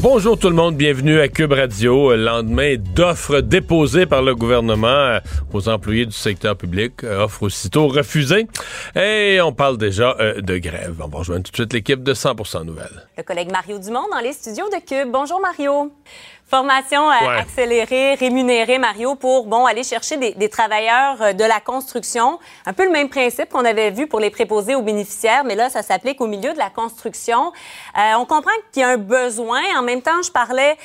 Bonjour tout le monde, bienvenue à Cube Radio. Lendemain d'offres déposées par le gouvernement euh, aux employés du secteur public, euh, offres aussitôt refusées. Et on parle déjà euh, de grève. On va rejoindre tout de suite l'équipe de 100% Nouvelles. Le collègue Mario Dumont dans les studios de Cube. Bonjour Mario. Formation euh, accélérée, rémunérée, Mario, pour bon aller chercher des, des, travailleurs euh, de la construction. Un peu le même principe qu'on avait vu pour les préposés aux bénéficiaires, mais là, ça s'applique au milieu de la construction. Euh, on comprend qu'il y a un besoin. En même temps, je parlais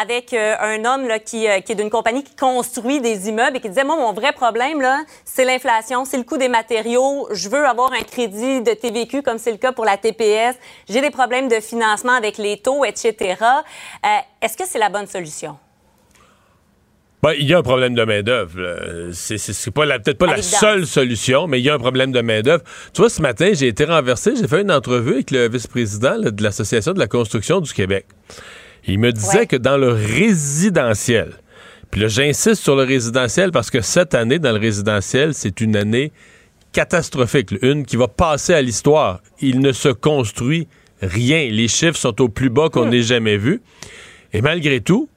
avec un homme là, qui, qui est d'une compagnie qui construit des immeubles et qui disait, moi, mon vrai problème, là, c'est l'inflation, c'est le coût des matériaux. Je veux avoir un crédit de TVQ comme c'est le cas pour la TPS. J'ai des problèmes de financement avec les taux, etc. Est-ce que c'est la bonne solution? Ben, il y a un problème de main-d'œuvre. C'est, c'est pas peut-être pas la seule solution, mais il y a un problème de main-d'œuvre. Tu vois, ce matin, j'ai été renversé. J'ai fait une entrevue avec le vice-président de l'Association de la construction du Québec. Il me disait ouais. que dans le résidentiel, puis là, j'insiste sur le résidentiel parce que cette année, dans le résidentiel, c'est une année catastrophique, une qui va passer à l'histoire. Il ne se construit rien. Les chiffres sont au plus bas qu'on n'ait mmh. jamais vu. Et malgré tout,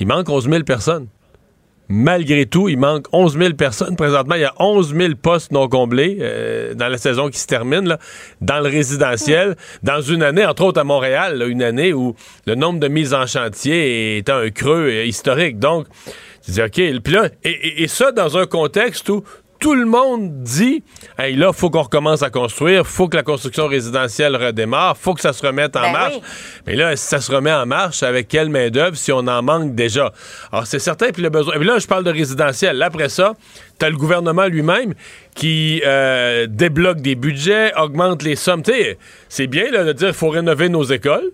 il manque 11 000 personnes. Malgré tout, il manque 11 000 personnes. Présentement, il y a 11 000 postes non comblés euh, dans la saison qui se termine, là, dans le résidentiel, dans une année, entre autres à Montréal, une année où le nombre de mises en chantier est un creux historique. Donc, tu dis, OK, puis là, et ça dans un contexte où tout le monde dit hey, là, faut qu'on recommence à construire, faut que la construction résidentielle redémarre, faut que ça se remette en ben marche. Oui. Mais là, si ça se remet en marche, avec quelle main-d'œuvre si on en manque déjà? Alors, c'est certain, puis le besoin. Et puis là, je parle de résidentiel. Là, après ça, tu as le gouvernement lui-même qui euh, débloque des budgets, augmente les sommes. C'est bien là, de dire qu'il faut rénover nos écoles.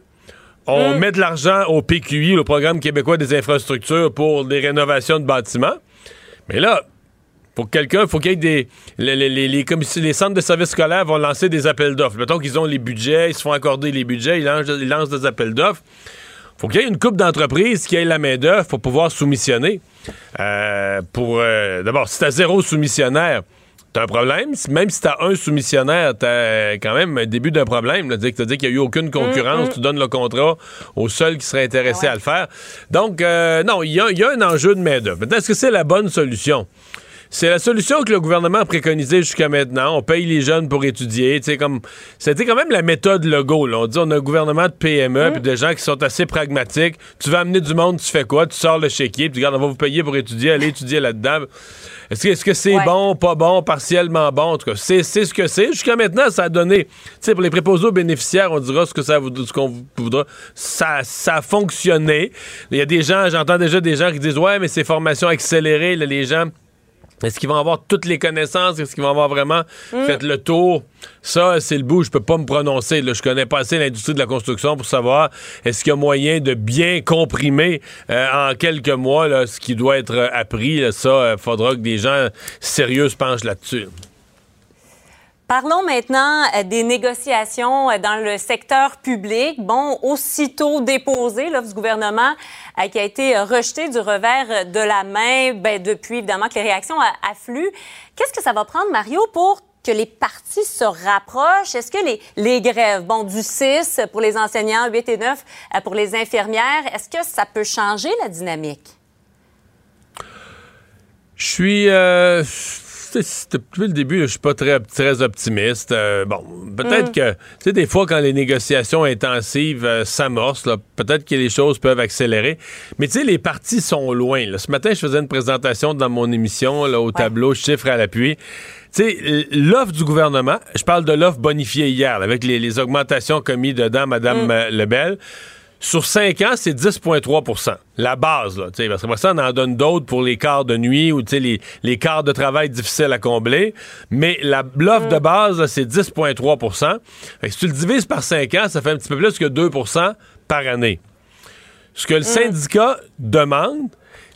On mmh. met de l'argent au PQI, le Programme québécois des infrastructures, pour des rénovations de bâtiments. Mais là, pour quelqu'un, il faut qu'il y ait des. Les, les, les, les, centres de services scolaires vont lancer des appels d'offres. Mettons qu'ils ont les budgets, ils se font accorder les budgets, ils lancent, ils lancent des appels d'offres. faut qu'il y ait une coupe d'entreprises qui ait la main-d'œuvre pour pouvoir soumissionner. Euh, pour euh, D'abord, si t'as zéro soumissionnaire, t'as un problème. Même si t'as un soumissionnaire, t'as quand même un début d'un problème. C'est-à-dire qu'il n'y a eu aucune concurrence. Mm -hmm. Tu donnes le contrat au seul qui serait intéressé ah ouais. à le faire. Donc, euh, non, il y, y, a un enjeu de main-d'œuvre. Est-ce que c'est la bonne solution? C'est la solution que le gouvernement a préconisée jusqu'à maintenant. On paye les jeunes pour étudier. comme C'était quand même la méthode Legault. Là. On dit on a un gouvernement de PME Mm. puis des gens qui sont assez pragmatiques. Tu veux amener du monde, tu fais quoi? Tu sors le chéquier, puis tu regardes, on va vous payer pour étudier, allez étudier là-dedans. Est-ce que c'est -ce c'est Ouais. bon, pas bon, partiellement bon? En tout cas, c'est ce que c'est. Jusqu'à maintenant, ça a donné. Tu sais, pour les préposés aux bénéficiaires, on dira ce que ça ce qu'on voudra. Ça, ça a fonctionné. Il y a des gens, j'entends déjà des gens qui disent Ouais, mais c'est formation accélérée, là, les gens. Est-ce qu'ils vont avoir toutes les connaissances? Est-ce qu'ils vont avoir vraiment fait le tour? Ça, c'est le bout. Je peux pas me prononcer. Je connais pas assez l'industrie de la construction pour savoir est-ce qu'il y a moyen de bien comprimer euh, en quelques mois ce qui doit être euh, appris. Ça, il faudra que des gens sérieux se penchent là-dessus. Parlons maintenant euh, des négociations euh, dans le secteur public. Bon, aussitôt déposé, l'offre du gouvernement euh, qui a été rejetée du revers de la main ben, depuis, évidemment, que les réactions affluent. Qu'est-ce que ça va prendre, Mario, pour que les partis se rapprochent? Est-ce que les, les grèves, bon, du 6 pour les enseignants, 8 et 9 pour les infirmières, est-ce que ça peut changer la dynamique? Je suis... Euh depuis le début, je suis pas très, très optimiste. Euh, bon, peut-être mm. que, tu sais, des fois, quand les négociations intensives euh, s'amorcent, peut-être que les choses peuvent accélérer. Mais tu sais, les partis sont loin. Là. Ce matin, je faisais une présentation dans mon émission là, au ouais. tableau, chiffres à l'appui. Tu sais, l'offre du gouvernement, je parle de l'offre bonifiée hier, avec les, les, augmentations commises dedans, Mme mm. Lebel. Sur 5 ans, c'est 10,3% La base, là, parce que ça, on en donne d'autres pour les quarts de nuit ou les, les quarts de travail difficiles à combler. Mais l'offre mm. de base, c'est 10,3% Si tu le divises par 5 ans, ça fait un petit peu plus que 2% par année. Ce que le mm. syndicat demande,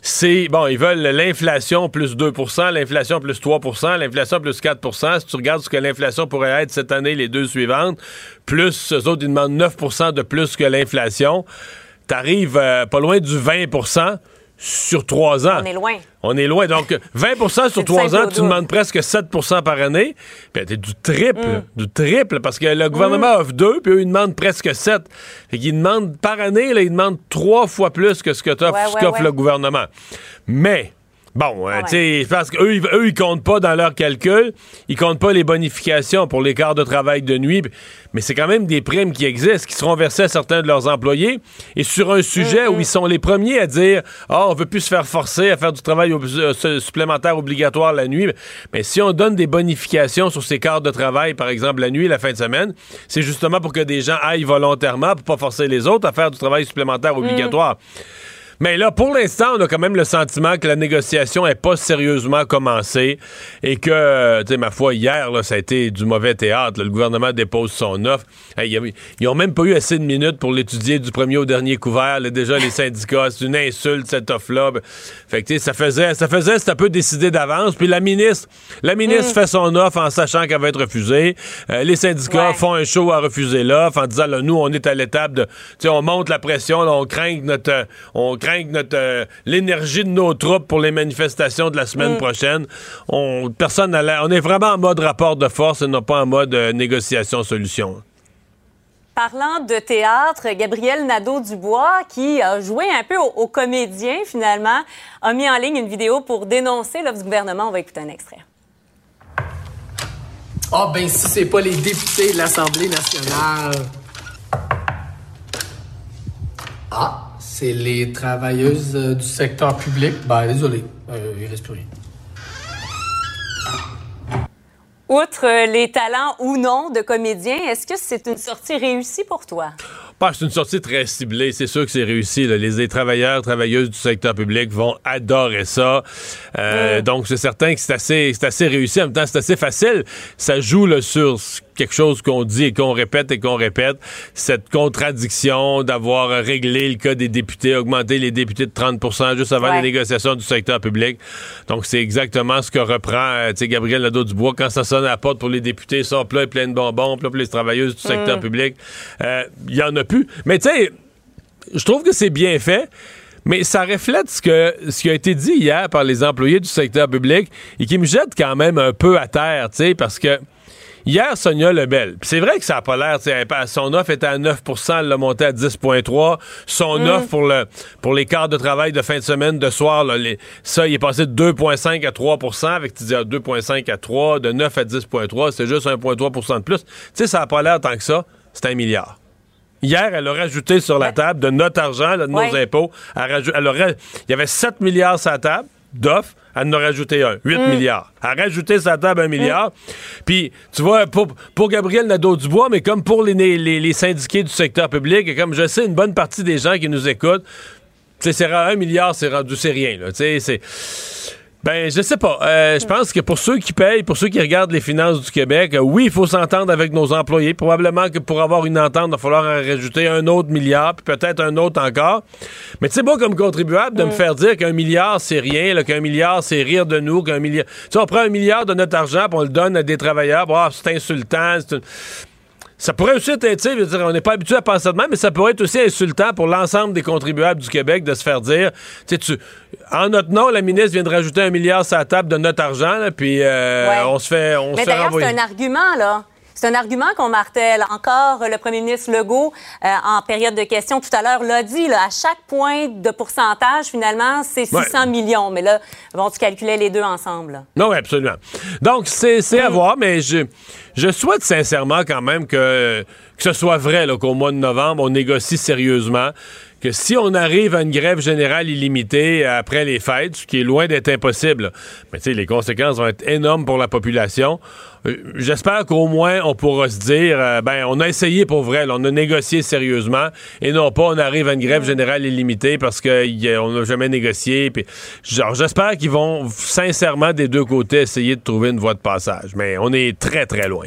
c'est, bon, ils veulent l'inflation plus 2% l'inflation plus 3% l'inflation plus 4% Si tu regardes ce que l'inflation pourrait être cette année, les deux suivantes, plus eux autres, ils demandent 9% de plus que l'inflation, t'arrives euh, pas loin du 20 sur trois ans. On est loin. On est loin. Donc, 20% sur trois ans, tu demandes presque 7% par année. Puis, t'es du triple, mm. du triple, parce que le gouvernement mm. offre deux, puis eux, ils demandent presque 7. Fait qu'ils demandent par année, là, ils demandent trois fois plus que ce que qu'offre le gouvernement. Mais, Bon, euh, tu sais, parce qu'eux, ils, eux, ils comptent pas dans leur calcul, ils comptent pas les bonifications pour les quarts de travail de nuit, mais c'est quand même des primes qui existent, qui seront versées à certains de leurs employés, et sur un sujet où ils sont les premiers à dire, ah, oh, on veut plus se faire forcer à faire du travail euh, supplémentaire obligatoire la nuit, mais si on donne des bonifications sur ces quarts de travail, par exemple la nuit, la fin de semaine, c'est justement pour que des gens aillent volontairement, pour pas forcer les autres à faire du travail supplémentaire obligatoire. Mais là, pour l'instant, on a quand même le sentiment que la négociation n'est pas sérieusement commencée et que, tu sais, ma foi, hier, là, ça a été du mauvais théâtre. le gouvernement dépose son offre. ils n'ont même pas eu assez de minutes pour l'étudier du premier au dernier couvert. déjà, les syndicats, c'est une insulte, cette offre-là. Fait que, tu sais, ça faisait, ça faisait, c'était un peu décidé d'avance. Puis la ministre, la ministre mm. fait son offre en sachant qu'elle va être refusée. Euh, les syndicats font un show à refuser l'offre en disant, là, nous, on est à l'étape de, tu sais, on monte la pression, on craint notre, on euh, l'énergie de nos troupes pour les manifestations de la semaine mm. prochaine. On, personne on est vraiment en mode rapport de force et non pas en mode euh, négociation-solution. Parlant de théâtre, Gabriel Nadeau-Dubois, qui a joué un peu aux comédiens finalement, a mis en ligne une vidéo pour dénoncer l'offre du gouvernement. On va écouter un extrait. Ah, ben si c'est pas les députés de l'Assemblée nationale. Ah, c'est les travailleuses euh, du secteur public. Ben, désolé, euh, il reste plus rien. Outre les talents ou non de comédiens, est-ce que c'est une sortie réussie pour toi? Bah, c'est une sortie très ciblée. C'est sûr que c'est réussi. Les, travailleurs, travailleuses du secteur public vont adorer ça. Euh, donc, c'est certain que c'est assez, assez réussi. En même temps, c'est assez facile. Ça joue là, sur quelque chose qu'on dit et qu'on répète et qu'on répète. Cette contradiction d'avoir réglé le cas des députés, augmenté les députés de 30% juste avant les négociations du secteur public. Donc, c'est exactement ce que reprend euh, Gabriel Nadeau-Dubois quand ça sonne à la porte pour les députés, ça et plein de bonbons, pour les travailleuses du secteur mm. public. Euh, il y en a plus. Mais tu sais, je trouve que c'est bien fait. Mais ça reflète ce, que, ce qui a été dit hier par les employés du secteur public et qui me jette quand même un peu à terre, tu sais, parce que Hier, Sonia Lebel, c'est vrai que ça n'a pas l'air, son offre était à 9% elle l'a monté à 10,3 Son mm. offre pour, le, pour les quarts de travail de fin de semaine, de soir, ça, il est passé de 2,5 à 3% avec, tu dis, 2,5 à 3, de 9 à 10,3, c'est juste 1,3% de plus. Tu sais, ça n'a pas l'air tant que ça, c'est un milliard. Hier, elle a rajouté sur la table de notre argent, de nos impôts. Elle, il y avait 7 milliards sur la table d'offres. Elle en a rajouté un, 8 mm. milliards. Elle a rajouté sa table un milliard. Puis, tu vois, pour, pour Gabriel Nadeau-Dubois, mais comme pour les, les, les, syndiqués du secteur public, et comme je sais, une bonne partie des gens qui nous écoutent, c'est un milliard, c'est rendu, c'est rien, Tu sais, c'est ben, je sais pas. Euh, je pense que pour ceux qui payent, pour ceux qui regardent les finances du Québec, euh, oui, il faut s'entendre avec nos employés. Probablement que pour avoir une entente, il va falloir en rajouter un autre milliard, puis peut-être un autre encore. Mais tu sais, moi, comme contribuable, de me faire dire qu'un milliard, c'est rien, qu'un milliard, c'est rire de nous, qu'un milliard... Tu sais, on prend un milliard de notre argent, puis on le donne à des travailleurs. Ah, c'est insultant, c'est ça pourrait aussi être, tu sais, on n'est pas habitué à penser de même, mais ça pourrait être aussi insultant pour l'ensemble des contribuables du Québec de se faire dire, tu sais, en notre nom, la ministre vient de rajouter un milliard sur la table de notre argent, puis euh, on se fait, on mais se fait c'est un argument, là. C'est un argument qu'on martèle. Encore, le premier ministre Legault, euh, en période de questions tout à l'heure, l'a dit. Là, à chaque point de pourcentage, finalement, c'est 600 millions. Mais là, bon, tu calculais les deux ensemble. Non, oui, absolument. Donc, c'est à voir, mais je, je souhaite sincèrement quand même que, que ce soit vrai qu'au mois de novembre, on négocie sérieusement que si on arrive à une grève générale illimitée après les fêtes, ce qui est loin d'être impossible, mais tu sais, les conséquences vont être énormes pour la population. Euh, j'espère qu'au moins on pourra se dire, euh, ben, on a essayé pour vrai, on a négocié sérieusement, et non pas on arrive à une grève générale illimitée parce qu'on n'a jamais négocié. Genre, j'espère qu'ils vont sincèrement des deux côtés essayer de trouver une voie de passage, mais on est très très loin.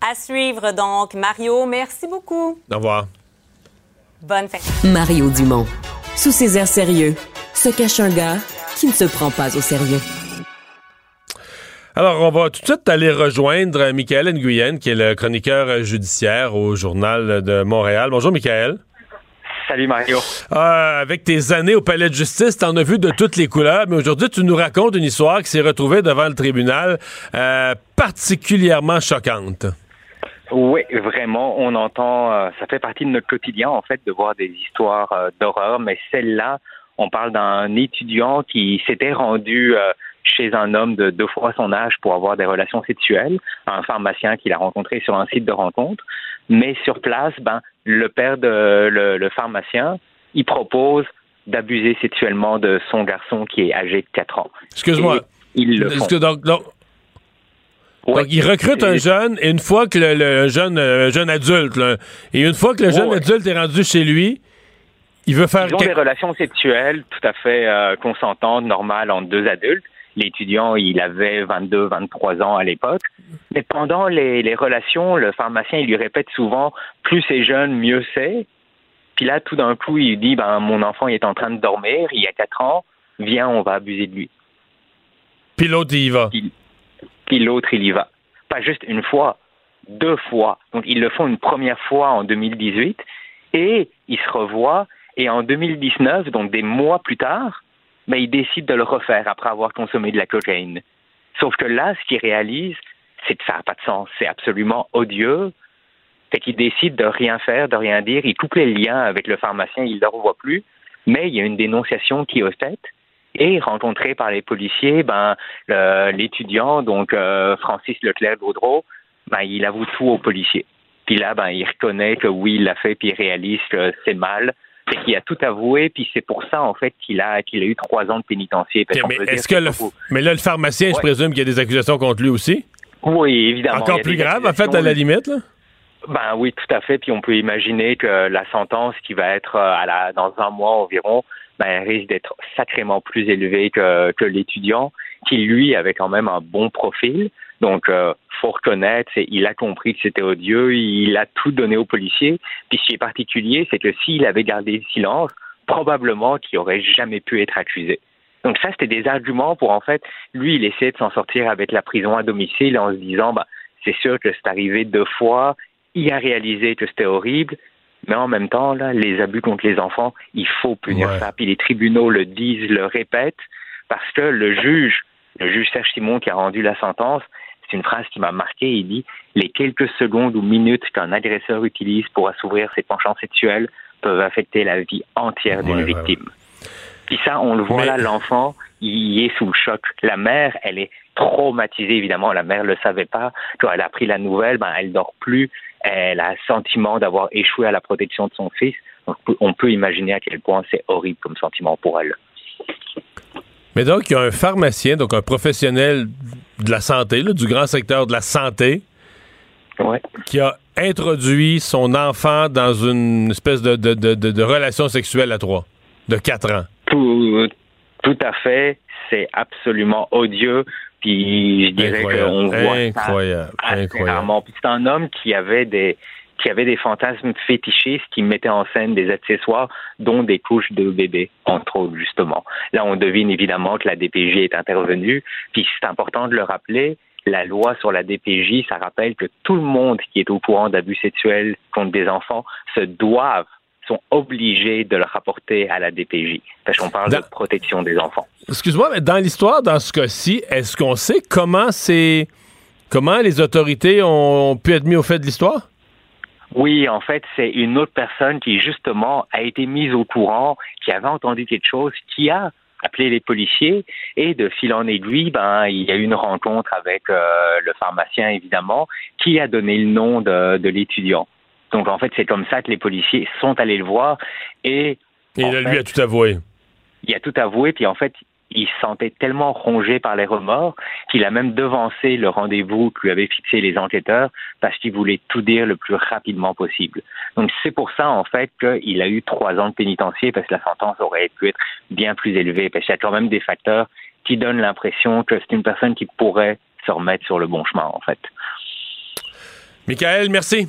À suivre donc, Mario. Merci beaucoup. Au revoir. Bonne fin. Mario Dumont. Sous ses airs sérieux, se cache un gars qui ne se prend pas au sérieux. Alors, on va tout de suite aller rejoindre Michael Nguyen, qui est le chroniqueur judiciaire au Journal de Montréal. Bonjour, Michael. Salut Mario. Euh, avec tes années au palais de justice, t'en as vu de toutes les couleurs, mais aujourd'hui, tu nous racontes une histoire qui s'est retrouvée devant le tribunal euh, particulièrement choquante. Oui, vraiment, on entend, euh, ça fait partie de notre quotidien en fait de voir des histoires d'horreur, mais celle-là, on parle d'un étudiant qui s'était rendu chez un homme de deux fois son âge pour avoir des relations sexuelles, un pharmacien qu'il a rencontré sur un site de rencontre. Mais sur place, ben, le père de le, pharmacien, il propose d'abuser sexuellement de son garçon qui est âgé de 4 ans. Excuse-moi. Il le donc, donc, il recrute un jeune et une fois que le, jeune, jeune adulte, et une fois que le jeune adulte est rendu chez lui, il veut faire... Ils ont des relations sexuelles tout à fait euh, consentantes, normales entre deux adultes. L'étudiant, il avait 22, 23 ans à l'époque. Mais pendant les, relations, le pharmacien, il lui répète souvent, plus c'est jeune, mieux c'est. Puis là, tout d'un coup, il dit, ben, mon enfant, il est en train de dormir, il y a 4 ans, viens, on va abuser de lui. Puis l'autre, il y va. Puis, l'autre, il y va. Pas juste une fois, deux fois. Donc, ils le font une première fois en 2018 et ils se revoient. Et en 2019, donc des mois plus tard, mais il décide de le refaire après avoir consommé de la cocaïne. Sauf que là, ce qu'il réalise, c'est que ça n'a pas de sens. C'est absolument odieux. Fait qu'il décide de rien faire, de rien dire. Il coupe les liens avec le pharmacien, il ne le revoit plus. Mais il y a une dénonciation qui est faite. Et rencontré par les policiers, ben, l'étudiant, donc euh, Francis Leclerc-Gaudreau, ben, il avoue tout aux policiers. Puis là, ben, il reconnaît que oui, il l'a fait, puis il réalise que c'est mal, c'est qu'il a tout avoué, puis c'est pour ça, en fait, qu'il a, qu'il a eu trois ans de pénitencier. mais, est-ce que, le, mais là, le pharmacien, je présume qu'il y a des accusations contre lui aussi? Oui, évidemment. Encore plus grave, en fait, à la limite, là? Ben oui, tout à fait. Puis on peut imaginer que la sentence qui va être euh, à la, dans un mois environ, ben, risque d'être sacrément plus élevée que, l'étudiant, qui lui avait quand même un bon profil. Donc, euh, faut reconnaître, il a compris que c'était odieux, il a tout donné aux policiers. Puis ce qui est particulier, c'est que s'il avait gardé le silence, probablement qu'il aurait jamais pu être accusé. Donc ça, c'était des arguments pour en fait, lui, il essayait de s'en sortir avec la prison à domicile en se disant, bah, c'est sûr que c'est arrivé deux fois, il a réalisé que c'était horrible, mais en même temps, là, les abus contre les enfants, il faut punir ça. Puis les tribunaux le disent, le répètent, parce que le juge, le juge Serge Simon qui a rendu la sentence, c'est une phrase qui m'a marqué. Il dit Les quelques secondes ou minutes qu'un agresseur utilise pour assouvir ses penchants sexuels peuvent affecter la vie entière d'une victime. Puis ça, on le voit là, l'enfant, il est sous le choc. La mère, elle est traumatisée, évidemment. La mère ne le savait pas. Quand elle a pris la nouvelle, ben, elle dort plus. Elle a le sentiment d'avoir échoué à la protection de son fils. Donc, on peut imaginer à quel point c'est horrible comme sentiment pour elle. Mais donc, il y a un pharmacien, donc un professionnel de la santé, du grand secteur de la santé, qui a introduit son enfant dans une espèce de, de, relation sexuelle à trois, de quatre ans. Tout, tout à fait. C'est absolument odieux. Puis je dirais qu'on voit incroyable, incroyable. c'est un homme qui avait des qui avait des fantasmes fétichistes qui mettaient en scène des accessoires, dont des couches de bébés, entre autres, justement. Là, on devine évidemment que la DPJ est intervenue, puis c'est important de le rappeler, la loi sur la DPJ, ça rappelle que tout le monde qui est au courant d'abus sexuels contre des enfants se doivent sont obligés de le rapporter à la DPJ. Parce qu'on parle de protection des enfants. Excuse-moi, mais dans l'histoire, dans ce cas-ci, est-ce qu'on sait comment c'est comment les autorités ont pu être mis au fait de l'histoire? Oui, en fait, c'est une autre personne qui, justement, a été mise au courant, qui avait entendu quelque chose, qui a appelé les policiers et de fil en aiguille, ben, il y a eu une rencontre avec euh, le pharmacien, évidemment, qui a donné le nom de, de l'étudiant. Donc, en fait, c'est comme ça que les policiers sont allés le voir et... Et il lui a tout avoué. Il a tout avoué, puis en fait, il se sentait tellement rongé par les remords qu'il a même devancé le rendez-vous que lui avaient fixé les enquêteurs parce qu'il voulait tout dire le plus rapidement possible. Donc c'est pour ça en fait qu'il a eu trois ans de pénitencier parce que la sentence aurait pu être bien plus élevée parce qu'il y a quand même des facteurs qui donnent l'impression que c'est une personne qui pourrait se remettre sur le bon chemin en fait. Michael, merci.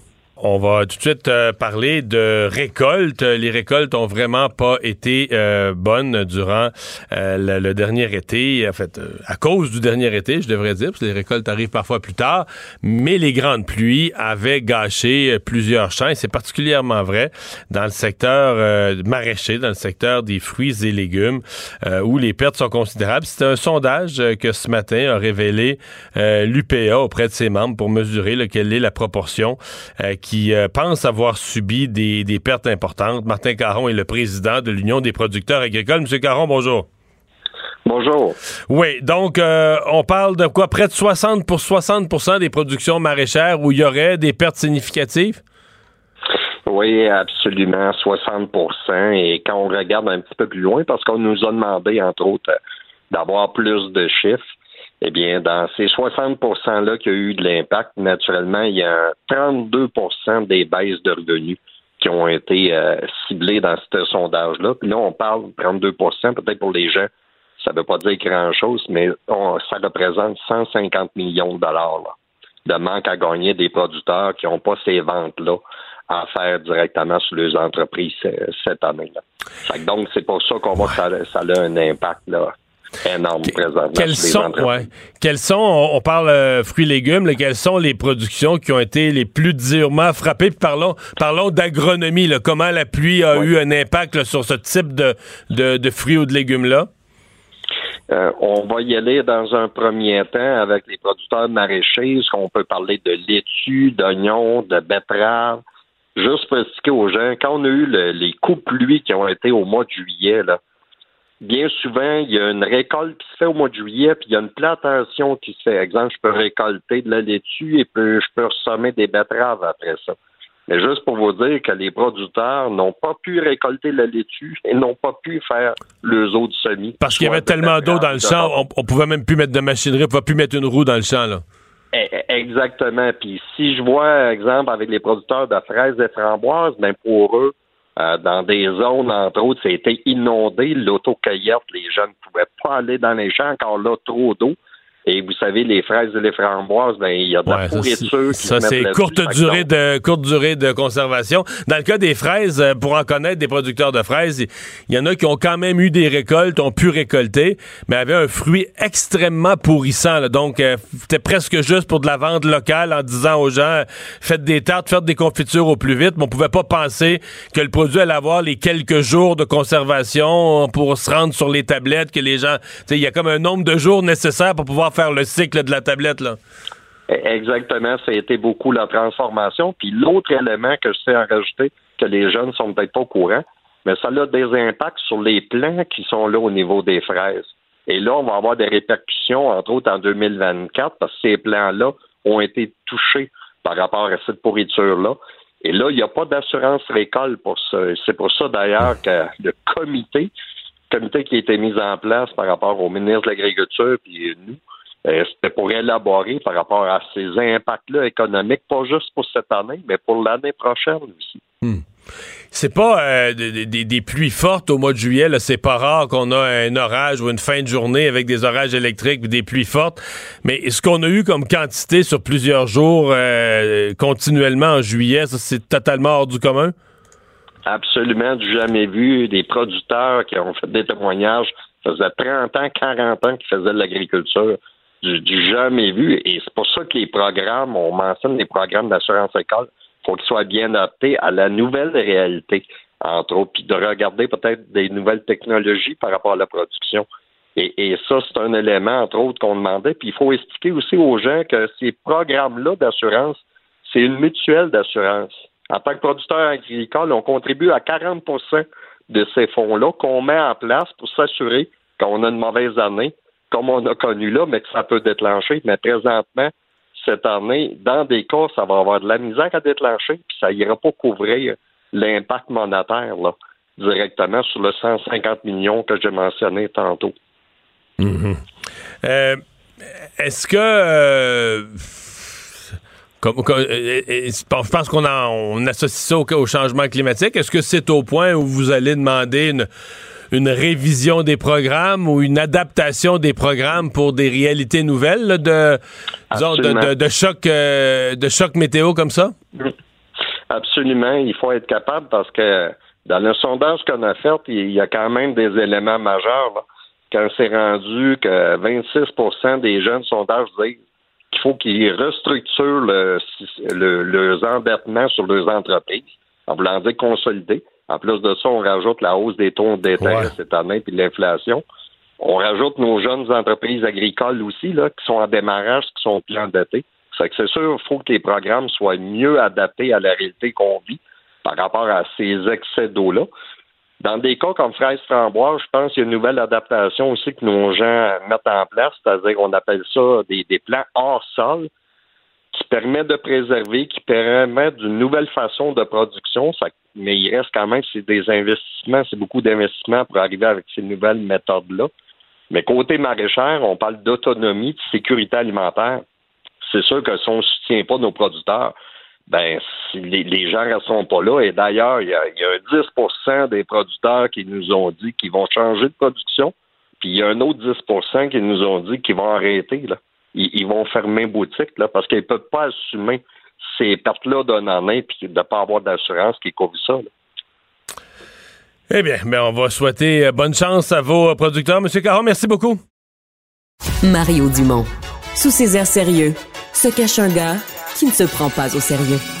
On va tout de suite euh, parler de récoltes. Les récoltes ont vraiment pas été euh, bonnes durant euh, le, dernier été. En fait, à cause du dernier été, je devrais dire, parce que les récoltes arrivent parfois plus tard. Mais les grandes pluies avaient gâché plusieurs champs. C'est particulièrement vrai dans le secteur maraîcher, dans le secteur des fruits et légumes, où les pertes sont considérables. C'est un sondage que ce matin a révélé l'UPA auprès de ses membres pour mesurer quelle est la proportion qui euh, pense avoir subi des, pertes importantes. Martin Caron est le président de l'Union des producteurs agricoles. Monsieur Caron, bonjour. Bonjour. Oui, donc euh, on parle de quoi? Près de 60 pour 60 des productions maraîchères où il y aurait des pertes significatives? Oui, absolument, 60% Et quand on regarde un petit peu plus loin, parce qu'on nous a demandé, entre autres, d'avoir plus de chiffres, eh bien, dans ces 60 %-là qui a eu de l'impact, naturellement, il y a 32% des baisses de revenus qui ont été euh, ciblées dans ce sondage-là. Puis là, on parle de 32% peut-être pour les gens, ça ne veut pas dire grand-chose, mais ça représente 150 millions de dollars de manque à gagner des producteurs qui n'ont pas ces ventes-là à faire directement sur les entreprises euh, cette année-là. Donc, c'est pour ça qu'on voit que ça, ça, a un impact là, énorme présentement. Quels sont, ouais, quels sont, on, parle euh, fruits et légumes, quelles sont les productions qui ont été les plus durement frappées? parlons, parlons d'agronomie, comment la pluie a eu un impact sur ce type de, de, fruits ou de légumes-là? Euh, on va y aller dans un premier temps avec les producteurs maraîchers, qu'on peut parler de laitue, d'oignons, de betteraves. Juste pour expliquer aux gens, quand on a eu les coups de pluie qui ont été au mois de juillet, là, bien souvent, il y a une récolte qui se fait au mois de juillet, puis il y a une plantation qui se fait. Exemple, je peux récolter de la laitue et puis je peux semer des betteraves après ça. Mais juste pour vous dire que les producteurs n'ont pas pu récolter la laitue et n'ont pas pu faire le eaux de semis. Parce qu'il y avait tellement d'eau dans le champ, on, on, pouvait même plus mettre de machinerie, on pouvait plus mettre une roue dans le champ, là. Eh, eh, exactement. Puis si je vois, exemple, avec les producteurs de fraises et framboises, ben pour eux, euh, dans des zones, entre autres, c'était inondé. L'autocueillette, les gens ne pouvaient pas aller dans les champs quand là, trop d'eau. Et vous savez, les fraises et les framboises, ben, il y a de la pourriture. Ça, c'est courte durée de courte durée de conservation. Dans le cas des fraises, euh, pour en connaître des producteurs de fraises, il y en a qui ont quand même eu des récoltes, ont pu récolter, mais avaient un fruit extrêmement pourrissant. Donc, euh, c'était presque juste pour de la vente locale en disant aux gens, faites des tartes, faites des confitures au plus vite. Mais on pouvait pas penser que le produit allait avoir les quelques jours de conservation pour se rendre sur les tablettes, que les gens, il y a comme un nombre de jours nécessaires pour pouvoir faire le cycle de la tablette, là. Exactement, ça a été beaucoup la transformation. Puis l'autre élément que je sais en rajouter, que les jeunes sont peut-être pas au courant, mais ça a des impacts sur les plants qui sont là au niveau des fraises. Et là, on va avoir des répercussions, entre autres en 2024, parce que ces plants-là ont été touchés par rapport à cette pourriture-là. Et là, il n'y a pas d'assurance récolte pour ça. C'est pour ça d'ailleurs que le comité, comité qui a été mis en place par rapport au ministre de l'Agriculture puis nous, c'était pour élaborer par rapport à ces impacts-là économiques, pas juste pour cette année, mais pour l'année prochaine aussi. Hmm. C'est pas euh, des, pluies fortes au mois de juillet. C'est pas rare qu'on a un orage ou une fin de journée avec des orages électriques ou des pluies fortes. Mais ce qu'on a eu comme quantité sur plusieurs jours euh, continuellement en juillet, ça c'est totalement hors du commun? Absolument du jamais vu. Des producteurs qui ont fait des témoignages. Ça faisait 30 ans, 40 ans qu'ils faisaient de l'agriculture du, jamais vu. Et c'est pour ça que les programmes, on mentionne les programmes d'assurance école, faut qu'ils soient bien adaptés à la nouvelle réalité, entre autres, puis de regarder peut-être des nouvelles technologies par rapport à la production. Et, ça, c'est un élément, entre autres, qu'on demandait. Puis il faut expliquer aussi aux gens que ces programmes-là d'assurance, c'est une mutuelle d'assurance. En tant que producteur agricole, on contribue à 40% de ces fonds-là qu'on met en place pour s'assurer qu'on a une mauvaise année, comme on a connu là, mais que ça peut déclencher. Mais présentement, cette année, dans des cas, ça va avoir de la misère à déclencher, puis ça ira pas couvrir l'impact monétaire là, directement sur le 150 millions que j'ai mentionné tantôt. Mm-hmm. Euh, est-ce que euh, euh, je pense qu'on on associe ça au changement climatique. Est-ce que c'est au point où vous allez demander une une révision des programmes ou une adaptation des programmes pour des réalités nouvelles de, de, de, choc, euh, de choc météo comme ça? Absolument, il faut être capable parce que dans le sondage qu'on a fait, il y a quand même des éléments majeurs. Quand c'est rendu que 26% des jeunes sondages disent qu'il faut qu'ils restructurent le, le, leurs endettements sur leurs entreprises, en voulant dire consolider. En plus de ça, on rajoute la hausse des taux d'intérêt cette année puis l'inflation. On rajoute nos jeunes entreprises agricoles aussi, là, qui sont en démarrage, qui sont plus endettées. C'est que c'est sûr, il faut que les programmes soient mieux adaptés à la réalité qu'on vit par rapport à ces excès d'eau-là. Dans des cas comme fraise framboise, je pense qu'il y a une nouvelle adaptation aussi que nos gens mettent en place, c'est-à-dire qu'on appelle ça des, des plans hors sol qui permettent de préserver, qui permettent d'une nouvelle façon de production. mais il reste quand même c'est des investissements, c'est beaucoup d'investissements pour arriver avec ces nouvelles méthodes-là. Mais côté maraîchère, on parle d'autonomie, de sécurité alimentaire. C'est sûr que si on ne soutient pas nos producteurs, ben les, gens ne resteront pas là. Et d'ailleurs, il y a, y a 10% des producteurs qui nous ont dit qu'ils vont changer de production, puis il y a un autre 10% qui nous ont dit qu'ils vont arrêter. Là. Ils, vont fermer boutique là, parce qu'ils ne peuvent pas assumer ces pertes-là d'un an et puis de ne pas avoir d'assurance qui couvre ça. Eh bien, ben on va souhaiter euh, bonne chance à vos producteurs. Monsieur Caron, merci beaucoup. Mario Dumont. Sous ses airs sérieux, se cache un gars qui ne se prend pas au sérieux.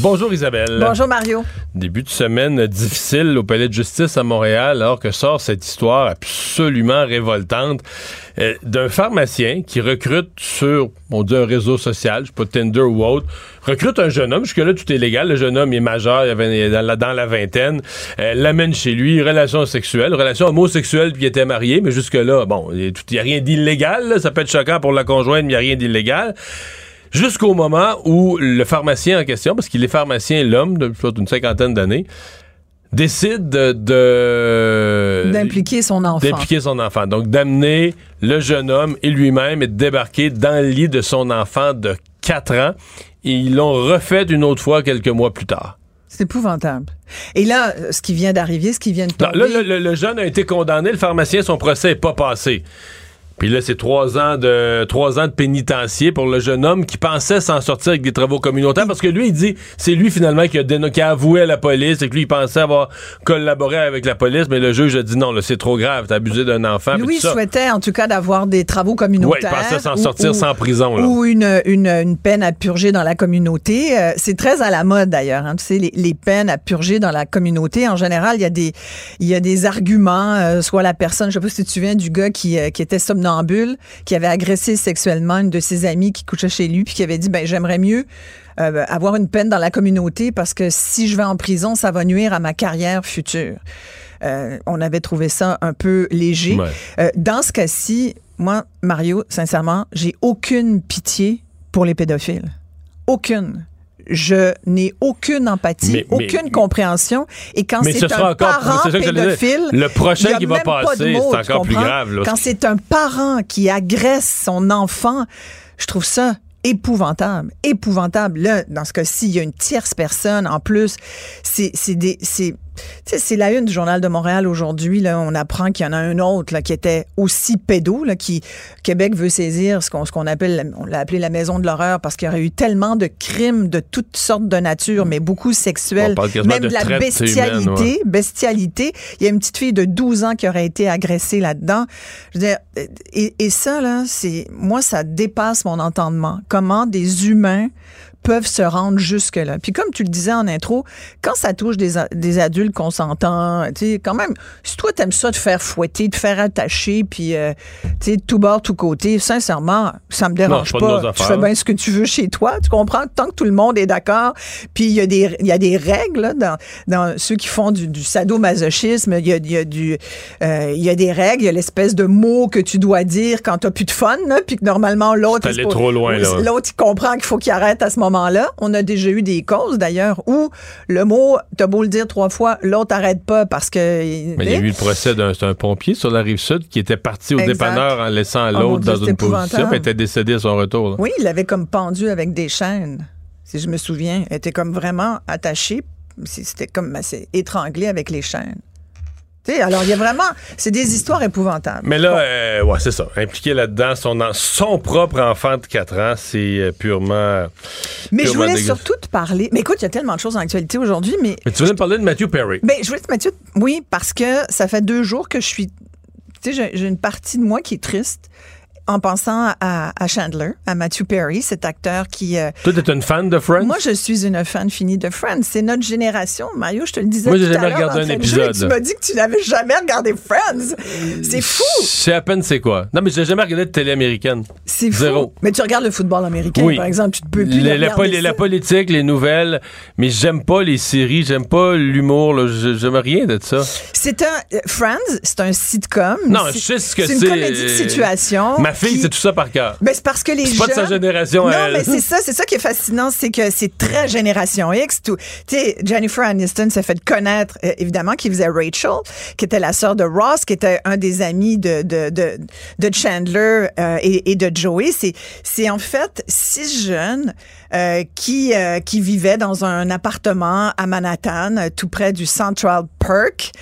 Bonjour Isabelle. Bonjour Mario. Début de semaine difficile au palais de justice à Montréal, alors que sort cette histoire absolument révoltante euh, d'un pharmacien qui recrute sur, on dit un réseau social, je sais pas, Tinder ou autre, recrute un jeune homme, jusque-là tout est légal, le jeune homme est majeur, il est dans la, dans la vingtaine, euh, l'amène chez lui, relation sexuelle, relation homosexuelle, puis il était marié, mais jusque-là, bon, il n'y a rien d'illégal, ça peut être choquant pour la conjointe, mais il n'y a rien d'illégal. Jusqu'au moment où le pharmacien en question, parce qu'il est pharmacien, l'homme, d'une cinquantaine d'années, décide de d'impliquer son enfant. D'impliquer son enfant. Donc d'amener le jeune homme et lui-même et de débarquer dans le lit de son enfant de 4 ans. Et ils l'ont refait une autre fois quelques mois plus tard. C'est épouvantable. Et là, ce qui vient d'arriver, ce qui vient de tomber... là, le, le, jeune a été condamné, le pharmacien, son procès n'est pas passé. Puis là, c'est trois ans de trois ans de pénitencier pour le jeune homme qui pensait s'en sortir avec des travaux communautaires parce que lui, il dit c'est lui finalement qui a, qui a avoué à la police et que lui, il pensait avoir collaboré avec la police, mais le juge a dit non, c'est trop grave, t'as abusé d'un enfant. Lui, il souhaitait en tout cas d'avoir des travaux communautaires. Oui, il pensait s'en sortir sans prison. Là. Ou une, une, une, peine à purger dans la communauté. Euh, c'est très à la mode d'ailleurs. Hein, tu sais, les, les, peines à purger dans la communauté, en général, il y a des, il y a des arguments, euh, soit la personne, je sais pas si tu te souviens du gars qui, euh, qui était somnambule qui avait agressé sexuellement une de ses amies qui couchait chez lui, puis qui avait dit ben j'aimerais mieux euh, avoir une peine dans la communauté parce que si je vais en prison, ça va nuire à ma carrière future. Euh, on avait trouvé ça un peu léger. Euh, dans ce cas-ci, moi, Mario, sincèrement, j'ai aucune pitié pour les pédophiles. Aucune je n'ai aucune empathie, aucune compréhension. Et quand c'est un parent pédophile, le prochain qui va passer, c'est encore plus grave. Quand c'est un parent qui agresse son enfant, je trouve ça épouvantable, épouvantable. Là, dans ce cas-ci, il y a une tierce personne en plus. C'est des, c'est c'est la une du Journal de Montréal aujourd'hui. Là, on apprend qu'il y en a un autre là, qui était aussi pédo, là, qui Québec veut saisir ce qu'on appelle, on l'a appelé la maison de l'horreur parce qu'il y aurait eu tellement de crimes de toutes sortes de nature, mais beaucoup sexuels, même de, la bestialité, bestialité. Il y a une petite fille de 12 ans qui aurait été agressée là-dedans. Je veux dire, et, et ça là, c'est moi ça dépasse mon entendement. Comment des humains peuvent se rendre jusque-là. Puis comme tu le disais en intro, quand ça touche des, des adultes consentants, tu sais, quand même, si toi t'aimes ça te faire fouetter, te faire attacher, puis euh, tu sais, tout bord, tout côté, sincèrement, ça me dérange pas. Tu fais bien ce que tu veux chez toi, tu comprends? Tant que tout le monde est d'accord, puis il y a des il y a des règles dans, dans ceux qui font du, du sadomasochisme, il y a, y a du euh, y a des règles, il y a l'espèce de mots que tu dois dire quand t'as plus de fun, puis que normalement l'autre l'autre il comprend qu'il faut qu'il arrête à ce moment là On a déjà eu des causes, d'ailleurs, où le mot, t'as beau le dire trois fois, l'autre n'arrête pas parce que... Mais il y a eu le procès d'un pompier sur la rive sud qui était parti au dépanneur en laissant oh l'autre dans une position et était décédé à son retour. Oui, il l'avait comme pendu avec des chaînes. si je me souviens. Elle était comme vraiment attachée. C'était comme assez étranglé avec les chaînes alors, il y a vraiment. C'est des histoires épouvantables. Mais là, euh, ouais, c'est ça. Impliqué là-dedans, son, son propre enfant de 4 ans, c'est euh, purement. Mais je voulais surtout te parler. Mais écoute, il y a tellement de choses en actualité aujourd'hui. Mais, mais tu voulais me parler de Matthew Perry? Mais ben, je voulais te Matthew. Oui, parce que ça fait deux jours que je suis. Tu sais, j'ai une partie de moi qui est triste en pensant à, Chandler, à Matthew Perry, cet acteur qui... Euh, Toi, t'es une fan de Friends? Moi, je suis une fan finie de Friends. C'est notre génération. Mario, je te le disais Moi, j'ai jamais regardé un épisode. tu m'as dit que tu n'avais jamais regardé Friends. C'est fou! Je sais à peine c'est quoi. Non, mais j'ai jamais regardé de télé américaine. C'est fou. Zéro. Mais tu regardes le football américain, par exemple. Tu te peux plus la, la, politique, les nouvelles. Mais j'aime pas les séries, j'aime pas l'humour. J'aime rien de ça. C'est un... Euh, Friends, c'est un sitcom. Non, je sais ce que c'est. C'est une comédie de situation. Ma fille, c'est tout ça par cœur. Ben, c'est parce que les jeunes... pas de sa génération, Non, elle. mais c'est ça, c'est ça qui est fascinant, c'est que c'est très génération X. Tout. Tu sais, Jennifer Aniston s'est fait connaître, euh, évidemment, qui faisait Rachel, qui était la sœur de Ross, qui était un des amis de, de, de, de Chandler euh, et, et, de Joey. C'est, c'est en fait six jeunes euh, qui, qui vivaient dans un appartement à Manhattan, tout près du Central Park,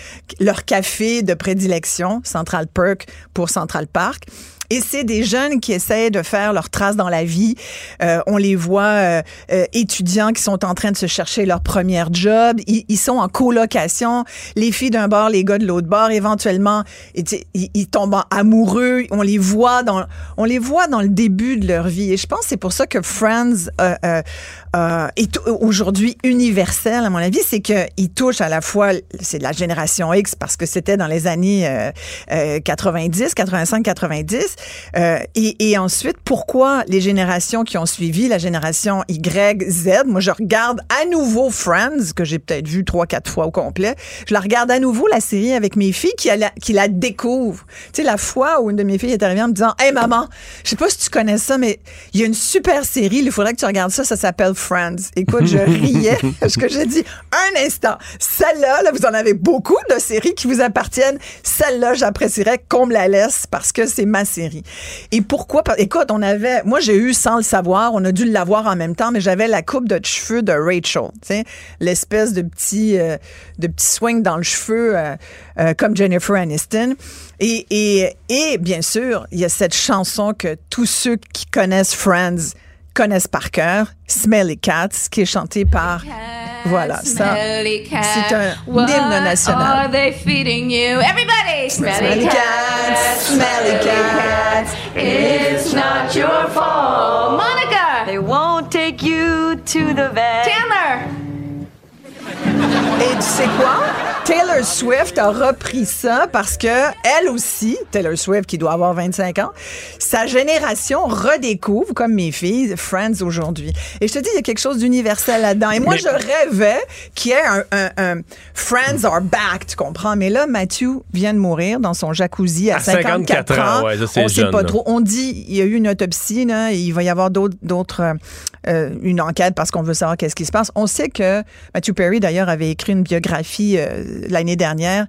leur café de prédilection, Central Park pour Central Park. Et c'est des jeunes qui essaient de faire leur trace dans la vie. Euh, on les voit euh, euh, étudiants qui sont en train de se chercher leur premier job. Ils, ils sont en colocation. Les filles d'un bord, les gars de l'autre bord. Éventuellement, ils, ils, tombent amoureux. On les voit dans, on les voit dans le début de leur vie. Et je pense c'est pour ça que Friends euh, est aujourd'hui universel, à mon avis. C'est qu'il touche à la fois, c'est la génération X parce que c'était dans les années 90, 85, 90 euh, et, et, ensuite, pourquoi les générations qui ont suivi, la génération Y, Z, moi je regarde à nouveau Friends, que j'ai peut-être vu trois, quatre fois au complet, je la regarde à nouveau, la série, avec mes filles qui, la, qui la découvrent. Tu sais, la fois où une de mes filles est arrivée en me disant, « Hey maman, je sais pas si tu connais ça, mais il y a une super série, il faudrait que tu regardes ça, ça s'appelle Friends. » Écoute, je riais parce que j'ai dit, un instant, celle-là, là, vous en avez beaucoup de séries qui vous appartiennent, celle-là, j'apprécierais qu'on me la laisse parce que c'est ma série. Et pourquoi? Écoute, on avait, moi j'ai eu sans le savoir, on a dû l'avoir en même temps, mais j'avais la coupe de cheveux de Rachel, l'espèce de petit, euh, de petit swing dans le cheveu euh, euh, comme Jennifer Aniston. Et, et, et bien sûr, il y a cette chanson que tous ceux qui connaissent Friends connaissent par cœur, Smelly Cats, qui est chantée par voilà, ça. C'est un hymne national. Are they feeding you? Everybody! Smelly, cats, smelly cats, it's not your fault. Monica! They won't take you to the vet. Taylor! Et tu sais quoi? Taylor Swift a repris ça parce que elle aussi, Taylor Swift qui doit avoir 25 ans, sa génération redécouvre, comme mes filles, Friends aujourd'hui. Et je te dis, il y a quelque chose d'universel là-dedans. Et moi, je rêvais qu'il y ait un, Friends are back, tu comprends? Mais là, Matthew vient de mourir dans son jacuzzi à, 54, ans. Ouais, ça, on sait pas trop. On dit, il y a eu une autopsie, là, il va y avoir d'autres, euh, une enquête parce qu'on veut savoir qu'est-ce qui se passe. On sait que Matthew Perry, d'ailleurs, avait écrit une biographie euh, l'année dernière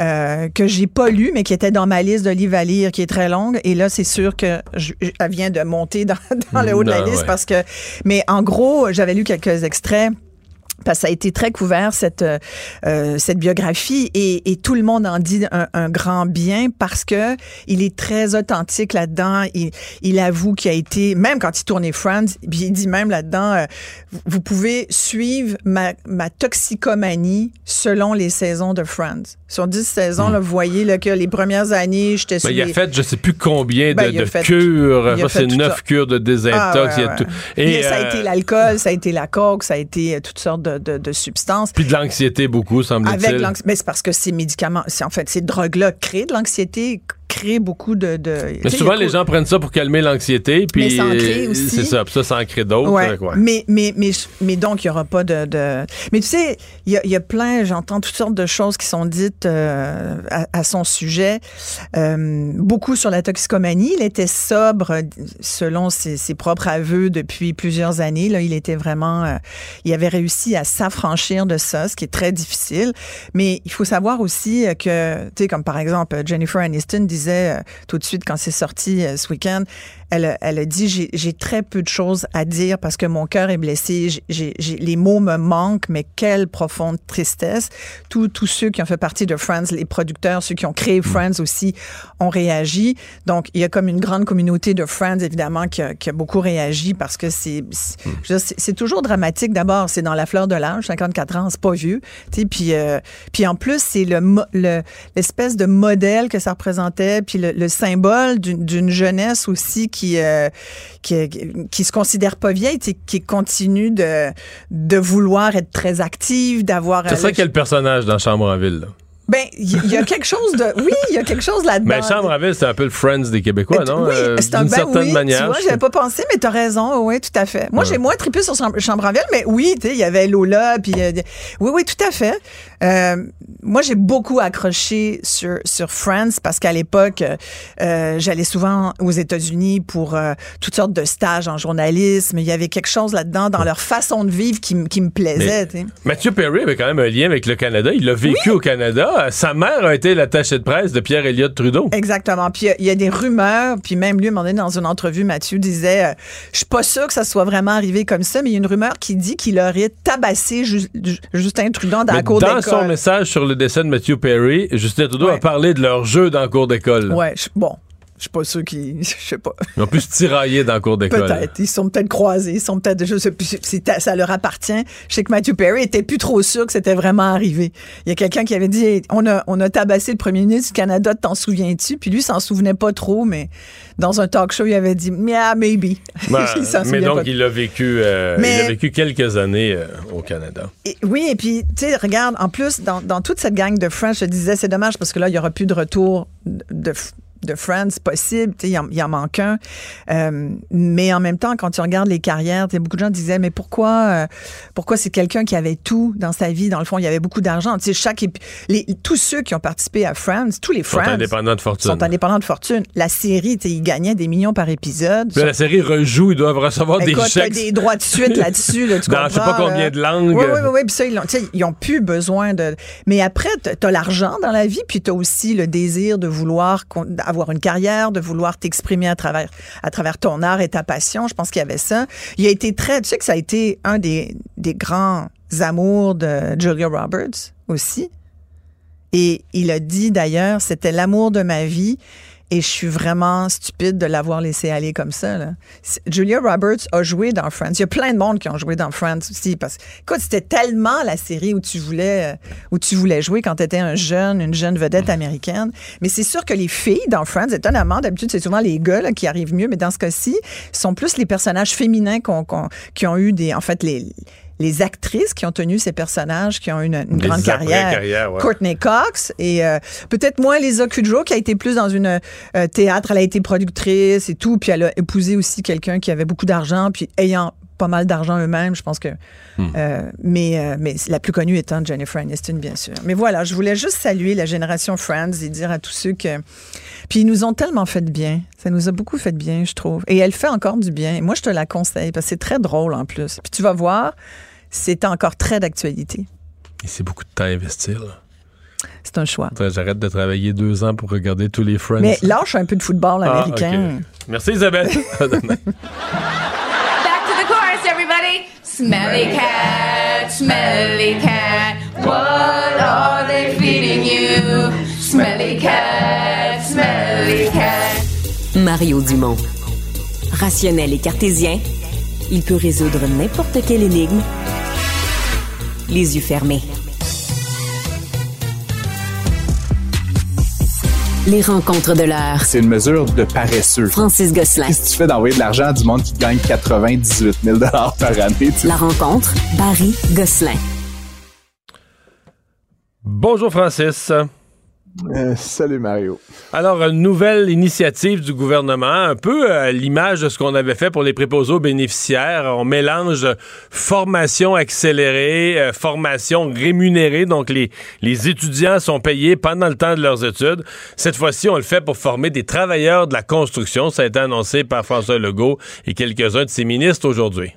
euh, que j'ai pas lu, mais qui était dans ma liste de livres à lire, qui est très longue. Et là, c'est sûr que je, elle vient de monter dans, le haut de la liste parce que. Mais en gros, j'avais lu quelques extraits parce que ça a été très couvert cette euh, euh, cette biographie et, et, tout le monde en dit un, un, grand bien parce que il est très authentique là-dedans. Il, il avoue qu'il a été même quand il tournait Friends, il dit même là-dedans euh, vous pouvez suivre ma, ma toxicomanie selon les saisons de Friends. Sur 10 saisons, hmm. là, vous voyez là, que les premières années, j'étais sur ben, Il a fait je sais plus combien de, ben, de cures, c'est neuf cures de désintox. Ah, Et, ça a été l'alcool, ça a été la coke, ça a été toutes sortes de de, substances. Puis de l'anxiété beaucoup, semble-t-il. Avec l'anxiété. Mais c'est parce que ces médicaments, c'est en fait, ces drogues-là créent de l'anxiété, crée beaucoup de. de mais souvent, les gens prennent ça pour calmer l'anxiété. Puis mais ça en crée aussi. C'est ça. Puis ça, ça en crée d'autres. Ouais. Mais, mais, mais, mais donc, il n'y aura pas de, de, Mais tu sais, il y a, y a, plein, j'entends toutes sortes de choses qui sont dites euh, à, son sujet. Euh, beaucoup sur la toxicomanie. Il était sobre, selon ses, ses, propres aveux, depuis plusieurs années. Là, il était vraiment. Euh, il avait réussi à s'affranchir de ça, ce qui est très difficile. Mais il faut savoir aussi que, tu sais, comme par exemple, Jennifer Aniston disait euh, tout de suite quand c'est sorti euh, ce week-end, elle, elle a dit j'ai très peu de choses à dire parce que mon cœur est blessé, j'ai les mots me manquent, mais quelle profonde tristesse. Tous tous ceux qui ont fait partie de Friends, les producteurs, ceux qui ont créé mm. Friends aussi, ont réagi. Donc, il y a comme une grande communauté de Friends, évidemment, qui a, qui a beaucoup réagi parce que c'est c'est toujours dramatique. D'abord, c'est dans la fleur de l'âge, 54 ans, c'est pas vieux. Puis, euh, puis en plus, c'est l'espèce le, de modèle que ça représentait, puis le, symbole d'une jeunesse aussi qui, euh, qui, qui se considère pas vieille, qui continue de, de vouloir être très active, d'avoir... C'est ça quel personnage dans Chambre en ville, là. Ben, il y, a quelque chose de. Oui, il y a quelque chose là-dedans. Mais Chambre à ville, c'est un peu le Friends des Québécois, non? Oui, euh, c'est un D'une ben, certaine manière. Tu vois, j'avais pas pensé, mais t'as raison. Oui, tout à fait. Moi, j'ai moins trippé sur Chambre à ville, mais oui, tu sais, il y avait Lola, puis. Euh, oui, oui, tout à fait. Euh, moi, j'ai beaucoup accroché sur, sur Friends parce qu'à l'époque, j'allais souvent aux États-Unis pour toutes sortes de stages en journalisme. Il y avait quelque chose là-dedans dans leur façon de vivre qui, qui me plaisait. Mathieu Perry avait quand même un lien avec le Canada. Il a vécu au Canada. Sa mère a été l'attachée de presse de Pierre Elliott Trudeau. Exactement. Puis il y, a des rumeurs, puis même lui, à dans une entrevue, Mathieu disait euh, Je suis pas sûr que ça soit vraiment arrivé comme ça, mais il y a une rumeur qui dit qu'il aurait tabassé Justin Trudeau dans la cour d'école. Dans son message sur le décès de Mathieu Perry, Justin Trudeau a parlé de leur jeu dans la cour d'école. Ouais, bon. Je suis pas sûr qu'ils. Je sais pas. Ils ont pu se tirailler dans le cours d'école. Peut-être. Ils sont peut-être croisés. Ils sont peut-être. Je sais plus. Ça leur appartient. Je sais que Matthew Perry était plus trop sûr que c'était vraiment arrivé. Il y a quelqu'un qui avait dit on a, on a tabassé le premier ministre du Canada, t'en souviens-tu? Puis lui, s'en souvenait pas trop, mais dans un talk show, il avait dit yeah, maybe. mais donc, il a, vécu, euh, il a vécu quelques années euh, au Canada. oui, et puis, tu sais, regarde, en plus, dans, dans toute cette gang de French, je disais, c'est dommage parce que là, il y aura plus de retour de de Friends possible. Il y, en, en manque un. Euh, mais en même temps, quand tu regardes les carrières, beaucoup de gens disaient, mais pourquoi, euh, pourquoi c'est quelqu'un qui avait tout dans sa vie? Dans le fond, il y avait beaucoup d'argent. Chaque, les, tous ceux qui ont participé à Friends, tous les Friends. Sont indépendants de fortune. Sont indépendants de fortune. La série, ils gagnaient des millions par épisode. la série rejoue, ils doivent recevoir des chèques. des droits de suite là-dessus. Là, tu Dans je sais pas combien de langues. Oui, oui, oui. Puis ça, ils, ont, ils ont plus besoin de. Mais après, tu as l'argent dans la vie, puis tu as aussi le désir de vouloir avoir une carrière de vouloir t'exprimer à travers, à travers ton art et ta passion. Je pense qu'il y avait ça. Il a été très, tu sais que ça a été un des, des grands amours de Julia Roberts aussi. Et il a dit d'ailleurs, c'était l'amour de ma vie. Et je suis vraiment stupide de l'avoir laissé aller comme ça. Là. Julia Roberts a joué dans Friends. Il y a plein de monde qui ont joué dans Friends aussi. Parce écoute, c'était tellement la série où tu voulais, euh, où tu voulais jouer quand tu étais un jeune, une jeune vedette américaine. Mais c'est sûr que les filles dans Friends, étonnamment, d'habitude, c'est souvent les gars qui arrivent mieux. Mais dans ce cas-ci, sont plus les personnages féminins qui ont eu des, en fait, les les actrices qui ont tenu ces personnages, qui ont une, une grande carrière. Courtney Cox et euh, peut-être moins Lisa Kudrow qui a été plus dans une euh, théâtre. Elle a été productrice et tout, puis elle a épousé aussi quelqu'un qui avait beaucoup d'argent, puis ayant pas mal d'argent eux-mêmes, je pense que. Hmm. Euh, mais, mais la plus connue étant Jennifer Aniston, bien sûr. Mais voilà, je voulais juste saluer la génération Friends et dire à tous ceux que. Puis ils nous ont tellement fait de bien. Ça nous a beaucoup fait de bien, je trouve. Et elle fait encore du bien. Moi, je te la conseille parce que c'est très drôle en plus. Puis tu vas voir, c'est encore très d'actualité. Et c'est beaucoup de temps à investir. C'est un choix. J'arrête de travailler deux ans pour regarder tous les Friends. Mais lâche un peu de football ah, américain. Merci Isabelle. Back to the chorus, everybody. Smelly cat, smelly cat. What are they feeding you? Smelly cat, smelly cat. Mario Dumont. Rationnel et cartésien, il peut résoudre n'importe quelle énigme les yeux fermés. Les rencontres de l'heure. C'est une mesure de paresseux. Francis Gosselin. Qu'est-ce que tu fais d'envoyer de l'argent à du monde qui gagne 98 000 par année? La rencontre, Barry Gosselin. Bonjour Francis. Euh, salut Mario. Alors, une nouvelle initiative du gouvernement, un peu à l'image de ce qu'on avait fait pour les préposés aux bénéficiaires. On mélange formation accélérée, euh, formation rémunérée, donc les, les étudiants sont payés pendant le temps de leurs études. Cette fois-ci, on le fait pour former des travailleurs de la construction. Ça a été annoncé par François Legault et quelques-uns de ses ministres aujourd'hui.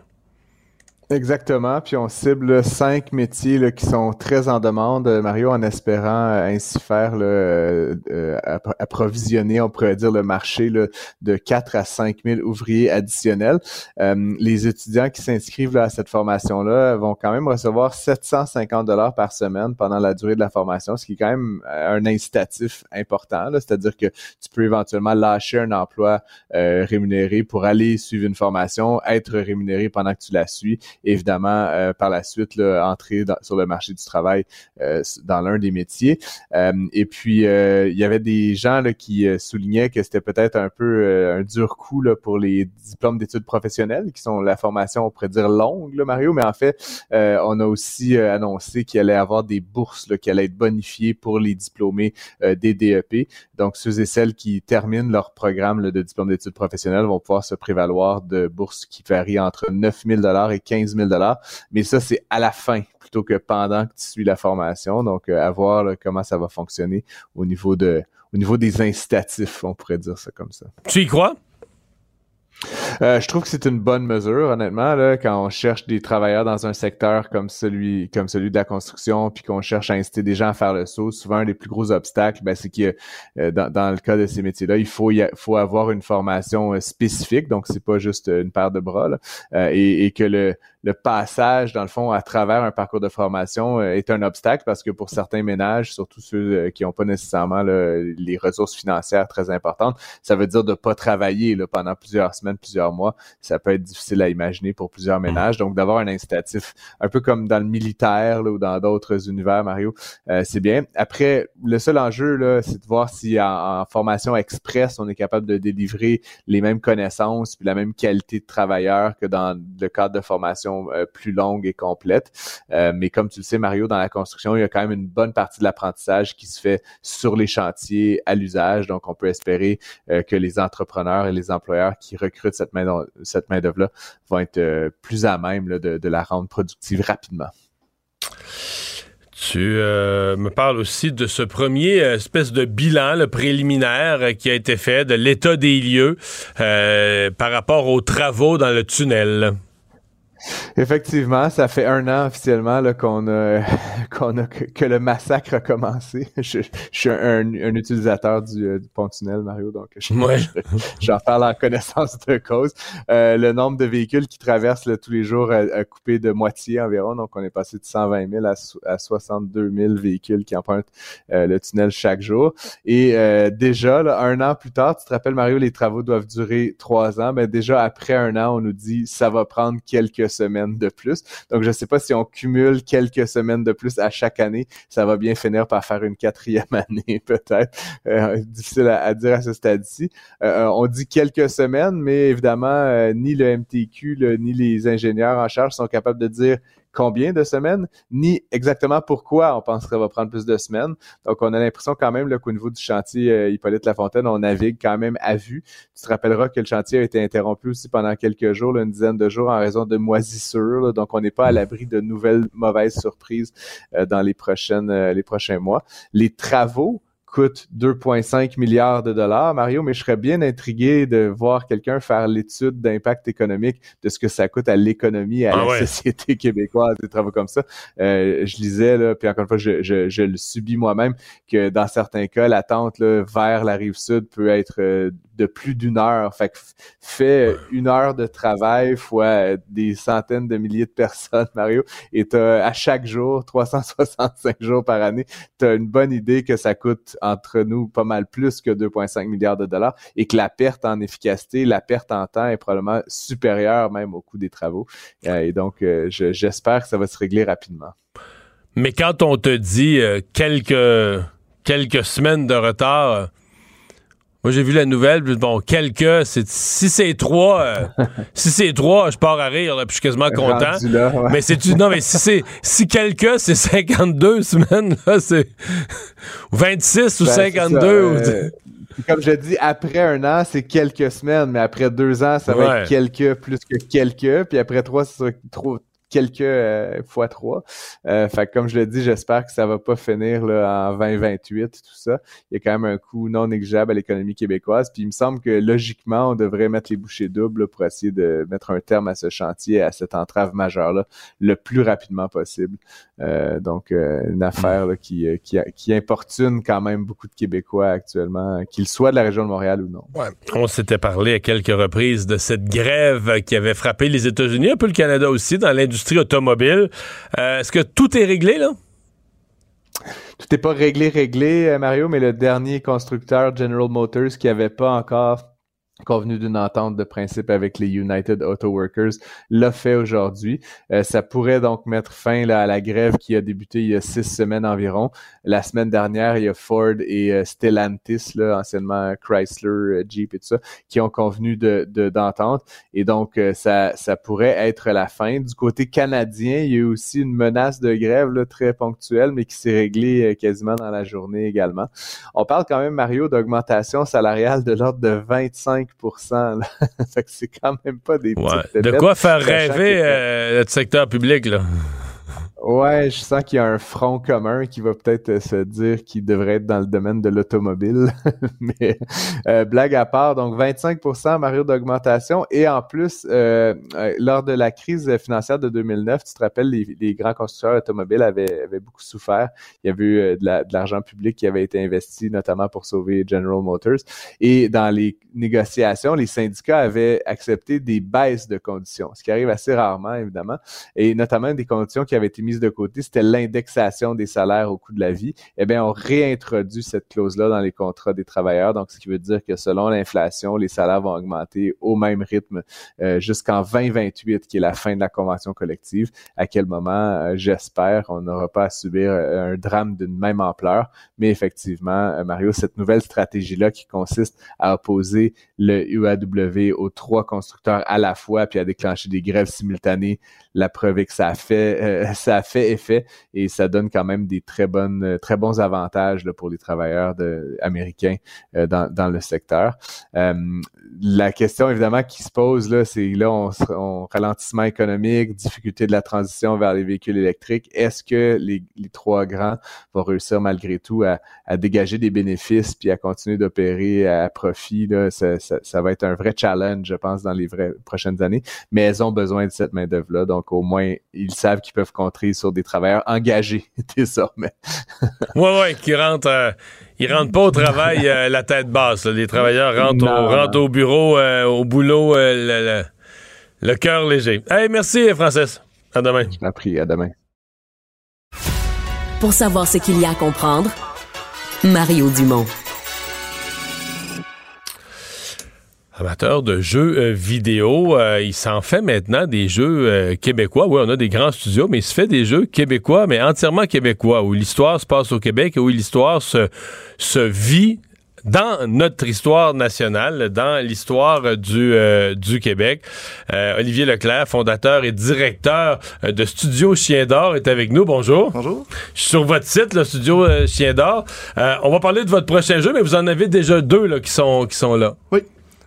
Exactement. Puis on cible cinq métiers là, qui sont très en demande, euh, Mario, en espérant euh, ainsi faire le euh, approvisionner, on pourrait dire, le marché là, de 4 à 5 000 ouvriers additionnels. les étudiants qui s'inscrivent à cette formation-là vont quand même recevoir 750 dollars par semaine pendant la durée de la formation, ce qui est quand même un incitatif important. C'est-à-dire que tu peux éventuellement lâcher un emploi rémunéré pour aller suivre une formation, être rémunéré pendant que tu la suis évidemment euh, par la suite là, entrer sur le marché du travail euh, dans l'un des métiers. Euh, et puis il y avait des gens là, qui soulignaient que c'était peut-être un peu un dur coup là, pour les diplômes d'études professionnelles, qui sont la formation, on pourrait dire longue, là, Mario, mais en fait, on a aussi annoncé qu'il allait avoir des bourses qui allaient être bonifiées pour les diplômés des DEP. Donc, ceux et celles qui terminent leur programme de diplôme d'études professionnelles vont pouvoir se prévaloir de bourses qui varient entre 9 000 et 15 000 mais ça, c'est à la fin plutôt que pendant que tu suis la formation. Donc, euh, à voir comment ça va fonctionner au niveau de au niveau des incitatifs, on pourrait dire ça comme ça. Tu y crois? Euh, je trouve que c'est une bonne mesure, honnêtement, là, quand on cherche des travailleurs dans un secteur comme celui, comme celui de la construction, puis qu'on cherche à inciter des gens à faire le saut. Souvent, un des plus gros obstacles, ben, c'est que euh, dans, dans, le cas de ces métiers-là, il faut, y faut avoir une formation euh, spécifique, donc c'est pas juste une paire de bras, et, et, que le, le passage, dans le fond, à travers un parcours de formation est un obstacle parce que pour certains ménages, surtout ceux qui n'ont pas nécessairement les ressources financières très importantes, ça veut dire de pas travailler là, pendant plusieurs semaines plusieurs mois, ça peut être difficile à imaginer pour plusieurs mm. ménages. Donc, d'avoir un incitatif, un peu comme dans le militaire ou dans d'autres univers, Mario, euh, c'est bien. Après, le seul enjeu, là, c'est de voir si en, formation express, on est capable de délivrer les mêmes connaissances puis la même qualité de travailleur que dans le cadre de formation euh, plus longue et complète. Euh, mais comme tu le sais, Mario, dans la construction, il y a quand même une bonne partie de l'apprentissage qui se fait sur les chantiers à l'usage. Donc, on peut espérer que les entrepreneurs et les employeurs qui recrutent cette main cette main d'œuvre là vont être euh, plus à même de, la rendre productive rapidement. Tu euh, me parles aussi de ce premier euh, espèce de bilan le préliminaire qui a été fait de l'état des lieux par rapport aux travaux dans le tunnel. Effectivement, ça fait un an officiellement qu'on a, qu'on a que, le massacre a commencé. Je, suis un, utilisateur du, euh, du pont-tunnel, Mario, donc j'en parle en connaissance de cause. Euh, le nombre de véhicules qui traversent tous les jours a, coupé de moitié environ, donc on est passé de 120 000 à, à 62 000 véhicules qui empruntent euh, le tunnel chaque jour. Et déjà, un an plus tard, tu te rappelles, Mario, les travaux doivent durer trois ans. Mais déjà après un an, on nous dit ça va prendre quelques semaines de plus. Donc, je ne sais pas si on cumule quelques semaines de plus à chaque année, ça va bien finir par faire une quatrième année, peut-être. Euh, difficile à, dire à ce stade-ci. Euh, on dit quelques semaines, mais évidemment, euh, ni le MTQ, ni les ingénieurs en charge sont capables de dire combien de semaines, ni exactement pourquoi on pense que va prendre plus de semaines. Donc, on a l'impression quand même qu'au niveau du chantier euh, Hippolyte Lafontaine, on navigue quand même à vue. Tu te rappelleras que le chantier a été interrompu aussi pendant quelques jours, une dizaine de jours en raison de moisissures. donc, on n'est pas à l'abri de nouvelles mauvaises surprises euh, dans les prochaines, euh, les prochains mois. Les travaux coûte 2,5 milliards de dollars, Mario, mais je serais bien intrigué de voir quelqu'un faire l'étude d'impact économique de ce que ça coûte à l'économie, à ah la société québécoise, des travaux comme ça. Euh, je lisais, là, puis encore une fois, je, je, je le subis moi-même, que dans certains cas, l'attente vers la rive sud peut être euh, de plus d'une heure. Fait que fais une heure de travail fois des centaines de milliers de personnes, Mario, et t'as à chaque jour, 365 jours par année, tu as une bonne idée que ça coûte entre nous pas mal plus que 2,5 milliards de dollars et que la perte en efficacité, la perte en temps est probablement supérieure même au coût des travaux. Euh, et donc, euh, j'espère que ça va se régler rapidement. Mais quand on te dit euh, quelques, quelques semaines de retard, moi, j'ai vu la nouvelle, bon, quelques, c'est, si c'est trois, euh, si c'est trois, je pars à rire, puis je suis quasiment content. Mais c'est non, mais si c'est, si quelques, c'est 52 semaines, là, c'est 26 ou 52. Ben, euh, comme je dis, après un an, c'est quelques semaines, mais après deux ans, ça va être quelques plus que quelques, puis après trois, c'est trop, quelques euh, fois trois. Euh, fait comme je l'ai dit, j'espère que ça va pas finir là, en 2028, tout ça. Il y a quand même un coût non négligeable à l'économie québécoise. Puis il me semble que logiquement, on devrait mettre les bouchées doubles pour essayer de mettre un terme à ce chantier, à cette entrave majeure-là, le plus rapidement possible. Euh, donc, euh, une affaire qui, qui, qui, importune quand même beaucoup de Québécois actuellement, qu'ils soient de la région de Montréal ou non. Ouais. On s'était parlé à quelques reprises de cette grève qui avait frappé les États-Unis, un peu le Canada aussi, dans l'industrie automobile. Euh, est-ce que tout est réglé, là? Tout n'est pas réglé, réglé, Mario, mais le dernier constructeur, General Motors, qui avait pas encore convenu d'une entente de principe avec les United Auto Workers l'a fait aujourd'hui. Euh, ça pourrait donc mettre fin à la grève qui a débuté il y a six semaines environ. La semaine dernière, il y a Ford et euh, Stellantis, là, anciennement Chrysler, euh, Jeep et tout ça, qui ont convenu de, d'entente. Et donc, ça, ça pourrait être la fin. Du côté canadien, il y a eu aussi une menace de grève là, très ponctuelle, mais qui s'est réglée quasiment dans la journée également. On parle quand même, Mario, d'augmentation salariale de l'ordre de 25 fait que c'est quand même pas des ouais. De quoi faire rêver euh, le secteur public, là? Ouais, je sens qu'il y a un front commun qui va peut-être euh, se dire qu'il devrait être dans le domaine de l'automobile. Mais euh, blague à part, donc 25% Mario d'augmentation. Et en plus, euh, lors de la crise financière de 2009, tu te rappelles, les, grands constructeurs automobiles avaient, beaucoup souffert. Il y avait eu de l'argent public qui avait été investi, notamment pour sauver General Motors. Et dans les négociations, les syndicats avaient accepté des baisses de conditions, ce qui arrive assez rarement, évidemment, et notamment des conditions qui avaient été mises de côté, c'était l'indexation des salaires au coût de la vie, eh bien, on réintroduit cette clause-là dans les contrats des travailleurs. Donc, ce qui veut dire que selon l'inflation, les salaires vont augmenter au même rythme euh, jusqu'en 2028, qui est la fin de la convention collective. À quel moment, euh, j'espère, on n'aura pas à subir euh, un drame d'une même ampleur. Mais effectivement, Mario, cette nouvelle stratégie-là qui consiste à opposer le UAW aux trois constructeurs à la fois, puis à déclencher des grèves simultanées, la preuve est que ça a fait, ça fait effet et ça donne quand même des très bonnes, euh, très bons avantages pour les travailleurs américains euh, dans, le secteur. Euh, la question évidemment qui se pose là, c'est là on, ralentissement économique, difficulté de la transition vers les véhicules électriques. Est-ce que les, trois grands vont réussir malgré tout à, dégager des bénéfices puis à continuer d'opérer à profit là, ça, ça, va être un vrai challenge, je pense, dans les vraies prochaines années. Mais elles ont besoin de cette main d'œuvre là, donc au moins ils savent qu'ils peuvent contrer sur des travailleurs engagés désormais. ouais, ouais, qui rentrent, euh, ils rentrent pas au travail euh, la tête basse. Les travailleurs rentrent, au, rentrent au, bureau, euh, au boulot, le, le, cœur léger. Hey, merci, Francis. À demain. Je t'en prie, à demain. Pour savoir ce qu'il y a à comprendre, Mario Dumont. Amateur de jeux euh, vidéo, euh, il s'en fait maintenant des jeux euh, québécois. Oui, on a des grands studios, mais il se fait des jeux québécois, mais entièrement québécois, où l'histoire se passe au Québec et où l'histoire se, se vit dans notre histoire nationale, dans l'histoire du, du Québec. Olivier Leclerc, fondateur et directeur de Studio Chien d'Or, est avec nous. Bonjour. Bonjour. Je suis sur votre site, le Studio Chien d'Or. on va parler de votre prochain jeu, mais vous en avez déjà deux là, qui, sont, qui sont là. Oui.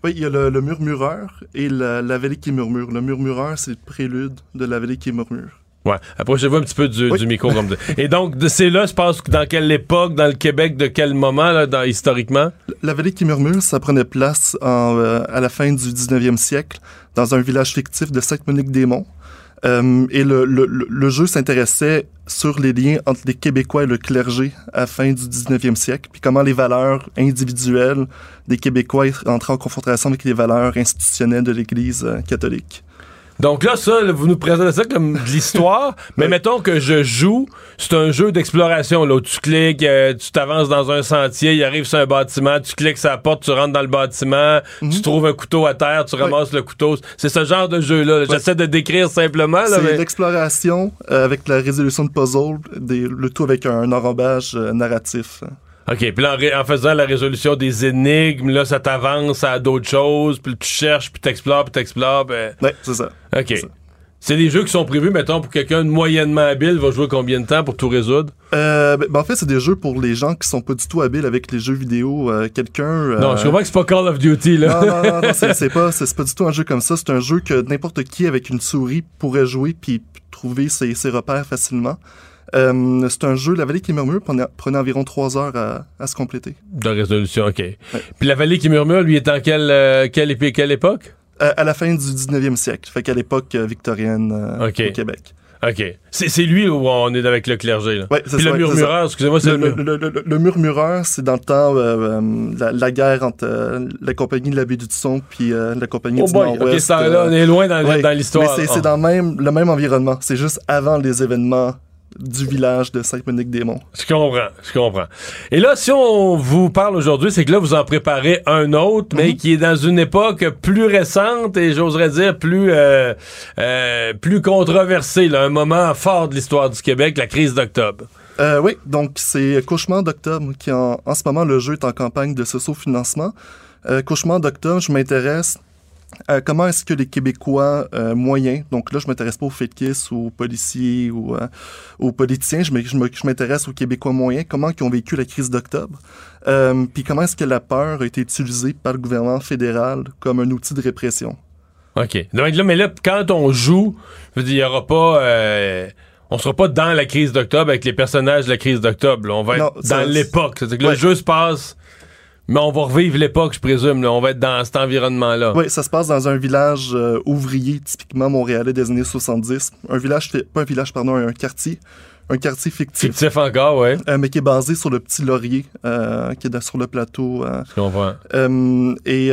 Oui, il y a le, murmureur et la, vallée qui murmure. Le murmureur, c'est le prélude de la vallée qui murmure. Ouais. Approchez-vous un petit peu du, micro. Comme Et donc, de ces là se passe dans quelle époque, dans le Québec, de quel moment, là, dans, historiquement? La vallée qui murmure, ça prenait place euh, à la fin du 19e siècle dans un village fictif de Sainte-Monique-des-Monts. Euh, et le, le, le jeu s'intéressait sur les liens entre les Québécois et le clergé à fin du 19e siècle, puis comment les valeurs individuelles des Québécois entraient en confrontation avec les valeurs institutionnelles de l'Église euh, catholique. Donc là, ça, vous nous présentez ça comme de l'histoire, mais mettons que je joue, c'est un jeu d'exploration. Là, où tu cliques, euh, tu t'avances dans un sentier, il arrive sur un bâtiment, tu cliques sur la porte, tu rentres dans le bâtiment, tu mhm. trouves un couteau à terre, tu ramasses le couteau. C'est ce genre de jeu-là. J'essaie de décrire simplement. C'est l'exploration euh, avec la résolution de puzzle, le tout avec un enrobage euh, narratif. OK, puis là, en, faisant la résolution des énigmes, là, ça t'avance à d'autres choses, puis tu cherches, puis t'explores, puis t'explores. Ben... Ouais, c'est ça. OK. C'est des jeux qui sont prévus, mettons, pour quelqu'un de moyennement habile, va jouer combien de temps pour tout résoudre? Euh, ben, ben, en fait, c'est des jeux pour les gens qui sont pas du tout habiles avec les jeux vidéo. Euh, quelqu'un. Euh, Non, je comprends que c'est pas Call of Duty, là. Non, non, non, non, c'est pas, du tout un jeu comme ça. C'est un jeu que n'importe qui avec une souris pourrait jouer puis trouver ses, ses repères facilement. Euh, c'est un jeu, La Vallée qui murmure, prenait, prenait environ trois heures à, à se compléter. De résolution, OK. Puis la vallée qui murmure, lui, est en quelle, euh, quelle, époque? Euh, à la fin du 19e siècle, fait qu'à l'époque euh, victorienne au Québec. OK. C'est c'est lui où on est avec le clergé, là. Ouais, c'est Puis ça, le murmureur, excusez-moi, c'est Le, le, murmureur, c'est dans le temps euh, euh, la, la guerre entre euh, la compagnie de la baie du Son puis la compagnie Oh du Nord-Ouest. OK, ça, là, euh, on est loin dans, ouais. dans l'histoire. Mais c'est c'est Ah. dans même, le même environnement. C'est juste avant les événements du village de Saint-Monique-des-Monts. Je comprends, je comprends. Et là, si on vous parle aujourd'hui, c'est que là, vous en préparez un autre, mais Mhm. qui est dans une époque plus récente et j'oserais dire plus euh, euh, plus controversée, là, un moment fort de l'histoire du Québec, la crise d'octobre. Euh, oui, donc c'est Cauchemar d'octobre qui en, en ce moment le jeu est en campagne de socio-financement. Cauchemar d'octobre, je m'intéresse à comment est-ce que les Québécois euh, moyens, donc là je m'intéresse pas aux fétiches ou aux policiers ou euh, aux politiciens, je m'intéresse aux Québécois moyens, comment ils ont vécu la crise d'octobre, euh, puis comment est-ce que la peur a été utilisée par le gouvernement fédéral comme un outil de répression? OK. Donc là, mais là, quand on joue, il y aura pas... euh, on sera pas dans la crise d'octobre avec les personnages de la crise d'octobre. On va être Non, dans l'époque. C'est-à-dire que le jeu se passe... Mais on va revivre l'époque, je présume. là. On va être dans cet environnement-là. Oui, ça se passe dans un village euh, ouvrier, typiquement montréalais des années 70. Un village, pas un village, pardon, un quartier. Un quartier fictif, Fictif encore, ouais. euh, mais qui est basé sur le petit laurier euh, qui est sur le plateau. euh. Je comprends. Et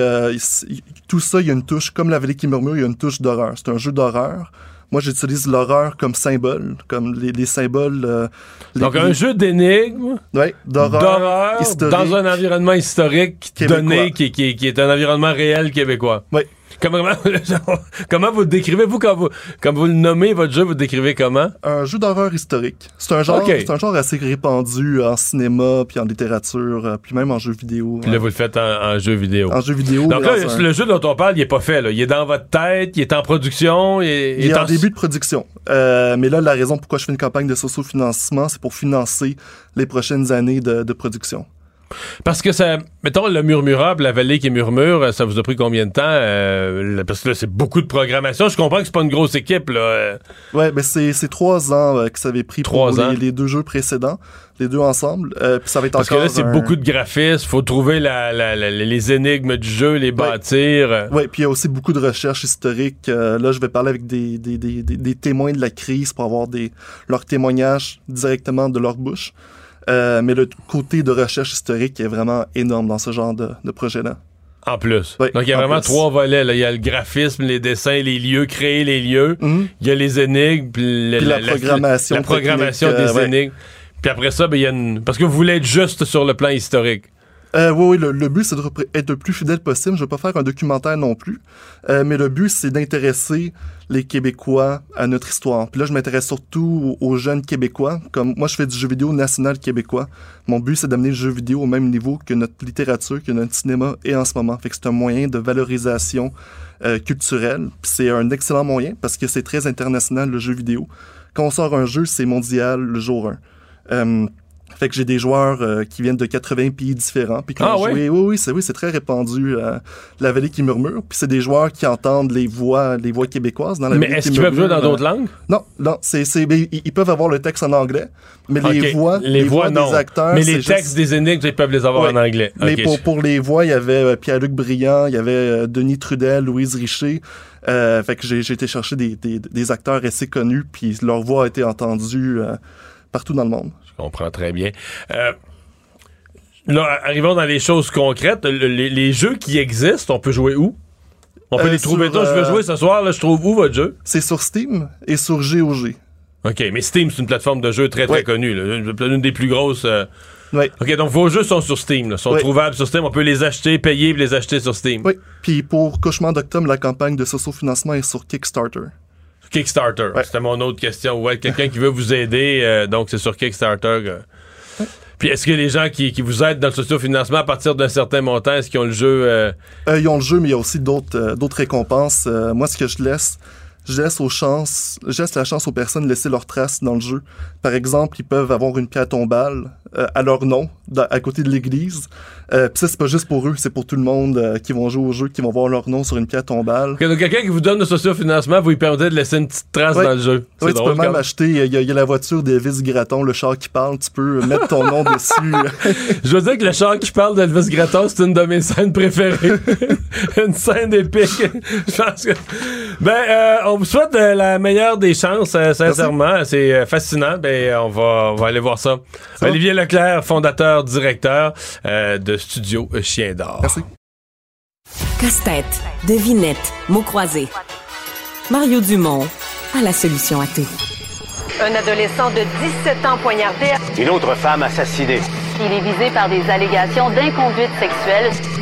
tout ça, il y a une touche, comme la vallée qui murmure, il y a une touche d'horreur. C'est un jeu d'horreur. Moi, j'utilise l'horreur comme symbole, comme les, les symboles. euh, les- Donc, un jeu d'énigmes, ouais, d'horreur, dans un environnement historique Québécois. donné qui, qui- qui est un environnement réel québécois. Oui. Comment, comment vous le décrivez, vous, quand vous, quand vous le nommez, votre jeu, vous le décrivez comment? un jeu d'horreur historique. C'est un genre, Ok. c'est un genre assez répandu en cinéma, puis en littérature, euh, puis même en jeu vidéo. Puis là, euh, vous le faites en, en jeu vidéo. en jeu vidéo. Donc là, un- le jeu dont on parle, il est pas fait. Là. Il est dans votre tête, il est en production, il est, il est en début de production. Euh, mais là, la raison pourquoi je fais une campagne de socio-financement, c'est pour financer les prochaines années de, de production. Parce que ça, mettons, le puis la vallée qui murmure, ça vous a pris combien de temps? Euh, parce que là, c'est beaucoup de programmation. Je comprends que c'est pas une grosse équipe, là. euh. Ouais, ben c'est c'est trois ans euh, que ça avait pris Trois pour ans. les, les deux jeux précédents, les deux ensemble. Euh, puis ça va être Parce que là, c'est un- beaucoup de graphismes. Faut trouver la, la- la- les énigmes du jeu, les bâtir. Ouais, puis il y a aussi beaucoup de recherches historiques. Euh, là, je vais parler avec des, des, des, des, des témoins de la crise pour avoir des, leurs témoignages directement de leur bouche. Euh, mais le côté de recherche historique est vraiment énorme dans ce genre de, de projet-là. En plus. Oui, Donc, il y a en vraiment plus. trois volets. Là. Il y a le graphisme, les dessins, les lieux, créer les lieux. Mhm. Il y a les énigmes, puis, le- Puis la programmation La programmation des euh, ouais. énigmes. Puis après ça, ben, il y a une... Parce que vous voulez être juste sur le plan historique. Euh, oui, oui, le, le but, c'est de repré- être le plus fidèle possible. Je ne vais pas faire un documentaire non plus. Euh, mais le but, c'est d'intéresser les Québécois à notre histoire. Puis là, je m'intéresse surtout aux, aux jeunes Québécois. Comme moi, je fais du jeu vidéo national québécois. Mon but, c'est d'amener le jeu vidéo au même niveau que notre littérature, que notre cinéma est en ce moment. Fait que c'est un moyen de valorisation euh, culturelle. Puis c'est un excellent moyen parce que c'est très international, le jeu vidéo. Quand on sort un jeu, c'est mondial le jour 1. Fait que j'ai des joueurs euh, qui viennent de 80 pays différents. Puis qui Ah ont ouais? joué- oui, oui, c'est oui, c'est très répandu. euh, la vallée qui murmure. Puis c'est des joueurs qui entendent les voix, les voix québécoises dans la Mais vallée est-ce qui qu'ils peuvent jouer dans euh, d'autres langues? Non, non, c'est, c'est, mais ils, peuvent avoir le texte en anglais, mais les voix, les voix, non. des acteurs, Mais les juste- textes des énigmes, ils peuvent les avoir Ouais. en anglais. Mais pour, les voix, il y avait Pierre-Luc Briand, il y avait Denis Trudel, Louise Richer. Euh, fait que j'ai, j'ai été chercher des, des, des acteurs assez connus, puis leur voix a été entendue euh, partout dans le monde. Je comprends très bien. Euh, là, arrivons dans les choses concrètes. Le- les, les jeux qui existent, on peut jouer où? On peut Euh, les trouver. sur, je veux euh, jouer ce soir, là, je trouve où votre jeu? C'est sur Steam et sur GOG. OK, mais Steam, c'est une plateforme de jeu très, très connue. là. Une, des plus grosses. euh. Oui. OK, donc vos jeux sont sur Steam. Là, sont trouvables sur Steam. On peut les acheter, payer et les acheter sur Steam. Oui. Puis pour Cauchemar d'octobre, la campagne de socio-financement est sur Kickstarter. Kickstarter. Ouais. C'était mon autre question. Ouais, quelqu'un qui veut vous aider, euh, donc c'est sur Kickstarter. euh. Puis est-ce que les gens qui, qui vous aident dans le socio-financement à partir d'un certain montant, est-ce qu'ils ont le jeu euh, ils ont le jeu, mais il y a aussi d'autres d'autres récompenses. Moi, ce que je laisse je laisse, aux chances, je laisse la chance aux personnes de laisser leurs traces dans le jeu. Par exemple, ils peuvent avoir une pierre tombale euh, à leur nom, à côté de l'église. Euh, Puis ça, c'est pas juste pour eux, c'est pour tout le monde euh, qui vont jouer au jeu, qui vont voir leur nom sur une pierre tombale. donc quelqu'un qui vous donne le sociofinancement, vous lui permettez de laisser une petite trace dans le jeu. Oui, tu peux même acheter, il y, a la voiture d'Elvis Gratton, le char qui parle, tu peux mettre ton nom dessus. Je veux dire que le char qui parle d'Elvis Gratton, c'est une de mes scènes préférées. une scène épique. Je pense que... Ben, euh, on vous souhaite euh, la meilleure des chances, euh, sincèrement. C'est fascinant. Ben, on va, on va aller voir ça. Olivier Leclerc, fondateur, directeur de Studio Chien d'Or. Merci. Casse-tête, devinette, mots croisés. Mario Dumont a la solution à tout. Un adolescent de 17 ans poignardé. Une autre femme assassinée. Il est visé par des allégations d'inconduite sexuelle.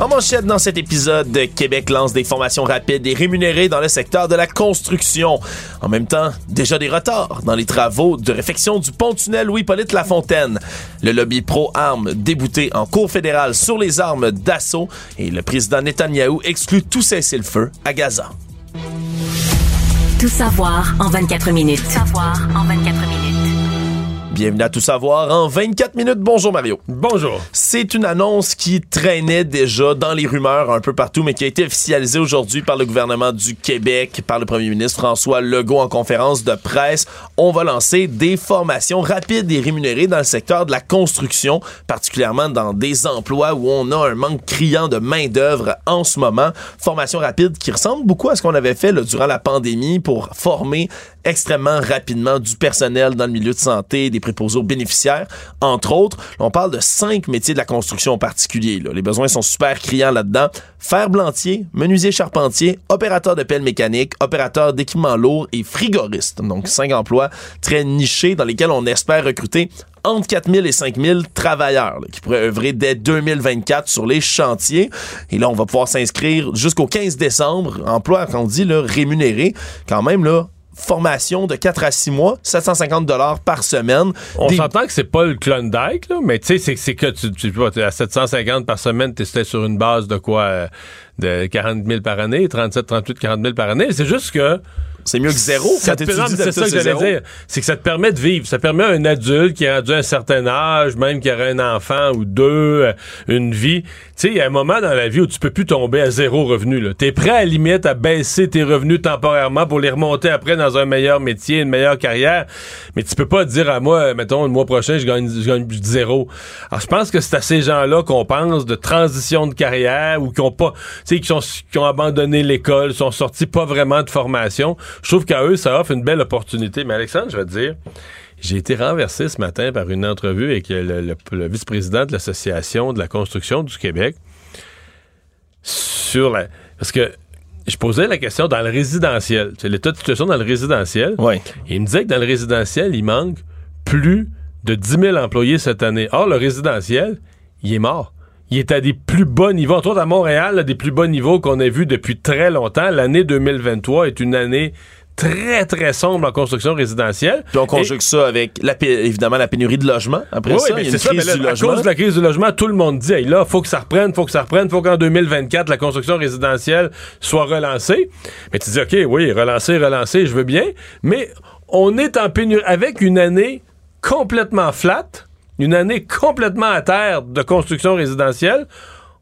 En manchette dans cet épisode, Québec lance des formations rapides et rémunérées dans le secteur de la construction. En même temps, déjà des retards dans les travaux de réfection du pont-tunnel Louis-Polyte Lafontaine. Le lobby pro-armes débouté en cour fédérale sur les armes d'assaut et le président Netanyahou exclut tout cessez-le-feu à Gaza. Tout savoir en 24 minutes. Tout savoir en 24 minutes. Bienvenue à Tout savoir en 24 minutes. Bonjour Mario. Bonjour. C'est une annonce qui traînait déjà dans les rumeurs un peu partout, mais qui a été officialisée aujourd'hui par le gouvernement du Québec, par le premier ministre François Legault en conférence de presse. On va lancer des formations rapides et rémunérées dans le secteur de la construction, particulièrement dans des emplois où on a un manque criant de main-d'œuvre en ce moment. Formation rapide qui ressemble beaucoup à ce qu'on avait fait durant la pandémie pour former extrêmement rapidement du personnel dans le milieu de santé, des préposés aux bénéficiaires, entre autres. On parle de cinq métiers de la construction en particulier. Les besoins sont super criants là-dedans. Fer blantier, menuisier charpentier, opérateur de pelle mécanique, opérateur d'équipements lourds et frigoriste. Donc cinq emplois très nichés dans lesquels on espère recruter entre 4000 et 5000 travailleurs qui pourraient œuvrer dès 2024 sur les chantiers. Et là, on va pouvoir s'inscrire jusqu'au 15 décembre. Emploi, quand on dit, là, rémunéré. Quand même, là, formation de 4 à 6 mois, 750 dollars par semaine. On s'entend que c'est pas le Klondike, là, mais tu sais, c'est que tu, tu à 750 par semaine, tu es sur une base de quoi? Euh, de 40 000 par année, 37, 38, 40 000 par année. C'est juste que c'est mieux que zéro quand tu C'est ça que j'allais dire. C'est que ça te permet de vivre. Ça permet à un adulte qui a rendu un certain âge, même qui aurait un enfant ou deux, euh, une vie. Tu sais, il y a un moment dans la vie où tu peux plus tomber à zéro revenu. Tu es prêt à limite à baisser tes revenus temporairement pour les remonter après dans un meilleur métier, une meilleure carrière. Mais tu peux pas dire à moi, mettons, le mois prochain, je gagne, je gagne zéro. Alors, je pense que c'est à ces gens-là qu'on pense de transition de carrière ou qui ont pas, tu sais, qui ont abandonné l'école, sont sortis pas vraiment de formation je trouve qu'à eux, ça offre une belle opportunité. Mais Alexandre, je vais te dire, j'ai été renversé ce matin par une entrevue avec le, vice-président de l'Association de la construction du Québec sur la... Parce que je posais la question dans le résidentiel. C'est l'état de situation dans le résidentiel. Oui. il me disait que dans le résidentiel, il manque plus de 10 000 employés cette année. Or, le résidentiel, il est mort il est à des plus bas niveaux, entre autres à Montréal, des plus bas niveaux qu'on a vus depuis très longtemps. L'année 2023 est une année très, très sombre en construction résidentielle. Puis on conjugue ça avec, la, évidemment, la pénurie de logement. Après ça, il y a une crise du logement. À cause de la crise du logement, tout le monde dit, hey, là, faut que ça reprenne, faut que ça reprenne, faut qu'en 2024, la construction résidentielle soit relancée. Mais tu dis, OK, oui, relancer, relancer, je veux bien. Mais on est en pénurie, avec une année complètement flatte, une année complètement à terre de construction résidentielle,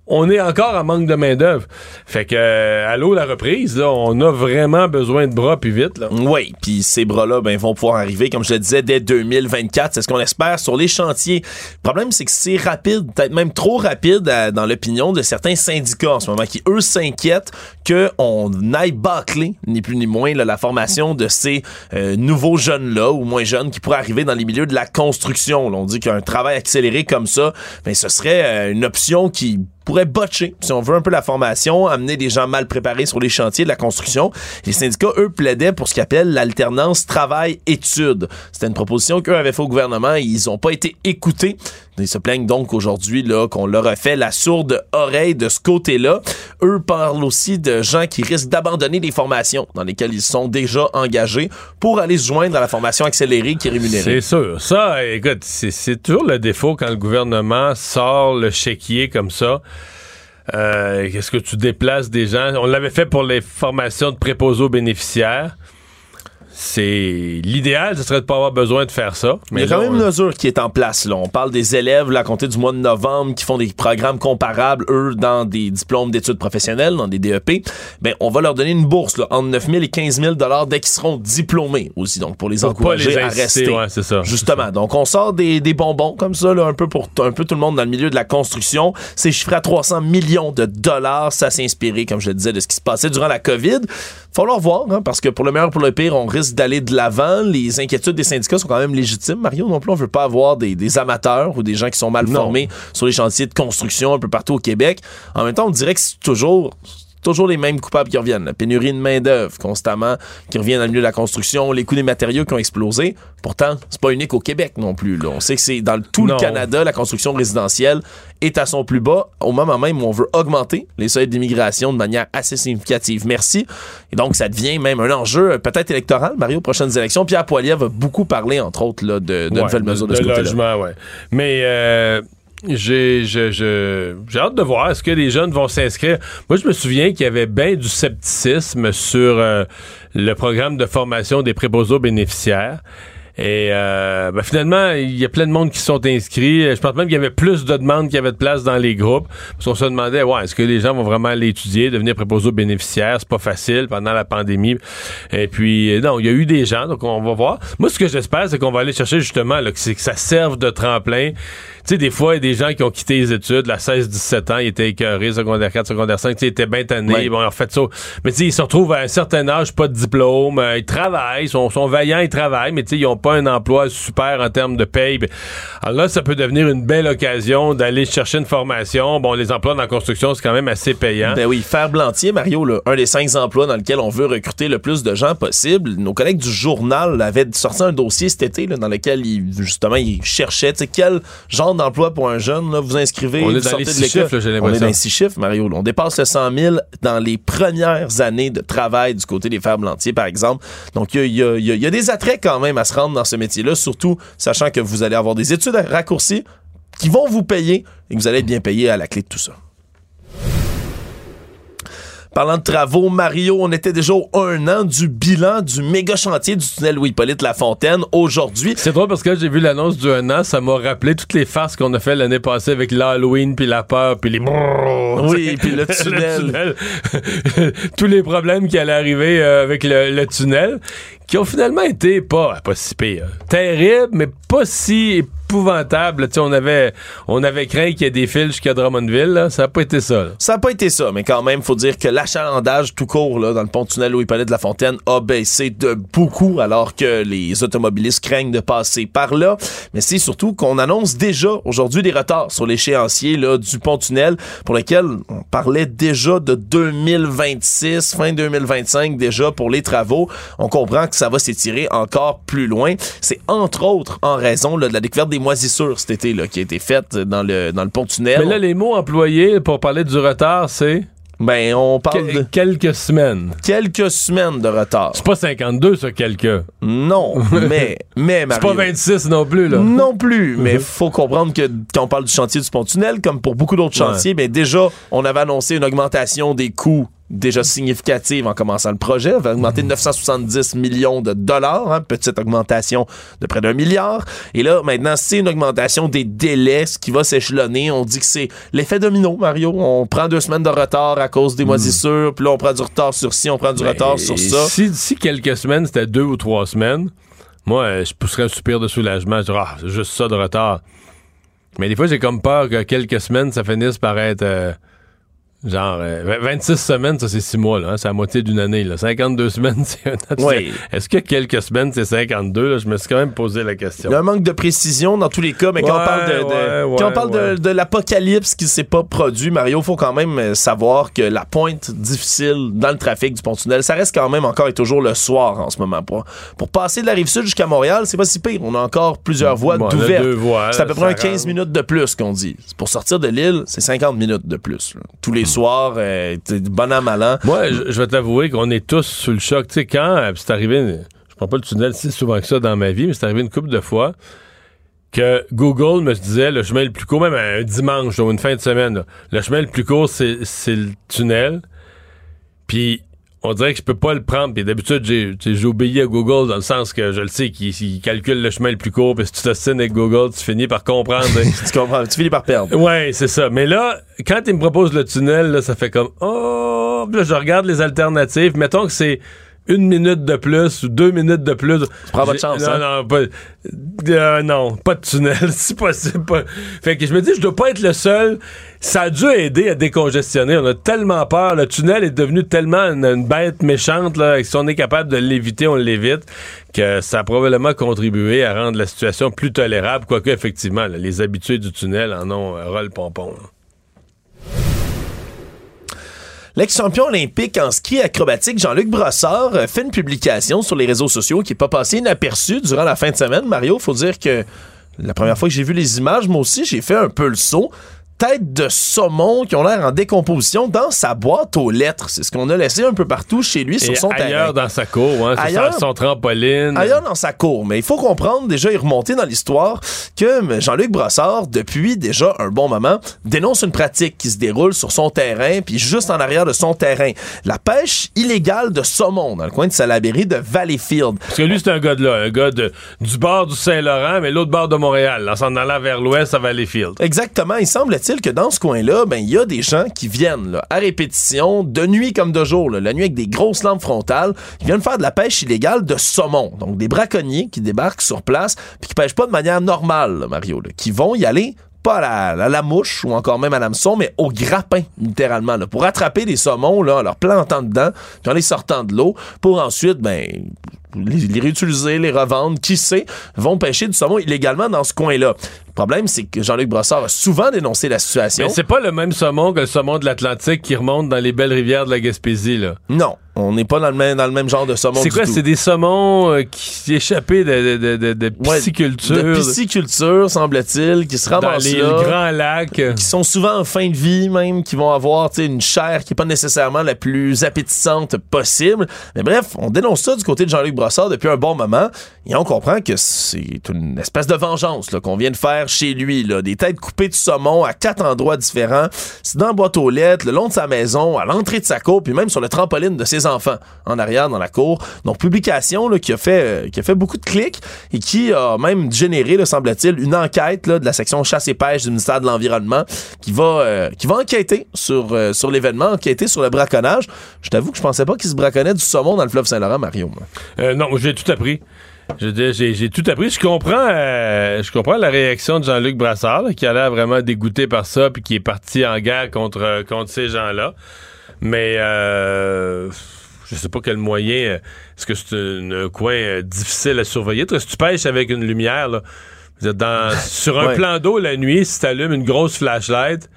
on est encore en manque de main-d'œuvre. Fait que, euh, allô, la reprise, on a vraiment besoin de bras, puis vite. Là. Oui, puis ces bras-là ben, vont pouvoir arriver, comme je le disais, dès 2024. C'est ce qu'on espère sur les chantiers. Le problème, c'est que c'est rapide, peut-être même trop rapide dans l'opinion de certains syndicats en ce moment, qui, eux, s'inquiètent qu'on aille bâcler, ni plus ni moins, la formation de ces euh, nouveaux jeunes-là, ou moins jeunes, qui pourraient arriver dans les milieux de la construction. on dit qu'un travail accéléré comme ça, ben, ce serait euh, une option qui pourrait botcher, si on veut un peu la formation, amener des gens mal préparés sur les chantiers de la construction. Les syndicats, eux, plaidaient pour ce qu'ils appellent l'alternance travail-études. C'était une proposition qu'eux avaient fait au gouvernement et ils n'ont pas été écoutés Ils se plaignent donc aujourd'hui qu'on leur a fait la sourde oreille de ce côté-là. Eux parlent aussi de gens qui risquent d'abandonner des formations dans lesquelles ils sont déjà engagés pour aller se joindre à la formation accélérée qui est rémunérée. C'est sûr. Ça, écoute, c'est toujours le défaut quand le gouvernement sort le chéquier comme ça. Euh, Qu'est-ce que tu déplaces des gens? On l'avait fait pour les formations de préposés aux bénéficiaires c'est l'idéal, ce serait de pas avoir besoin de faire ça. Mais il y a quand même une mesure qui est en place. Là. On parle des élèves là, à compter du mois de novembre qui font des programmes comparables, eux, dans des diplômes d'études professionnelles, dans des DEP. Ben, on va leur donner une bourse là, entre 9 000 et 15 000 dès qu'ils seront diplômés aussi. Donc, pour les encourager à rester. Ouais, ça, Justement. Donc, on sort des, des bonbons comme ça, là, un peu pour un peu tout le monde dans le milieu de la construction. C'est chiffré à 300 millions de dollars. Ça s'est inspiré, comme je le disais, de ce qui se passait durant la COVID. Falloir voir, hein, parce que pour le meilleur, pour le pire, on risque d'aller de l'avant. Les inquiétudes des syndicats sont quand même légitimes. Mario, non plus, on veut pas avoir des, amateurs ou des gens qui sont mal formés sur les chantiers de construction un peu partout au Québec. En même temps, on dirait que c'est toujours toujours les mêmes coupables qui reviennent. La pénurie de main-d'œuvre constamment qui revient dans le milieu de la construction, les coûts des matériaux qui ont explosé. Pourtant, c'est pas unique au Québec non plus. On sait que c'est dans tout le Canada, la construction résidentielle est à son plus bas au moment même où on veut augmenter les seuils d'immigration de manière assez significative. Merci. Et donc, ça devient même un enjeu euh, peut-être électoral, Mario, aux prochaines élections. Pierre Poilievre va beaucoup parler, entre autres, là, de, de nouvelles mesures de, ce côté-là. Ouais. Mais... Euh j'ai hâte de voir. Est-ce que les jeunes vont s'inscrire? Moi, je me souviens qu'il y avait bien du scepticisme sur euh, le programme de formation des préposés bénéficiaires. Et euh, ben, finalement, il y a plein de monde qui sont inscrits. Je pense même qu'il y avait plus de demandes qu'il y avait de place dans les groupes. Parce qu'on se demandait, ouais, est-ce que les gens vont vraiment aller étudier, devenir préposés aux bénéficiaires? C'est pas facile pendant la pandémie. Et puis, non, il y a eu des gens, donc on va voir. Moi, ce que j'espère, c'est qu'on va aller chercher justement là, que ça serve de tremplin tu sais, des fois, il y a des gens qui ont quitté les études, la 16-17 ans, ils étaient écœurés, secondaire 4, secondaire 5, ils étaient bien tannés, bon, ils ont fait ça. Mais tu sais, ils se retrouvent à un certain âge, pas de diplôme, euh, ils travaillent, ils sont, sont vaillants, ils travaillent, mais tu sais, ils ont pas un emploi super en termes de paye. Alors là, ça peut devenir une belle occasion d'aller chercher une formation. Bon, les emplois dans la construction, c'est quand même assez payant. Ben oui, faire blantier, Mario, là, un des cinq emplois dans lequel on veut recruter le plus de gens possible. Nos collègues du journal avaient sorti un dossier cet été là, dans lequel ils, justement, ils cherchaient, tu sais, quel genre d'emploi pour un jeune. Là, vous inscrivez, on vous est dans sortez les de six chiffres, j'ai On est dans les six chiffres, Mario. On dépasse le 100 000 dans les premières années de travail du côté des fers blantiers, par exemple. Donc, il y y a, des attraits quand même à se rendre dans ce métier-là, surtout sachant que vous allez avoir des études raccourcies qui vont vous payer et que vous allez être bien payé à la clé de tout ça. Parlant de travaux, Mario, on était déjà au un an du bilan du méga chantier du tunnel Louis-Polyte Lafontaine aujourd'hui. C'est drôle parce que j'ai vu l'annonce du un an, ça m'a rappelé toutes les farces qu'on a fait l'année passée avec l'Halloween, puis la peur, puis les... Oui, puis le tunnel. Tous les problèmes qui allaient arriver euh, avec le, tunnel, qui ont finalement été pas, pas si pire, terribles, mais pas si épouvantable. on avait, on avait craint qu'il y ait des fils jusqu'à Drummondville. Ça n'a pas été ça. Ça n'a pas été ça, mais quand même, faut dire que l'achalandage tout court là, dans le pont-tunnel où il parlait de la Fontaine a baissé de beaucoup alors que les automobilistes craignent de passer par là. Mais c'est surtout qu'on annonce déjà aujourd'hui des retards sur l'échéancier du pont-tunnel pour lequel on parlait déjà de 2026, fin 2025 déjà pour les travaux. On comprend que ça va s'étirer encore plus loin. C'est entre autres en raison de la découverte des moisissures cet été là, qui a été faite dans le, dans le pont-tunnel. Mais là, les mots employés pour parler du retard, c'est... Ben, on parle de... Quelques semaines. Quelques semaines de retard. C'est pas 52, ça, quelques. Non, mais... mais C'est pas 26 non plus, là. Non plus, mais faut comprendre que quand on parle du chantier du pont-tunnel, comme pour beaucoup d'autres chantiers, ben déjà, on avait annoncé une augmentation des coûts déjà significative en commençant le projet. On va augmenter de 970 millions de dollars, hein, petite augmentation de près d'un milliard. Et là, maintenant, c'est une augmentation des délais, ce qui va s'échelonner. On dit que c'est l'effet domino, Mario. On prend deux semaines de retard à cause des hmm. moisissures, puis là, on prend du retard sur ci, on prend du retard sur ça. Si, si quelques semaines, c'était deux ou trois semaines, moi, euh, je pousserais un soupir de soulagement. Je dirais, ah, c'est juste ça de retard. Mais des fois, j'ai comme peur que quelques semaines, ça finisse par être... Euh, Genre, euh, 26 semaines, ça, c'est 6 mois, là. hein, c'est la moitié d'une année, là. 52 semaines, c'est un an. Oui. Est-ce que quelques semaines, c'est 52, là? Je me suis quand même posé la question. Il y a un manque de précision dans tous les cas, mais quand on parle de, de- ouais, quand on parle de- l'apocalypse qui s'est pas produit, Mario, faut quand même euh, savoir que la pointe difficile dans le trafic du pont-tunnel, ça reste quand même encore et toujours le soir en ce moment. Pour, pour passer de la rive sud jusqu'à Montréal, c'est pas si pire. On a encore plusieurs voies Bon, d'ouvertes. deux voies, C'est à peu ça près un rentre. 15 minutes de plus qu'on dit. Pour sortir de l'île, c'est 50 minutes de plus. là. Tous les soirs, euh, bon an, mal an. Moi, je, vais t'avouer qu'on est tous sous le choc. Tu sais, quand euh, c'est arrivé, je prends pas le tunnel si souvent que ça dans ma vie, mais c'est arrivé une couple de fois que Google me disait le chemin le plus court, même un dimanche ou une fin de semaine, là, le chemin le plus court, c'est le tunnel. Puis on dirait que je peux pas le prendre. Puis d'habitude, j'ai obéi à Google dans le sens que je le sais qu'il calcule le chemin le plus court. Puis si tu t'ostines avec Google, tu finis par comprendre. tu comprends, tu finis par perdre. Ouais, c'est ça. Mais là, quand il me propose le tunnel, là, ça fait comme oh. Puis là, je regarde les alternatives. Mettons que c'est une minute de plus ou deux minutes de plus. Tu prends votre chance, Non, hein? non, pas, euh, non, pas de tunnel, si possible. Pas. Fait que je me dis, je dois pas être le seul. Ça a dû aider à décongestionner. On a tellement peur. Le tunnel est devenu tellement une, une bête méchante. Là, que si on est capable de l'éviter, on l'évite. Que ça a probablement contribué à rendre la situation plus tolérable. Quoique, effectivement, là, les habitués du tunnel en ont euh, ras le pompon. là. L'ex-champion olympique en ski acrobatique Jean-Luc Brossard euh, fait une publication sur les réseaux sociaux qui est pas passée inaperçue durant la fin de semaine. Mario, faut dire que la première fois que j'ai vu les images, moi aussi, j'ai fait un peu le saut. Tête de saumon qui ont l'air en décomposition dans sa boîte aux lettres. C'est ce qu'on a laissé un peu partout chez lui sur son ailleurs terrain. dans sa cour, hein, Ailleurs- sa- son trampoline. Ailleurs dans sa cour, mais il faut comprendre déjà et remonter dans l'histoire que Jean-Luc Brossard, depuis déjà un bon moment, dénonce une pratique qui se déroule sur son terrain, puis juste en arrière de son terrain. La pêche illégale de saumon dans le coin de Salaberry de Valleyfield. Parce que lui, c'est un gars de là, un gars de, du bord du Saint-Laurent, mais l'autre bord de Montréal, en s'en allant vers l'ouest à Valleyfield. Exactement. Il que dans ce coin-là, ben il y a des gens qui viennent à répétition, de nuit comme de jour, la nuit avec des grosses lampes frontales, qui viennent faire de la pêche illégale de saumon. Donc des braconniers qui débarquent sur place puis qui pêchent pas de manière normale, Mario, qui vont y aller pas à la, la mouche ou encore même à l'hameçon, mais au grappin, littéralement, pour attraper des saumons en leur plantant dedans, puis en les sortant de l'eau, pour ensuite, ben, les, les réutiliser, les revendre, qui sait, vont pêcher du saumon illégalement dans ce coin-là. Le problème, c'est que Jean-Luc Brossard a souvent dénoncé la situation. Mais c'est pas le même saumon que le saumon de l'Atlantique qui remonte dans les belles rivières de la Gaspésie, là. Non, on n'est pas dans le, même, dans le même genre de saumon C'est quoi? C'est des saumons euh, qui échappaient de, de, de, de, de Ouais, pisciculture. De pisciculture, semble-t-il, qui se dans ramassent les là, grands lacs. qui sont souvent en fin de vie même, qui vont avoir une chair qui est pas nécessairement la plus appétissante possible. Mais bref, on dénonce ça du côté de Jean-Luc Depuis un bon moment et on comprend que c'est une espèce de vengeance qu'on vient de faire chez lui. Là. Des têtes coupées de saumon à quatre endroits différents. C'est dans la boîte aux lettres, le long de sa maison, à l'entrée de sa cour, puis même sur le trampoline de ses enfants en arrière dans la cour. Donc publication là, qui, a fait, euh, qui a fait beaucoup de clics et qui a même généré, semble-t-il, une enquête là, de la section chasse et pêche du ministère de l'Environnement qui va, euh, qui va enquêter sur, euh, sur l'événement, enquêter sur le braconnage. Je t'avoue que je pensais pas qu'il se braconnait du saumon dans le fleuve Saint-Laurent, Mario. Euh, non, j'ai tout appris. J'ai tout appris. Je comprends, euh, je comprends la réaction de Jean-Luc Brassard, là, qui a l'air vraiment dégoûté par ça, puis qui est parti en guerre contre, euh, contre ces gens-là. Mais euh, je sais pas quel moyen. Est-ce que c'est un, coin difficile à surveiller? Si tu pêches avec une lumière, là, dans, sur un Ouais. plan d'eau la nuit, si t'allumes une grosse flashlight,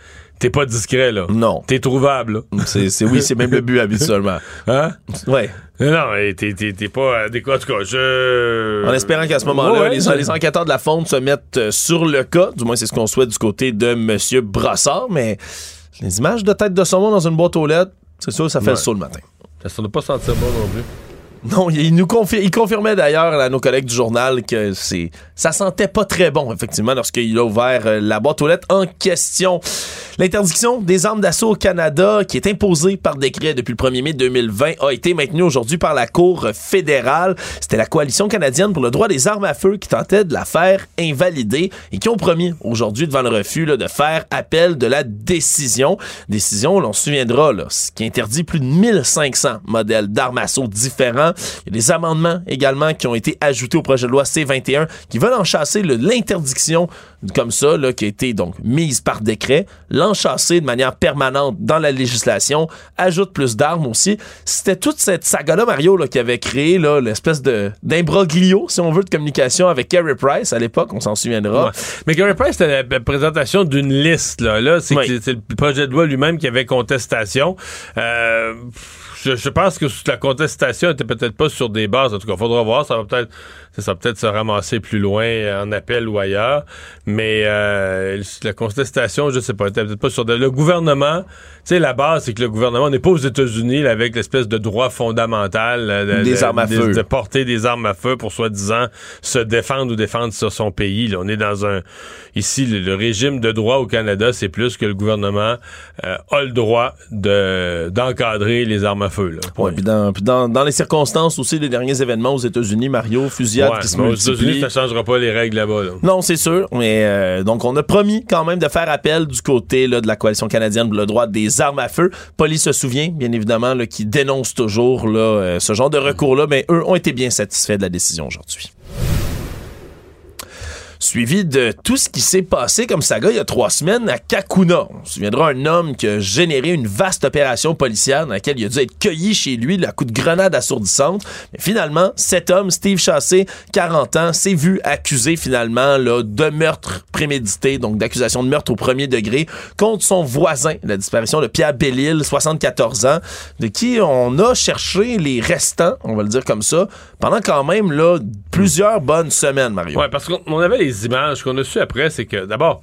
t'es pas discret, là. Non. T'es trouvable, là. C'est, c'est- oui, c'est même le but habituellement. Hein? Ouais. Non, t'es, t'es, t'es pas adéquat. En tout cas, je. En espérant qu'à ce moment-là, Ouais, les, enquêteurs de la fonte se mettent euh, sur le cas. Du moins, c'est ce qu'on souhaite du côté de M. Brassard. Mais les images de tête de saumon dans une boîte aux lettres, c'est sûr, ça fait Ouais. le saut le matin. Ça ne doit pas sentir bon non plus. Non, il nous confi- il confirmait d'ailleurs à nos collègues du journal que c'est ça sentait pas très bon effectivement lorsqu'il a ouvert euh, la boîte aux lettres en question. L'interdiction des armes d'assaut au Canada qui est imposée par décret depuis le 1er mai 2020 a été maintenue aujourd'hui par la Cour fédérale. C'était la coalition canadienne pour le droit des armes à feu qui tentait de la faire invalider et qui ont promis aujourd'hui devant le refus là, de faire appel de la décision. Décision, l'on se souviendra, là, qui interdit plus de 1500 modèles d'armes à assaut différents. Il y a des amendements également qui ont été ajoutés au projet de loi C-21 qui veulent en chasser le- l'interdiction comme ça, là, qui a été donc mise par décret. l'enchasser de manière permanente dans la législation, ajoute plus d'armes aussi. C'était toute cette saga-là, Mario, là, qui avait créé là, l'espèce d'imbroglio, si on veut, de communication avec Kerry Price à l'époque, on s'en souviendra. Ouais. Mais Gary Price, c'était la présentation d'une liste. Là, là c'est Oui. que c'est le projet de loi lui-même qui avait contestation. Euh, je, pense que la contestation était peut-être pas sur des bases. En tout cas, faudra voir. Ça va peut-être ça va peut-être se ramasser plus loin euh, en appel ou ailleurs. Mais euh, la contestation, je sais pas, peut-être pas sur de- le gouvernement. Tu sais, la base, c'est que le gouvernement, on n'est pas aux États-Unis avec l'espèce de droit fondamental euh, de- Des de- armes à de- feu. de porter des armes à feu pour soi-disant se défendre ou défendre sur son pays. Là, on est dans un ici le, le régime de droit au Canada, c'est plus que le gouvernement euh, a le droit de d'encadrer les armes à feu. Là. Ouais, puis dans, puis dans, dans les circonstances aussi des derniers événements aux États-Unis, Mario, fusillade Ouais, qui se multiplient. ça changera pas les règles là-bas. là. Non, c'est sûr. Mais euh, donc, on a promis quand même de faire appel du côté là, de la coalition canadienne pour le droit des armes à feu. Police se souvient, bien évidemment, là, qui dénonce toujours là, euh, ce genre de recours-là, mais eux ont été bien satisfaits de la décision aujourd'hui. Suivi de tout ce qui s'est passé comme saga il y a trois semaines à Kakuna. On se souviendra un homme qui a généré une vaste opération policière dans laquelle il a dû être cueilli chez lui la coup de grenade assourdissante. Mais finalement, cet homme, Steve Chassé, 40 ans, s'est vu accusé finalement là, de meurtre prémédité, donc d'accusation de meurtre au premier degré contre son voisin, la disparition de Pierre Bellil, 74 ans, de qui on a cherché les restants, on va le dire comme ça, pendant quand même là, plusieurs bonnes semaines, Mario. Ouais, parce qu'on on avait les images qu'on a su après, c'est que d'abord,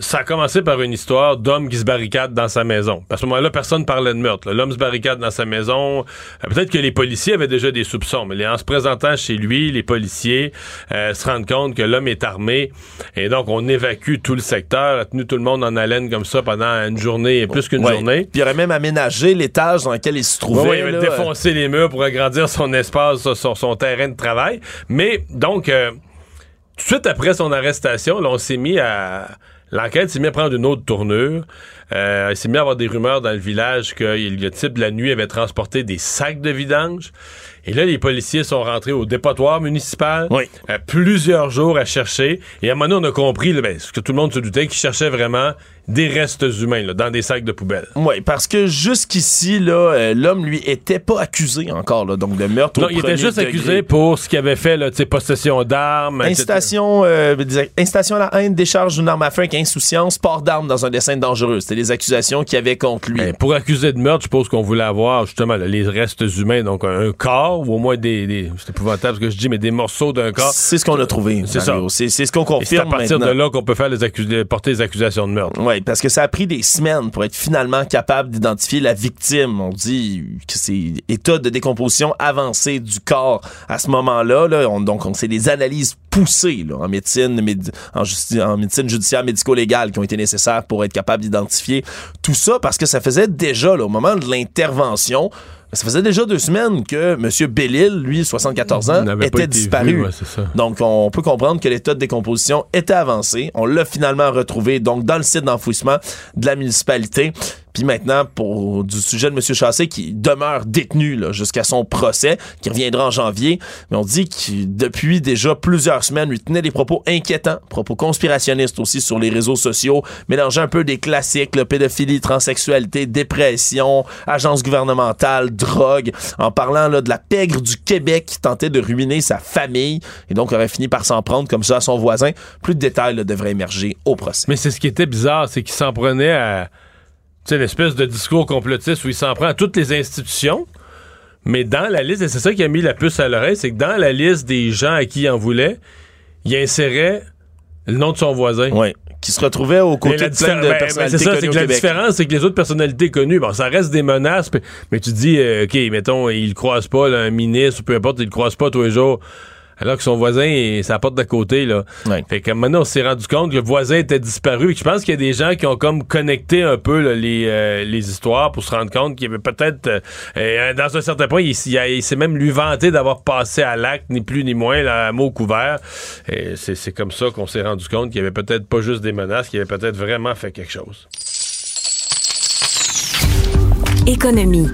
ça a commencé par une histoire d'homme qui se barricade dans sa maison. À ce moment-là, personne parlait de meurtre. L'homme se barricade dans sa maison. Euh, Peut-être que les policiers avaient déjà des soupçons, mais en se présentant chez lui, les policiers euh, se rendent compte que l'homme est armé. Et donc, on évacue tout le secteur, a tenu tout le monde en haleine comme ça pendant une journée et plus qu'une Ouais. journée. Puis il aurait même aménagé l'étage dans lequel il se trouvait. Ouais, il avait défoncé les murs pour agrandir son espace, son, son terrain de travail. Mais donc, euh, suite après son arrestation, là, s'est mis à. L'enquête s'est mise à prendre une autre tournure. Euh, il s'est mis à avoir des rumeurs dans le village que le type, la nuit, avait transporté des sacs de vidange. Et là, les policiers sont rentrés au dépotoir municipal. euh, plusieurs jours à chercher. Et à un moment donné, on a compris, là, ben, ce que tout le monde se doutait, qu'ils cherchaient vraiment des restes humains là, dans des sacs de poubelle. Oui, parce que jusqu'ici, là, euh, l'homme, lui, était pas accusé encore, là, donc de meurtre Non, au il était juste degré. accusé pour ce qu'il avait fait, là, possession d'armes. Incitation, euh, incitation à la haine, décharge d'une arme à feu avec insouciance, port d'armes dans un dessin dangereux. C'était les accusations qu'il y avait contre lui. Ben, pour accuser de meurtre, je suppose qu'on voulait avoir justement là, les restes humains, donc un, un corps ou au moins des, des c'est épouvantable ce que je dis, mais des morceaux d'un corps. C'est ce qu'on a trouvé. C'est ça. C'est ce qu'on Et c'est à confirme partir maintenant. de là qu'on peut faire les porter les accusations de meurtre. Oui, parce que ça a pris des semaines pour être finalement capable d'identifier la victime. On dit que c'est état de décomposition avancé du corps à ce moment-là. Là. On- donc, on- c'est des analyses poussées là, en médecine, médi- en, en médecine judiciaire médico-légale qui ont été nécessaires pour être capable d'identifier tout ça parce que ça faisait déjà, là, au moment de l'intervention, ça faisait déjà deux semaines que M. Bellil, lui, 74 ans, était disparu. vu, ouais. Donc, on peut comprendre que l'état de décomposition était avancé. On l'a finalement retrouvé donc dans le site d'enfouissement de la municipalité. Puis maintenant, pour du sujet de M. Chassé qui demeure détenu jusqu'à son procès, qui reviendra en janvier, mais on dit que depuis déjà plusieurs semaines, lui tenait des propos inquiétants, propos conspirationnistes aussi sur les réseaux sociaux, mélangeant un peu des classiques, là, pédophilie, transsexualité, dépression, agence gouvernementale, drogue, en parlant là, de la pègre du Québec qui tentait de ruiner sa famille et donc aurait fini par s'en prendre comme ça à son voisin. Plus de détails là, devraient émerger au procès. Mais c'est ce qui était bizarre, c'est qu'il s'en prenait à sais, l'espèce de discours complotiste où il s'en prend à toutes les institutions. Mais dans la liste, et c'est ça qui a mis la puce à l'oreille, c'est que dans la liste des gens à qui il en voulait, il insérait le nom de son voisin. Oui. Qui se retrouvait aux côtés de plein de ben, ben, personnalités c'est ça, connues c'est au que la différence, c'est que les autres personnalités connues, bon, ça reste des menaces, mais, tu dis, euh, OK, mettons, il le croise pas, là, un ministre ou peu importe, il le croise pas tous les jours. Alors que son voisin, il- ça porte d'à côté, là. Fait que maintenant, on s'est rendu compte que le voisin était disparu. Et je pense qu'il y a des gens qui ont comme connecté un peu là, les, euh, les histoires pour se rendre compte qu'il y avait peut-être, euh, euh, dans un certain point, il, il a- il s'est même lui vanté d'avoir passé à l'acte, ni plus ni moins, là, à mot couvert. Et c'est c'est comme ça qu'on s'est rendu compte qu'il y avait peut-être pas juste des menaces, qu'il avait peut-être vraiment fait quelque chose. Économie.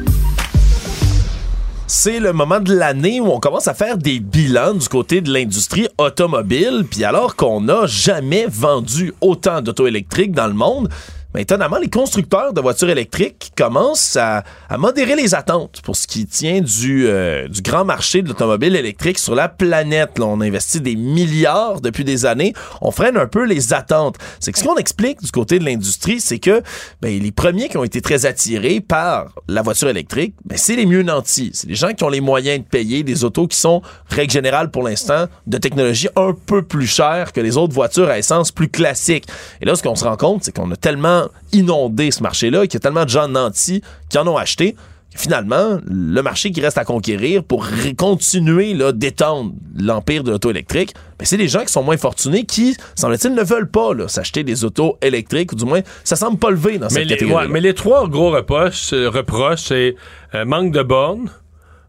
C'est le moment de l'année où on commence à faire des bilans du côté de l'industrie automobile. Puis alors qu'on n'a jamais vendu autant d'auto électriques dans le monde, ben, étonnamment, les constructeurs de voitures électriques commencent à, à modérer les attentes pour ce qui tient du, euh, du grand marché de l'automobile électrique sur la planète. Là, on investit des milliards depuis des années. On freine un peu les attentes. C'est que ce qu'on explique du côté de l'industrie, c'est que ben, les premiers qui ont été très attirés par la voiture électrique, ben, c'est les mieux nantis. C'est les gens qui ont les moyens de payer des autos qui sont, règle générale pour l'instant, de technologie un peu plus chères que les autres voitures à essence plus classiques. Et là, ce qu'on se rend compte, c'est qu'on a tellement inondé ce marché-là, qu'il y a tellement de gens nantis qui en ont acheté, finalement, le marché qui reste à conquérir pour continuer d'étendre l'empire de l'auto électrique, ben, c'est les gens qui sont moins fortunés qui, semble-t-il, ne veulent pas s'acheter des autos électriques, ou du moins, ça semble pas lever dans cette mais catégorie. mais les trois gros reproches, euh, reproches c'est euh, manque de bornes,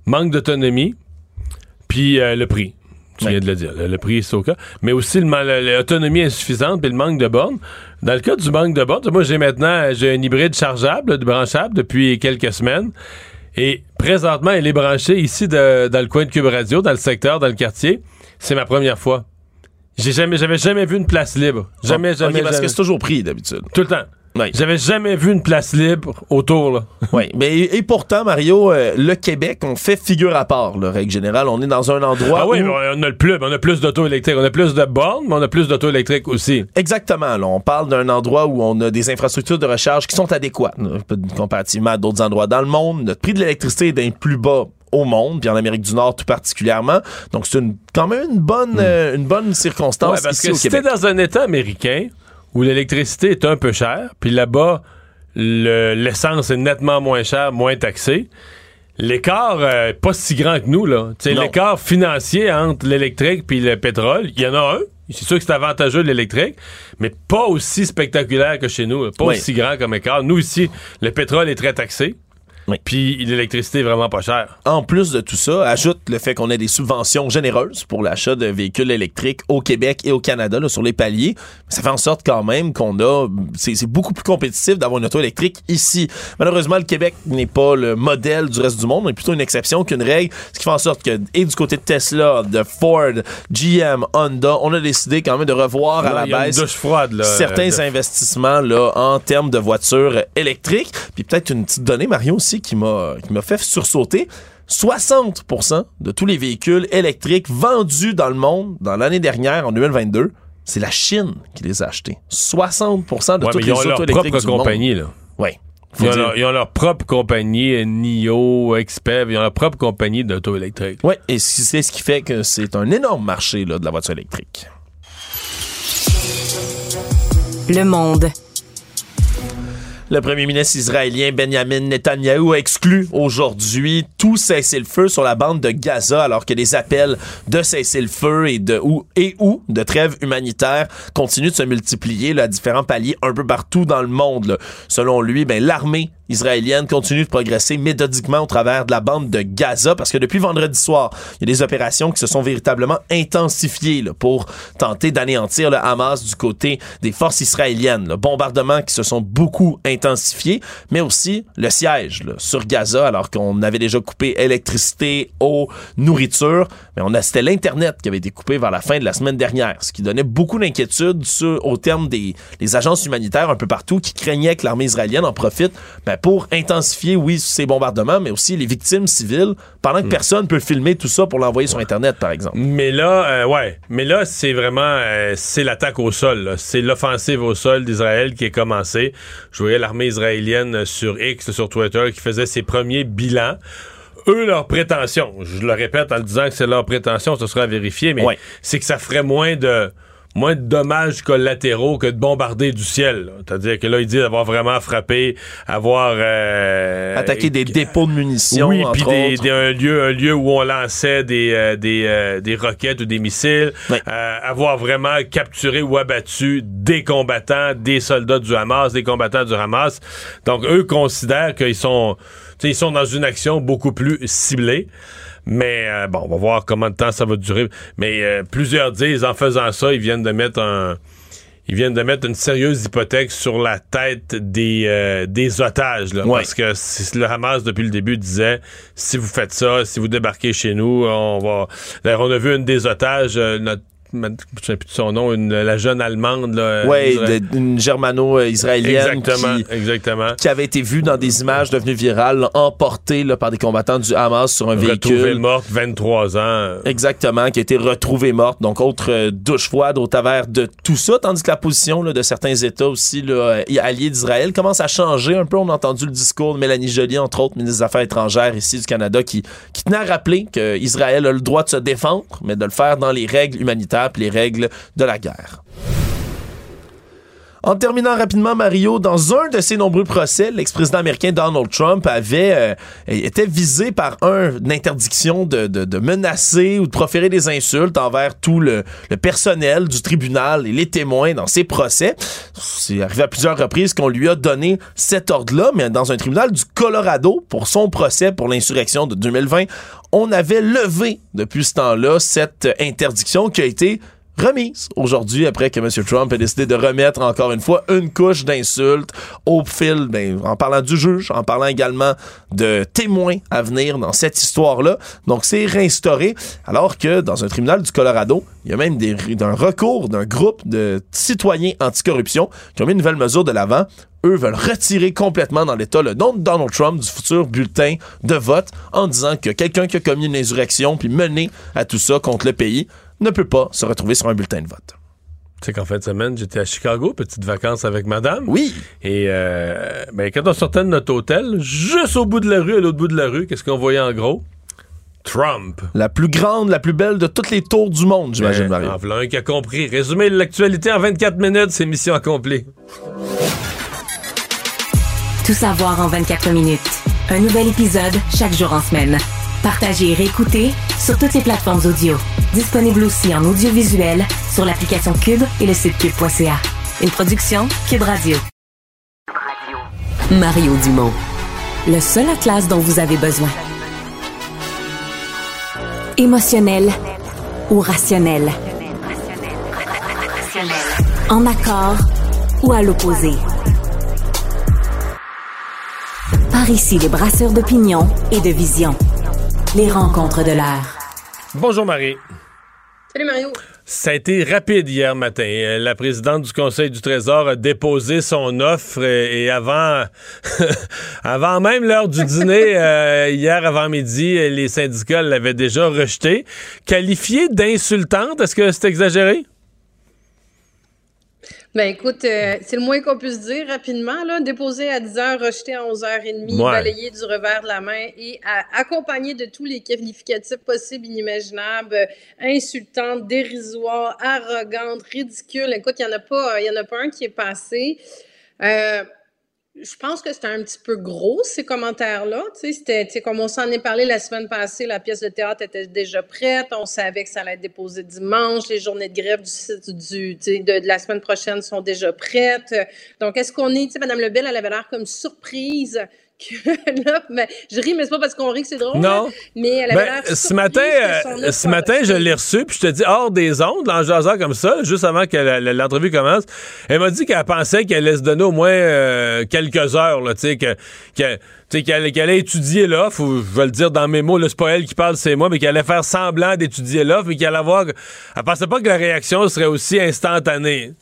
manque d'autonomie, puis euh, le prix. Tu viens de le dire. Le, prix, c'est au cas. Mais aussi l'autonomie insuffisante puis le manque de bornes. Dans le cas du manque de bornes, moi, j'ai maintenant j'ai un hybride chargeable, branchable depuis quelques semaines. Et présentement, il est branché ici dans le coin de Cube Radio, dans le secteur, dans le quartier. C'est ma première fois. J'ai jamais, j'avais jamais vu une place libre. Jamais, jamais. parce que c'est toujours pris d'habitude. Tout le temps. J'avais jamais vu une place libre autour. Là. oui, mais et, pourtant, Mario, euh, le Québec, on fait figure à part, la règle générale. On est dans un endroit. Ah oui, où... on a le plus, on a plus d'auto électriques, on a plus de bornes, mais on a plus d'auto électriques aussi. Exactement. Là, on parle d'un endroit où on a des infrastructures de recharge qui sont adéquates, comparativement à d'autres endroits dans le monde. Notre prix de l'électricité est d'un plus bas au monde, puis en Amérique du Nord tout particulièrement. Donc c'est une, quand même une bonne, hmm. euh, une bonne circonstance ouais, parce ici que au si dans un État américain où l'électricité est un peu chère, puis là-bas, l'essence est nettement moins chère, moins taxée. L'écart euh, pas si grand que nous là. L'écart financier entre l'électrique puis le pétrole, il y en a un. C'est sûr que c'est avantageux l'électrique, mais pas aussi spectaculaire que chez nous. Pas aussi grand comme écart. Nous ici, le pétrole est très taxé. Puis l'électricité est vraiment pas chère. En plus de tout ça, ajoute le fait qu'on ait des subventions généreuses pour l'achat de véhicules électriques au Québec et au Canada là, sur les paliers. Ça fait en sorte quand même qu'on a... C'est beaucoup plus compétitif d'avoir une auto électrique ici. Malheureusement, le Québec n'est pas le modèle du reste du monde, mais plutôt une exception qu'une règle, ce qui fait en sorte que, et du côté de Tesla, de Ford, GM, Honda, on a décidé quand même de revoir à la baisse froide, certains investissements là, en termes de voitures électriques. Puis peut-être une petite donnée, Mario, aussi, qui m'a qui m'a fait sursauter. 60% de tous les véhicules électriques vendus dans le monde dans l'année dernière, en 2022, c'est la Chine qui les a achetés. 60% de toutes les autos électriques du compagnie, Là. Oui. Ils ont, leur, ils ont, leur, propre compagnie, NIO, Expev, ils ont leur propre compagnie d'auto électriques. Oui, et c'est ce qui fait que c'est un énorme marché là, de la voiture électrique. Le monde. Le premier ministre israélien Benjamin Netanyahu a exclu aujourd'hui tout cessez-le-feu sur la bande de Gaza alors que les appels de cessez-le-feu et de ou et ou de trêve humanitaire continuent de se multiplier à différents paliers un peu partout dans le monde. Selon lui, ben l'armée israélienne continue de progresser méthodiquement au travers de la bande de Gaza parce que depuis vendredi soir, il y a des opérations qui se sont véritablement intensifiées pour tenter d'anéantir le Hamas du côté des forces israéliennes. Le bombardement qui se sont beaucoup intensifiés, mais aussi le siège là, sur Gaza alors qu'on avait déjà coupé électricité, eau, nourriture, mais on a c'était l'internet qui avait été coupé vers la fin de la semaine dernière, ce qui donnait beaucoup d'inquiétude au terme des les agences humanitaires un peu partout qui craignaient que l'armée israélienne en profite ben, pour intensifier, oui, ces bombardements, mais aussi les victimes civiles, pendant que personne peut filmer tout ça pour l'envoyer sur Internet, par exemple. Mais là, euh, ouais, mais là, c'est vraiment, euh, c'est l'attaque au sol. C'est l'offensive au sol d'Israël qui est commencée. Je voyais l'armée israélienne sur X, sur Twitter, qui faisait ses premiers bilans. Eux, leur prétention, je le répète en le disant que c'est leur prétention, ce sera vérifié, mais c'est que ça ferait moins de moins de dommages collatéraux que de bombarder du ciel. C'est-à-dire que là, ils disent avoir vraiment frappé, avoir... euh, Attaquer des dépôts de munitions, oui, puis des, des- un, lieu, un lieu où on lançait des, euh, des, euh, des roquettes ou des missiles, Euh, avoir vraiment capturé ou abattu des combattants, des soldats du Hamas, des combattants du Hamas. Donc, eux considèrent qu'ils sont, ils sont dans une action beaucoup plus ciblée. Mais euh, bon, on va voir combien de temps ça va durer. Mais euh, plusieurs disent, en faisant ça, ils viennent de mettre un... Ils viennent de mettre une sérieuse hypothèque sur la tête des, euh, des otages. Là, Ouais. Parce que si- le Hamas, depuis le début, disait si vous faites ça, si vous débarquez chez nous, on va. D'ailleurs, on a vu une des otages, notre je ne sais plus de son nom, une, la jeune Allemande. Oui, une germano-israélienne. Exactement, qui, exactement. Qui avait été vue dans des images devenues virales, emportée là, par des combattants du Hamas sur un véhicule. Retrouvée morte, 23 ans. Exactement, qui a été retrouvée morte. Donc, autre euh, douche froide au travers de tout ça, tandis que la position là, de certains États aussi là, alliés d'Israël commence à changer un peu. On a entendu le discours de Mélanie Joly, entre autres, ministre des Affaires étrangères ici du Canada, qui, qui tenait à rappeler qu'Israël a le droit de se défendre, mais de le faire dans les règles humanitaires les règles de la guerre. En terminant rapidement, Mario, dans un de ses nombreux procès, l'ex-président américain Donald Trump avait euh, été visé par un, une interdiction de, de, menacer ou de proférer des insultes envers tout le, le, personnel du tribunal et les témoins dans ses procès. C'est arrivé à plusieurs reprises qu'on lui a donné cet ordre-là, mais dans un tribunal du Colorado pour son procès pour l'insurrection de 2020, on avait levé depuis ce temps-là cette interdiction qui a été remise aujourd'hui après que M. Trump ait décidé de remettre encore une fois une couche d'insultes au fil, ben, en parlant du juge, en parlant également de témoins à venir dans cette histoire-là. Donc c'est réinstauré, alors que dans un tribunal du Colorado, il y a même des, un recours d'un groupe de citoyens anticorruption qui ont mis une nouvelle mesure de l'avant eux veulent retirer complètement dans l'État le nom de Donald Trump du futur bulletin de vote en disant que quelqu'un qui a commis une insurrection puis mené à tout ça contre le pays ne peut pas se retrouver sur un bulletin de vote. Tu sais qu'en fin de semaine, j'étais à Chicago, petite vacances avec madame. Oui. Et euh, ben, quand on sortait de notre hôtel, juste au bout de la rue, à l'autre bout de la rue, qu'est-ce qu'on voyait en gros? Trump. La plus grande, la plus belle de toutes les tours du monde, j'imagine, ben, Mario. En voilà un qui a compris. Résumé l'actualité en 24 minutes, c'est mission accomplie. Tout savoir en 24 minutes. Un nouvel épisode chaque jour en semaine. Partagez et réécoutez sur toutes les plateformes audio. Disponible aussi en audiovisuel sur l'application Cube et le site cube.ca. Une production Cube Radio. Mario Dumont. Le seul atlas dont vous avez besoin. Émotionnel ou rationnel? En accord ou à l'opposé? Par ici, les brasseurs d'opinion et de vision les rencontres de l'air. Bonjour Marie. Salut Mario. Ça a été rapide hier matin. Euh, la présidente du Conseil du Trésor a déposé son offre et avant, avant même l'heure du dîner, euh, hier avant-midi, les syndicats l'avaient déjà rejetée. Qualifiée d'insultante, est-ce que c'est exagéré? Ben écoute, euh, c'est le moins qu'on puisse dire rapidement. Là. Déposé à 10 h, rejeté à 11 h 30, balayé du revers de la main et accompagné de tous les qualificatifs possibles, inimaginables, insultante, dérisoire, arrogante, ridicule. Écoute, il n'y en a pas, y en a pas un qui est passé. Euh, je pense que c'était un petit peu gros, ces commentaires-là. C'était, comme on s'en est parlé la semaine passée, la pièce de théâtre était déjà prête. On savait que ça allait être déposé dimanche. Les journées de grève du, du de, la semaine prochaine sont déjà prêtes. Donc, est-ce qu'on est, Mme Lebel, elle avait l'air comme surprise je ris, mais c'est pas parce qu'on rit que c'est drôle. Non. mais elle ben, ce matin, euh, ce matin, je l'ai reçu, puis je te dis hors des ondes, en jasant comme ça, juste avant que l'entrevue commence. Elle m'a dit qu'elle pensait qu'elle allait se donner au moins euh, quelques heures, tu sais, que, qu'elle allait étudier l'offre, ou je vais le dire dans mes mots, c'est pas elle qui parle, c'est moi, mais qu'elle allait faire semblant d'étudier l'offre, mais qu'elle allait avoir. Elle pensait pas que la réaction serait aussi instantanée.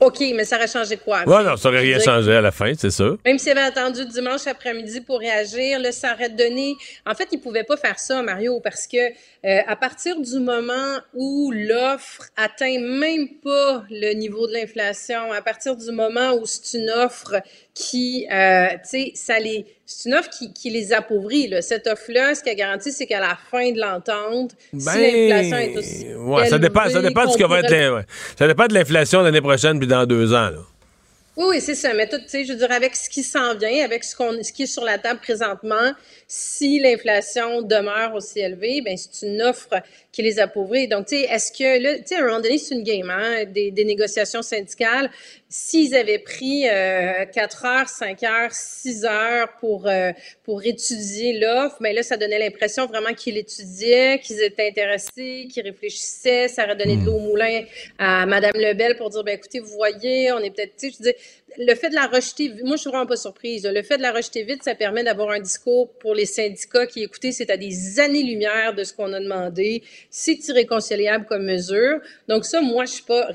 OK, mais ça aurait changé quoi? Ouais, non, ça aurait rien changé à la fin, c'est ça. Même s'il avait attendu dimanche après-midi pour réagir, là, ça aurait donné. En fait, il pouvait pas faire ça, Mario, parce que euh, à partir du moment où l'offre atteint même pas le niveau de l'inflation, à partir du moment où c'est une offre qui, euh, tu sais, ça les, c'est une offre qui, qui les appauvrit. Là. Cette offre-là, ce qu'elle garantit, c'est qu'à la fin de l'entente, si ben, l'inflation est aussi ouais, ça dépend, ça dépend de ce que va être, ouais. ça dépend de l'inflation l'année prochaine puis dans deux ans. Là. Oui, oui, c'est ça. Mais tout, tu sais, je veux dire, avec ce qui s'en vient, avec ce, qu'on, ce qui est sur la table présentement, si l'inflation demeure aussi élevée, ben c'est une offre qui les appauvrit. Donc, tu sais, est-ce que là, tu sais, à un moment donné, c'est une game, hein, des, des négociations syndicales. S'ils avaient pris euh, 4 heures, 5 heures, 6 heures pour, euh, pour étudier l'offre, mais là, ça donnait l'impression vraiment qu'ils étudiaient, qu'ils étaient intéressés, qu'ils réfléchissaient. Ça aurait donné de l'eau au moulin à Madame Lebel pour dire, ben écoutez, vous voyez, on est peut-être, tu sais, je dis, le fait de la rejeter, moi, je suis vraiment pas surprise. Le fait de la rejeter vite, ça permet d'avoir un discours pour les syndicats qui, écoutez, c'est à des années-lumière de ce qu'on a demandé. C'est irréconciliable comme mesure. Donc ça, moi, je suis pas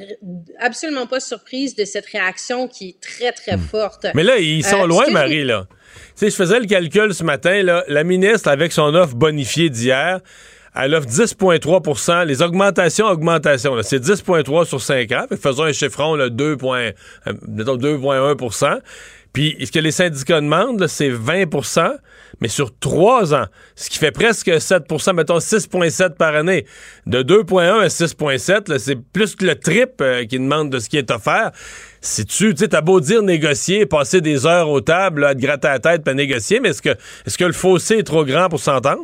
absolument pas surprise de cette réaction qui est très, très Hmm. forte. Mais là, ils sont Euh, loin, Marie, là. Tu sais, je faisais le calcul ce matin, là. La ministre, avec son offre bonifiée d'hier, elle offre 10,3% Les augmentations, augmentations, c'est 10,3 sur 5 ans. Faisons un chiffron, là, 2, point- euh, mettons 2,1% Puis, ce que les syndicats demandent, c'est 20% mais sur 3 ans. Ce qui fait presque 7% mettons 6,7 par année. De 2,1 à 6,7, là, c'est plus que le trip euh, qu'ils demandent de ce qui est offert. Si tu, tu t'as beau dire négocier, passer des heures aux tables, là, à te gratter la tête, puis négocier, mais est-ce que, est-ce que le fossé est trop grand pour s'entendre?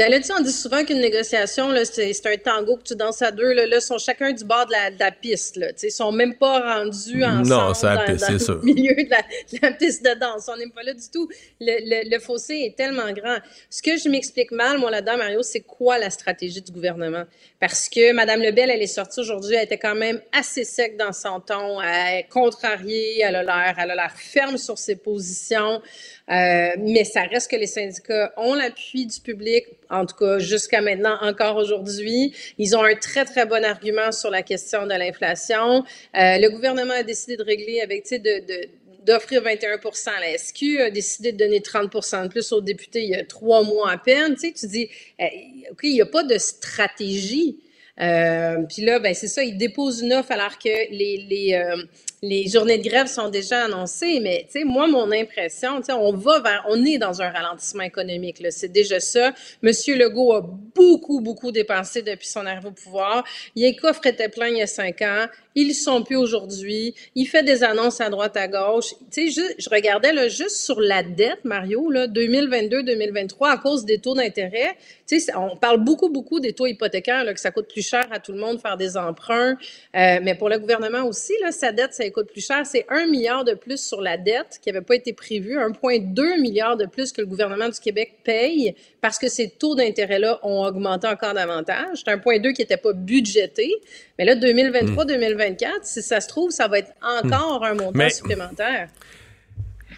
Ben là, tu sais, on dit souvent qu'une négociation, c'est, un tango que tu danses à deux. Là, là, ils sont chacun du bord de la, de la piste. Là, ils sont même pas rendus ensemble Non, la dans, piste, dans le sûr. milieu de la, de la piste de danse. On n'est pas là du tout. Le, le, le fossé est tellement grand. Ce que je m'explique mal, moi, là-dedans, Mario, c'est quoi la stratégie du gouvernement? Parce que Mme Lebel, elle est sortie aujourd'hui, elle était quand même assez sec dans son ton, elle est contrariée, elle a l'air, elle a l'air ferme sur ses positions. Euh, mais ça reste que les syndicats ont l'appui du public, en tout cas jusqu'à maintenant, encore aujourd'hui. Ils ont un très, très bon argument sur la question de l'inflation. Euh, le gouvernement a décidé de régler avec, tu sais, de, de d'offrir 21% à la SQ, a décidé de donner 30% de plus aux députés il y a trois mois à peine. Tu sais, tu dis, euh, OK, il n'y a pas de stratégie. Euh, puis là, ben c'est ça, ils déposent une offre alors que les, les, euh, les journées de grève sont déjà annoncées. Mais moi, mon impression, on va vers, on est dans un ralentissement économique. C'est déjà ça. Monsieur Legault a beaucoup, beaucoup dépensé depuis son arrivée au pouvoir. Les coffres étaient pleins il y a cinq ans. Ils sont plus aujourd'hui. Il fait des annonces à droite, à gauche. Tu sais, je, je regardais là, juste sur la dette, Mario, là, 2022-2023, à cause des taux d'intérêt. Tu sais, on parle beaucoup, beaucoup des taux hypothécaires, là, que ça coûte plus cher à tout le monde faire des emprunts. Euh, mais pour le gouvernement aussi, là, sa dette, coûte plus cher. C'est un milliard de plus sur la dette qui n'avait pas été prévu, 1,2 milliard de plus que le gouvernement du Québec paye parce que ces taux d'intérêt-là ont augmenté encore davantage. C'est 1,2 qui n'était pas budgété. Mais là, 2023-2024, si ça se trouve, ça va être encore un montant Mais- supplémentaire.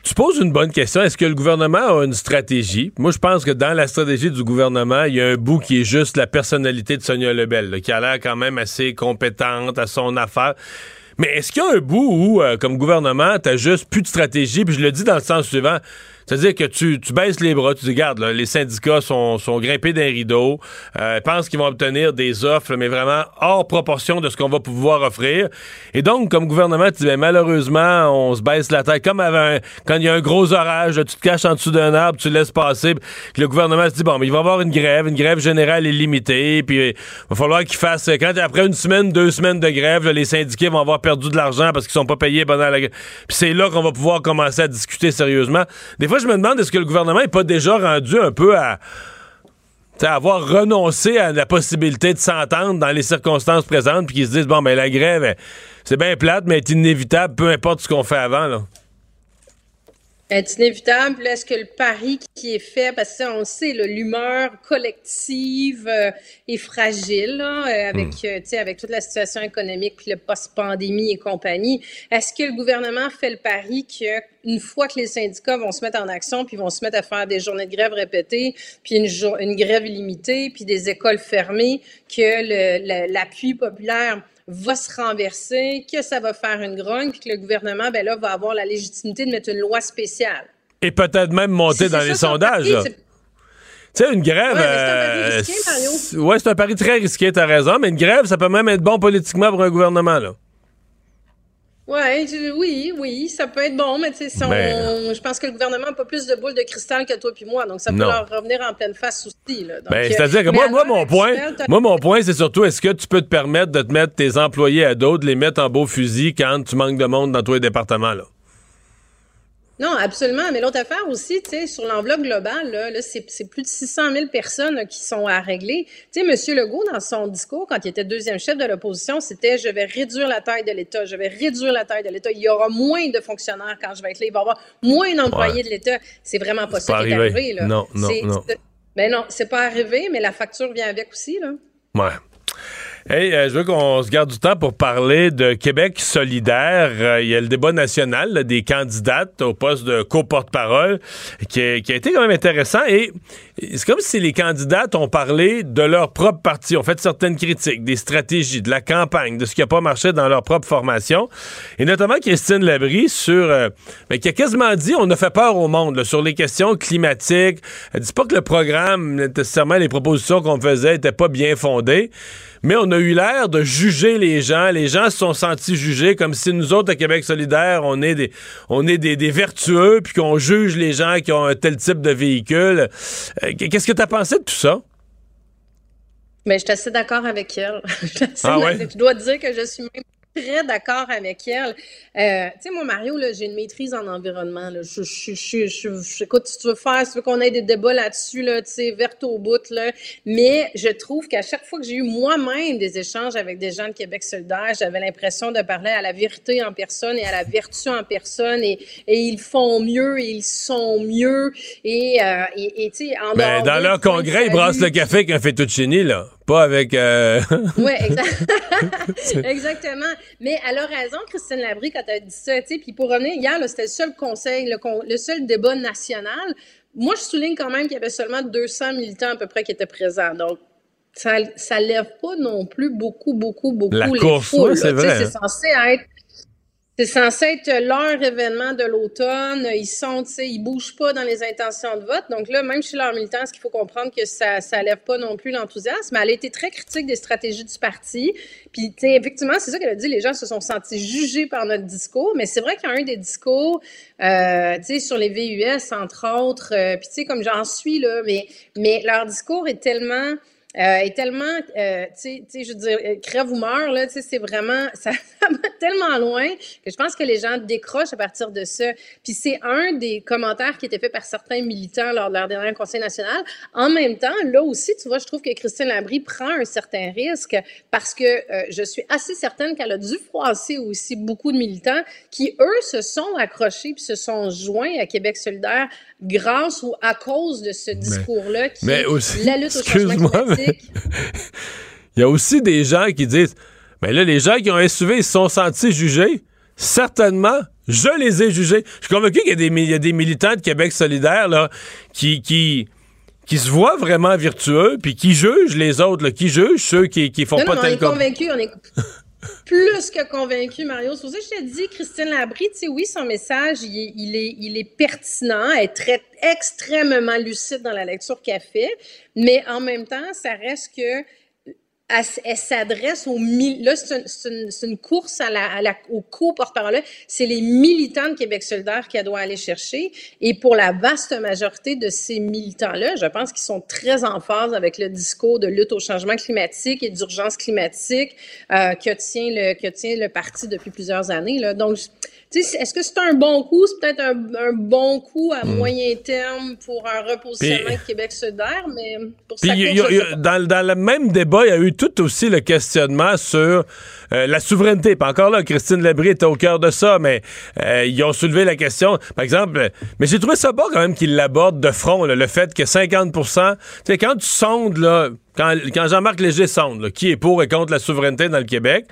Tu poses une bonne question. Est-ce que le gouvernement a une stratégie? Moi, je pense que dans la stratégie du gouvernement, il y a un bout qui est juste la personnalité de Sonia Lebel, là, qui a l'air quand même assez compétente à son affaire. Mais est-ce qu'il y a un bout où, euh, comme gouvernement, t'as juste plus de stratégie? Puis je le dis dans le sens suivant. C'est-à-dire que tu, tu baisses les bras, tu dis, regarde, les syndicats sont, sont grimpés d'un rideau, euh, pensent qu'ils vont obtenir des offres, mais vraiment hors proportion de ce qu'on va pouvoir offrir. Et donc, comme gouvernement, tu dis, ben, malheureusement, on se baisse la tête. Comme quand il y a un gros orage, tu te caches en dessous d'un arbre, tu laisses passer, puis le gouvernement se dit, bon, mais il va y avoir une grève, une grève générale est limitée, puis il va falloir qu'il fasse, quand après une semaine, deux semaines de grève, les syndiqués vont avoir perdu de l'argent parce qu'ils sont pas payés pendant la grève. Puis c'est là qu'on va pouvoir commencer à discuter sérieusement. Je me demande, est-ce que le gouvernement n'est pas déjà rendu un peu à avoir renoncé à la possibilité de s'entendre dans les circonstances présentes, puis qu'ils se disent, bon, ben la grève, c'est bien plate, mais elle est inévitable, peu importe ce qu'on fait avant. Là? Est inévitable. Est-ce que le pari qui est fait, parce que on le sait, l'humeur collective euh, est fragile là, euh, avec, euh, tu sais, avec toute la situation économique, puis le post-pandémie et compagnie. Est-ce que le gouvernement fait le pari qu'une fois que les syndicats vont se mettre en action, puis vont se mettre à faire des journées de grève répétées, puis une, une grève illimitée, puis des écoles fermées, que l'appui populaire va se renverser, que ça va faire une grogne, puis que le gouvernement, ben là, va avoir la légitimité de mettre une loi spéciale. Et peut-être même monter dans les son sondages. Tu sais, une grève. Ouais, mais c'est un pari euh, risqué, Mario. c'est- ouais, c'est un pari très risqué, t'as raison, mais une grève, ça peut même être bon politiquement pour un gouvernement, là. Ouais, je- oui, oui, ça peut être bon, mais tu sais, si Mais- je pense que le gouvernement n'a pas plus de boules de cristal que toi puis moi, donc ça peut Non. leur revenir en pleine face aussi. Ben, euh, c'est-à-dire que moi, mon point, moi, mon point, c'est surtout est-ce que tu peux te permettre de te mettre tes employés à dos, de les mettre en beau fusil quand tu manques de monde dans tous les départements, là? Non, absolument. Mais l'autre affaire aussi, tu sais, sur l'enveloppe globale, là, là c'est, plus de 600 000 personnes qui sont à régler. Tu sais, M. Legault, dans son discours, quand il était deuxième chef de l'opposition, c'était « je vais réduire la taille de l'État, je vais réduire la taille de l'État. Il y aura moins de fonctionnaires quand je vais être là, il va y avoir moins d'employés de l'État. » C'est vraiment pas ça qui est arrivé. Là. Non, non, non. Ben non, c'est pas arrivé, mais la facture vient avec aussi, là. Ouais. Hey, euh, je veux qu'on se garde du temps pour parler de Québec solidaire. Euh, il y a le débat national des candidates au poste de co-porte-parole qui, a été quand même intéressant. Et c'est comme si les candidates ont parlé de leur propre parti, ont fait certaines critiques, des stratégies, de la campagne, de ce qui n'a pas marché dans leur propre formation. Et notamment Christine Labrie sur... Euh, ben, qui a quasiment dit on a fait peur au monde sur les questions climatiques. Elle dit pas que le programme, nécessairement les propositions qu'on faisait n'étaient pas bien fondées mais on a eu l'air de juger les gens. Les gens se sont sentis jugés comme si nous autres, à Québec solidaire, on est des, on est des, vertueux, puis qu'on juge les gens qui ont un tel type de véhicule. Euh, qu'est-ce que tu as pensé de tout ça? Mais je suis assez d'accord avec elle. ah ouais? Je dois dire que je suis même très d'accord avec elle. Euh, tu sais, moi, Mario, j'ai une maîtrise en environnement. Là. Je, je, je, je, écoute, si tu veux faire, si tu veux qu'on ait des débats là-dessus, là, tu sais, verte au bout, là. Mais je trouve qu'à chaque fois que j'ai eu moi-même des échanges avec des gens de Québec solidaire, j'avais l'impression de parler à la vérité en personne et à la vertu en personne. Et, et ils font mieux, et ils sont mieux. Et, euh, et, tu sais, en ben, Dans leur congrès, ils brassent le café avec un fettuccine, là. Pas avec. Euh... oui, exactement. Mais elle a raison, Christine Labrie, quand elle a dit ça. Puis pour revenir, hier, c'était le seul conseil, le, seul débat national. Moi, je souligne quand même qu'il y avait seulement 200 militants à peu près qui étaient présents. Donc, ça, ça lève pas non plus beaucoup, beaucoup, beaucoup La les course, c'est vrai. C'est censé être c'est censé être leur événement de l'automne. Ils sont, tu sais, ils bougent pas dans les intentions de vote. Donc là, même chez leurs militants, ce qu'il faut comprendre que ça, ça lève pas non plus l'enthousiasme. Elle a été très critique des stratégies du parti. Puis, tu sais, effectivement, c'est ça qu'elle a dit. Les gens se sont sentis jugés par notre discours. Mais c'est vrai qu'il y a un des discours, euh, tu sais, sur les VUS, entre autres. Euh, puis, tu sais, comme j'en suis, là, mais, mais leur discours est tellement euh, est tellement, euh, tu sais, je veux dire, euh, crève ou meurt, là, tu sais, c'est vraiment, ça, va tellement loin que je pense que les gens décrochent à partir de ça. Puis c'est un des commentaires qui était fait par certains militants lors de leur dernier conseil national. En même temps, là aussi, tu vois, je trouve que Christine Labrie prend un certain risque parce que euh, je suis assez certaine qu'elle a dû froisser aussi beaucoup de militants qui, eux, se sont accrochés puis se sont joints à Québec solidaire grâce ou à cause de ce discours-là qui mais aussi, la lutte au changement climatique. Il y a aussi des gens qui disent Mais là, les gens qui ont SUV, ils se sont sentis jugés. Certainement, je les ai jugés. Je suis convaincu qu'il y, a des, militants de Québec solidaire là, qui, qui, qui se voient vraiment vertueux, puis qui jugent les autres, qui jugent ceux qui, qui font pas tel on est on est plus que convaincu, Mario. C'est pour je te dis, Christine Labrie, tu sais, oui, son message, il est, il est, pertinent, elle est très, extrêmement lucide dans la lecture qu'elle fait, mais en même temps, ça reste que elle, s'adresse aux là c'est une, une, course à la, à la, au co-porte-parole c'est les militants de Québec solidaire qu'elle doit aller chercher. Et pour la vaste majorité de ces militants là je pense qu'ils sont très en phase avec le discours de lutte au changement climatique et d'urgence climatique euh, que tient le que tient le parti depuis plusieurs années là. Donc est-ce que c'est un bon coup? C'est peut-être un, bon coup à hmm. moyen terme pour un repositionnement de Québec solidaire, mais pour ça, dans, dans, le même débat, il y a eu tout aussi le questionnement sur euh, la souveraineté. Pas encore là, Christine Labrie était au cœur de ça, mais euh, ils ont soulevé la question. Par exemple, mais j'ai trouvé ça bon quand même qu'ils l'abordent de front, le fait que 50% tu sais, quand tu sondes, là, quand, quand Jean-Marc Léger sonde, qui est pour et contre la souveraineté dans le Québec,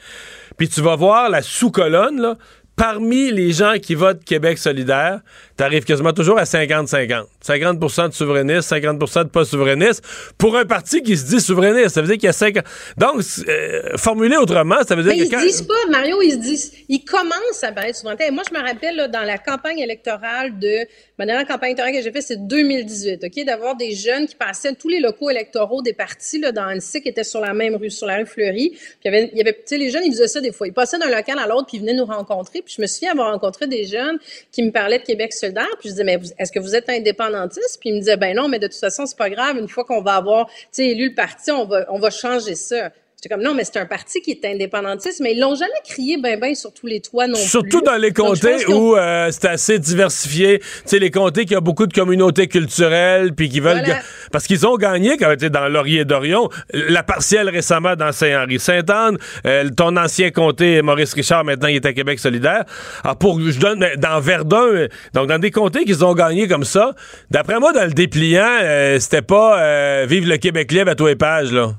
puis tu vas voir la sous-colonne, là, parmi les gens qui votent Québec solidaire, tu arrives quasiment toujours à 50-50. 50%, de souverainistes, 50% de pas souverainistes. Pour un parti qui se dit souverainiste, ça veut dire qu'il y a 50... Donc, euh, formulé autrement, ça veut dire Mais que... ils disent pas, Mario, ils se disent... Ils commencent à parler de souveraineté. moi, je me rappelle, là, dans la campagne électorale de... Ma dernière campagne électorale que j'ai faite, c'est 2018, OK? D'avoir des jeunes qui passaient tous les locaux électoraux des partis, là, dans Annecy, qui étaient sur la même rue, sur la rue Fleury. Puis il y avait, il y avait tu sais, les jeunes, ils faisaient ça des fois. Ils passaient d'un local à l'autre, puis ils venaient nous rencontrer. Puis je me souviens avoir rencontré des jeunes qui me parlaient de Québec solidaire. Puis je disais, mais est-ce que vous êtes indépendantiste? Puis ils me disaient, ben non, mais de toute façon, c'est pas grave. Une fois qu'on va avoir, élu le parti, on va, on va changer ça. J'étais comme, non, mais c'est un parti qui est indépendantiste, mais ils l'ont jamais crié ben ben sur tous les toits non Surtout plus. Surtout dans les comtés où euh, c'est assez diversifié. Tu sais, les comtés qui ont beaucoup de communautés culturelles, puis qui veulent... Voilà. Parce qu'ils ont gagné, quand tu dans Laurier-Dorion, la partielle récemment dans Saint-Henri-Sainte-Anne, euh, ton ancien comté, Maurice Richard, maintenant, il est à Québec solidaire. Alors, pour, je donne, dans Verdun, donc dans des comtés qu'ils ont gagné comme ça, d'après moi, dans le dépliant, euh, c'était pas Vive le Québec libre à tous les pages, là.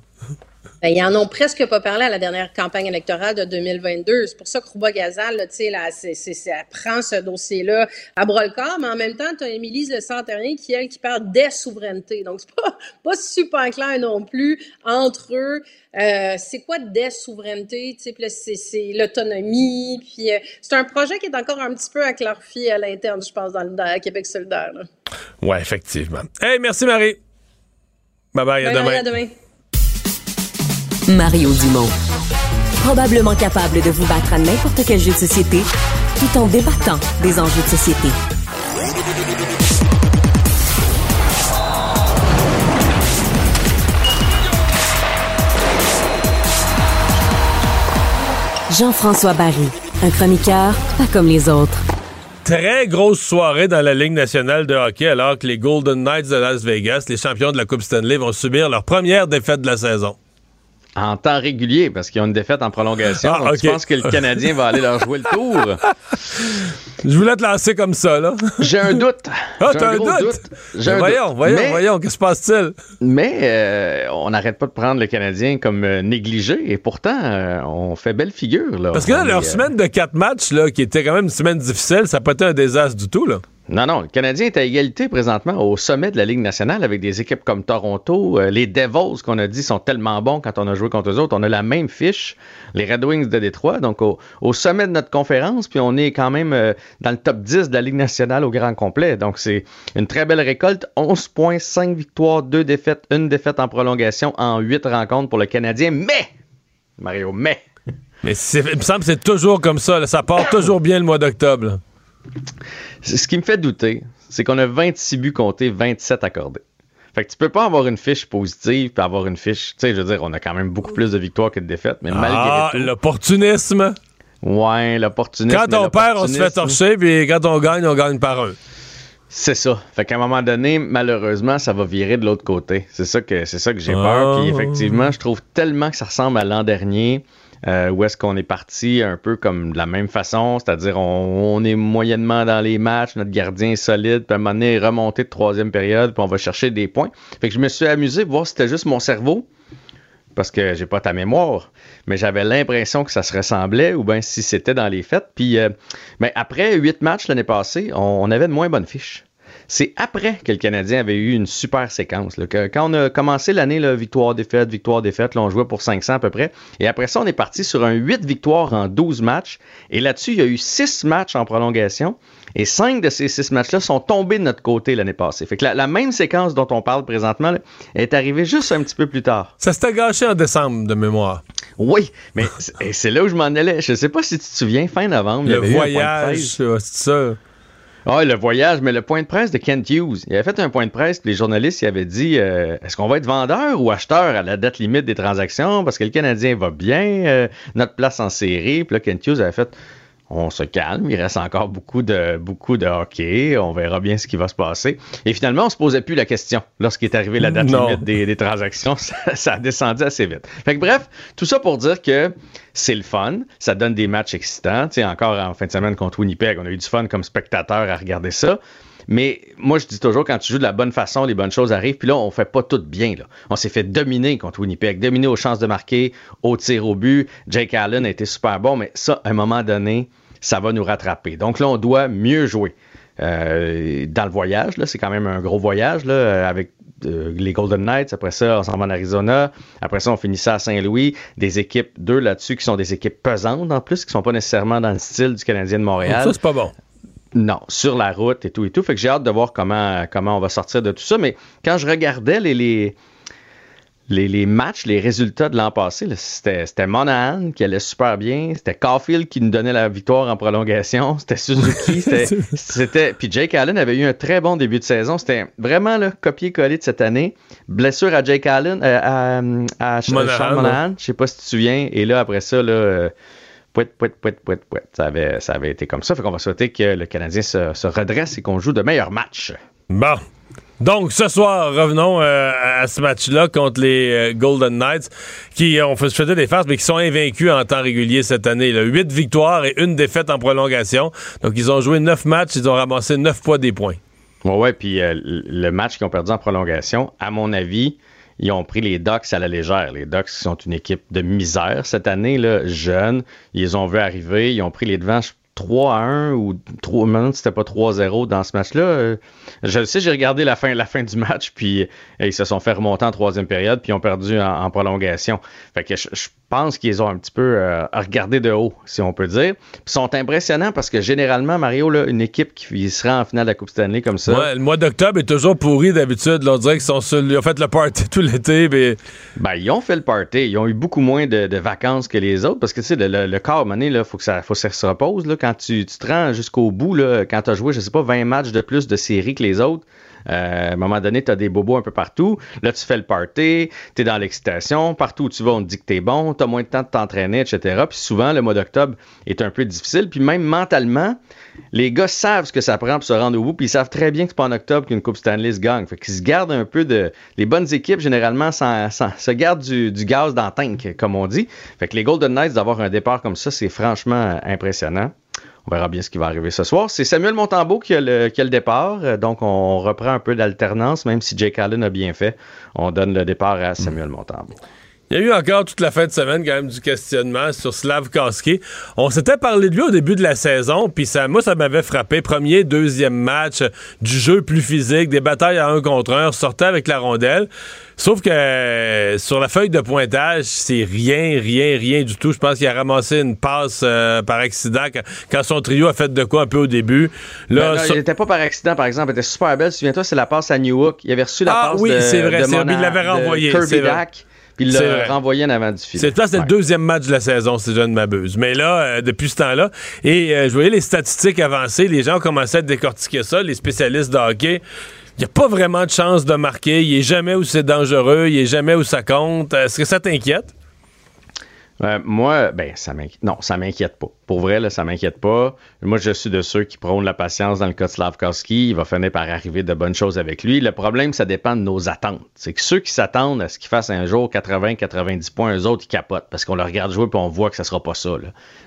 Ben, ils en ont presque pas parlé à la dernière campagne électorale de 2022. C'est pour ça que Rouba Gazal, là, tu sais, là, c'est, c'est, c'est- elle prend ce dossier-là à bras le corps, mais en même temps, tu as Émilie Le Centerien qui, elle, qui parle des souverainetés. Donc, c'est pas, pas super clair non plus entre eux. Euh, c'est quoi des souverainetés? Tu sais, puis là, c'est, c'est l'autonomie. Puis euh, c'est un projet qui est encore un petit peu à clarifier à l'interne, je pense, dans, le- dans Québec solidaire. là. Ouais, effectivement. Hey, merci Marie. Bye bye, à Bye à demain. Mario Dumont. Probablement capable de vous battre à n'importe quel jeu de société tout en débattant des enjeux de société. Jean-François Barry, un chroniqueur pas comme les autres. Très grosse soirée dans la Ligue nationale de hockey alors que les Golden Knights de Las Vegas, les champions de la Coupe Stanley, vont subir leur première défaite de la saison. En temps régulier, parce qu'ils ont une défaite en prolongation. Ah, donc, ok. tu penses que le Canadien va aller leur jouer le tour? Je voulais te lancer comme ça, là. J'ai un doute. Ah, J'ai t'as un gros doute? J'ai voyons, doute. voyons, Mais- voyons, qu'est-ce qui se passe-t-il? Mais euh, on n'arrête pas de prendre le Canadien comme euh, négligé et pourtant, euh, on fait belle figure. Là. Parce que là, leur est, semaine de quatre matchs, là, qui était quand même une semaine difficile, ça n'a pas été un désastre du tout, là. Non, non, le Canadien est à égalité présentement au sommet de la Ligue nationale avec des équipes comme Toronto. Euh, les Devils, qu'on a dit, sont tellement bons quand on a joué contre eux autres. On a la même fiche, les Red Wings de Détroit, donc au, sommet de notre conférence, puis on est quand même euh, dans le top 10 de la Ligue nationale au grand complet. Donc c'est une très belle récolte. 11 points, 5 victoires, 2 défaites, une défaite en prolongation en 8 rencontres pour le Canadien. Mais, Mario, mais, Mais il me semble que c'est toujours comme ça, ça part toujours bien le mois d'octobre. Ce qui me fait douter, c'est qu'on a 26 buts comptés, 27 accordés. Fait que tu peux pas avoir une fiche positive puis avoir une fiche. Tu sais, je veux dire, on a quand même beaucoup plus de victoires que de défaites, mais Ah, malgré tout. l'opportunisme. Ouais, l'opportunisme. Quand on perd, on se fait torcher, puis quand on gagne, on gagne par un. C'est ça. Fait qu'à un moment donné, malheureusement, ça va virer de l'autre côté. C'est ça que c'est ça que j'ai Ah. peur. Puis effectivement, je trouve tellement que ça ressemble à l'an dernier. Euh, où est-ce qu'on est parti un peu comme de la même façon, c'est-à-dire on, est moyennement dans les matchs, notre gardien est solide, puis à un moment donné, remonté de troisième période, puis on va chercher des points. Fait que je me suis amusé voir si c'était juste mon cerveau, parce que j'ai pas ta mémoire, mais j'avais l'impression que ça se ressemblait, ou bien si c'était dans les fêtes. Puis euh, ben, après huit matchs l'année passée, on avait de moins bonnes fiches. C'est après que le Canadien avait eu une super séquence. là, que quand on a commencé l'année, là, victoire, défaite, victoire, défaite, là, on jouait pour 500 à peu près. Et après ça, on est parti sur un 8 victoires en 12 matchs. Et là-dessus, il y a eu 6 matchs en prolongation. Et 5 de ces 6 matchs-là sont tombés de notre côté l'année passée. Fait que la, la même séquence dont on parle présentement là, est arrivée juste un petit peu plus tard. Ça s'était gâché en décembre, de mémoire. Oui, mais c'est- là où je m'en allais. Je sais pas si tu te souviens, fin novembre, il y Le avait voyage, c'est ça. Ah, le voyage, mais le point de presse de Kent Hughes. Il avait fait un point de presse, puis les journalistes ils avaient dit euh, est-ce qu'on va être vendeur ou acheteur à la date limite des transactions? Parce que le Canadien va bien, euh, notre place en série. Puis là, Kent Hughes avait fait on se calme, il reste encore beaucoup de, beaucoup de hockey, on verra bien ce qui va se passer. Et finalement, on se posait plus la question lorsqu'il est arrivé la date Non. limite des, des transactions. Ça, ça a descendu assez vite. Fait que bref, tout ça pour dire que c'est le fun, ça donne des matchs excitants. Tu sais, encore en fin de semaine contre Winnipeg, on a eu du fun comme spectateur à regarder ça. Mais moi, je dis toujours, quand tu joues de la bonne façon, les bonnes choses arrivent. Puis là, on fait pas tout bien. Là. On s'est fait dominer contre Winnipeg, dominer aux chances de marquer, au tir au but. Jake Allen a été super bon, mais ça, à un moment donné, ça va nous rattraper. Donc là, on doit mieux jouer. Euh, dans le voyage, là, c'est quand même un gros voyage là, avec euh, les Golden Knights. Après ça, on s'en va en Arizona. Après ça, on finit ça à Saint-Louis. Des équipes, deux là-dessus, qui sont des équipes pesantes en plus, qui sont pas nécessairement dans le style du Canadien de Montréal. Ça, c'est pas bon. Non, sur la route et tout et tout. Fait que j'ai hâte de voir comment, comment on va sortir de tout ça. Mais quand je regardais les, les, les, matchs, les résultats de l'an passé, c'était Monahan qui allait super bien, c'était Caulfield qui nous donnait la victoire en prolongation, c'était Suzuki, c'était puis Jake Allen avait eu un très bon début de saison, c'était vraiment le copier-coller de cette année. Blessure à Jake Allen, euh, à, à Monahan, Monahan, je sais pas si tu te souviens, et là après ça là. Euh, Pouet, pouet, pouet, pouet, pouet. Ça avait, ça avait été comme ça. Fait qu'on va souhaiter que le Canadien se, se redresse et qu'on joue de meilleurs matchs. Bon. Donc, ce soir, revenons euh, à ce match-là contre les euh, Golden Knights, qui ont fait des farces, mais qui sont invaincus en temps régulier cette année. Là. Huit victoires et une défaite en prolongation. Donc, ils ont joué neuf matchs, ils ont ramassé neuf poids des points. Ouais, ouais, puis euh, le match qu'ils ont perdu en prolongation, à mon avis, ils ont pris les Ducks à la légère. Les Ducks sont une équipe de misère cette année, là, jeune. Ils ont vu arriver, ils ont pris les devants, 3 à 1 ou 3, maintenant c'était pas 3-0 dans ce match-là. Euh, je le sais, j'ai regardé la fin, la fin du match, puis euh, ils se sont fait remonter en troisième période, puis ils ont perdu en, prolongation. Fait que je, pense qu'ils ont un petit peu euh, regardé de haut, si on peut dire. Ils sont impressionnants parce que généralement, Mario, là, une équipe qui sera en finale de la Coupe Stanley comme ça. Ouais, le mois d'octobre est toujours pourri d'habitude. On dirait qu'ils sont ils ont fait le party tout l'été. Mais... Ben, ils ont fait le party. Ils ont eu beaucoup moins de, vacances que les autres parce que, tu sais, le, le, corps, il faut que ça, faut que ça se repose. Là, quand tu, te rends jusqu'au bout, là, quand tu as joué, je sais pas, 20 matchs de plus de série que les autres, euh, à un moment donné, tu as des bobos un peu partout. Là, tu fais le party, tu es dans l'excitation. Partout où tu vas, on te dit que tu es bon, tu as moins de temps de t'entraîner, etc. Puis souvent, le mois d'octobre est un peu difficile. Puis même mentalement, les gars savent ce que ça prend pour se rendre au bout. Puis ils savent très bien que c'est pas en octobre qu'une Coupe Stanley se gagne. Fait qu'ils se gardent un peu de. Les bonnes équipes, généralement, se gardent du, du gaz dans le tank, comme on dit. Fait que les Golden Knights, d'avoir un départ comme ça, c'est franchement impressionnant. On verra bien ce qui va arriver ce soir. C'est Samuel Montambeau qui a le, départ. Euh, donc, on reprend un peu d'alternance, même si Jake Allen a bien fait. On donne le départ à Samuel Montambeau. Il y a eu encore toute la fin de semaine quand même du questionnement sur Slav Koski. On s'était parlé de lui au début de la saison, puis ça, moi ça m'avait frappé. Premier, deuxième match, du jeu plus physique, des batailles à un contre un, sortait avec la rondelle. Sauf que euh, sur la feuille de pointage, c'est rien, rien, rien du tout. Je pense qu'il a ramassé une passe euh, par accident quand, son trio a fait de quoi un peu au début. Là, ben il n'était pas par accident, par exemple. Elle était super belle. Souviens-toi, c'est la passe à Newhook. Il avait reçu la ah, passe oui, c'est vrai, c'est vrai. Il l'avait renvoyé. Kirby Dack il l'a renvoyé en avant du filet. C'est le deuxième match de la saison, si je ne m'abuse. Mais là, euh, depuis ce temps-là, et euh, je voyais les statistiques avancer, les gens commencé à décortiquer ça, les spécialistes de hockey. Il n'y a pas vraiment de chance de marquer. Il est jamais où c'est dangereux. Il est jamais où ça compte. Est-ce que ça t'inquiète? Euh, moi, ben, ça m'inquiète. Non, ça m'inquiète pas. Pour vrai, là, ça m'inquiète pas. Moi, je suis de ceux qui prônent la patience dans le cas de Slavkowski. Il va finir par arriver de bonnes choses avec lui. Le problème, ça dépend de nos attentes. C'est que ceux qui s'attendent à ce qu'il fasse un jour 80-90 points, eux autres, ils capotent parce qu'on le regarde jouer et on voit que ça sera pas ça.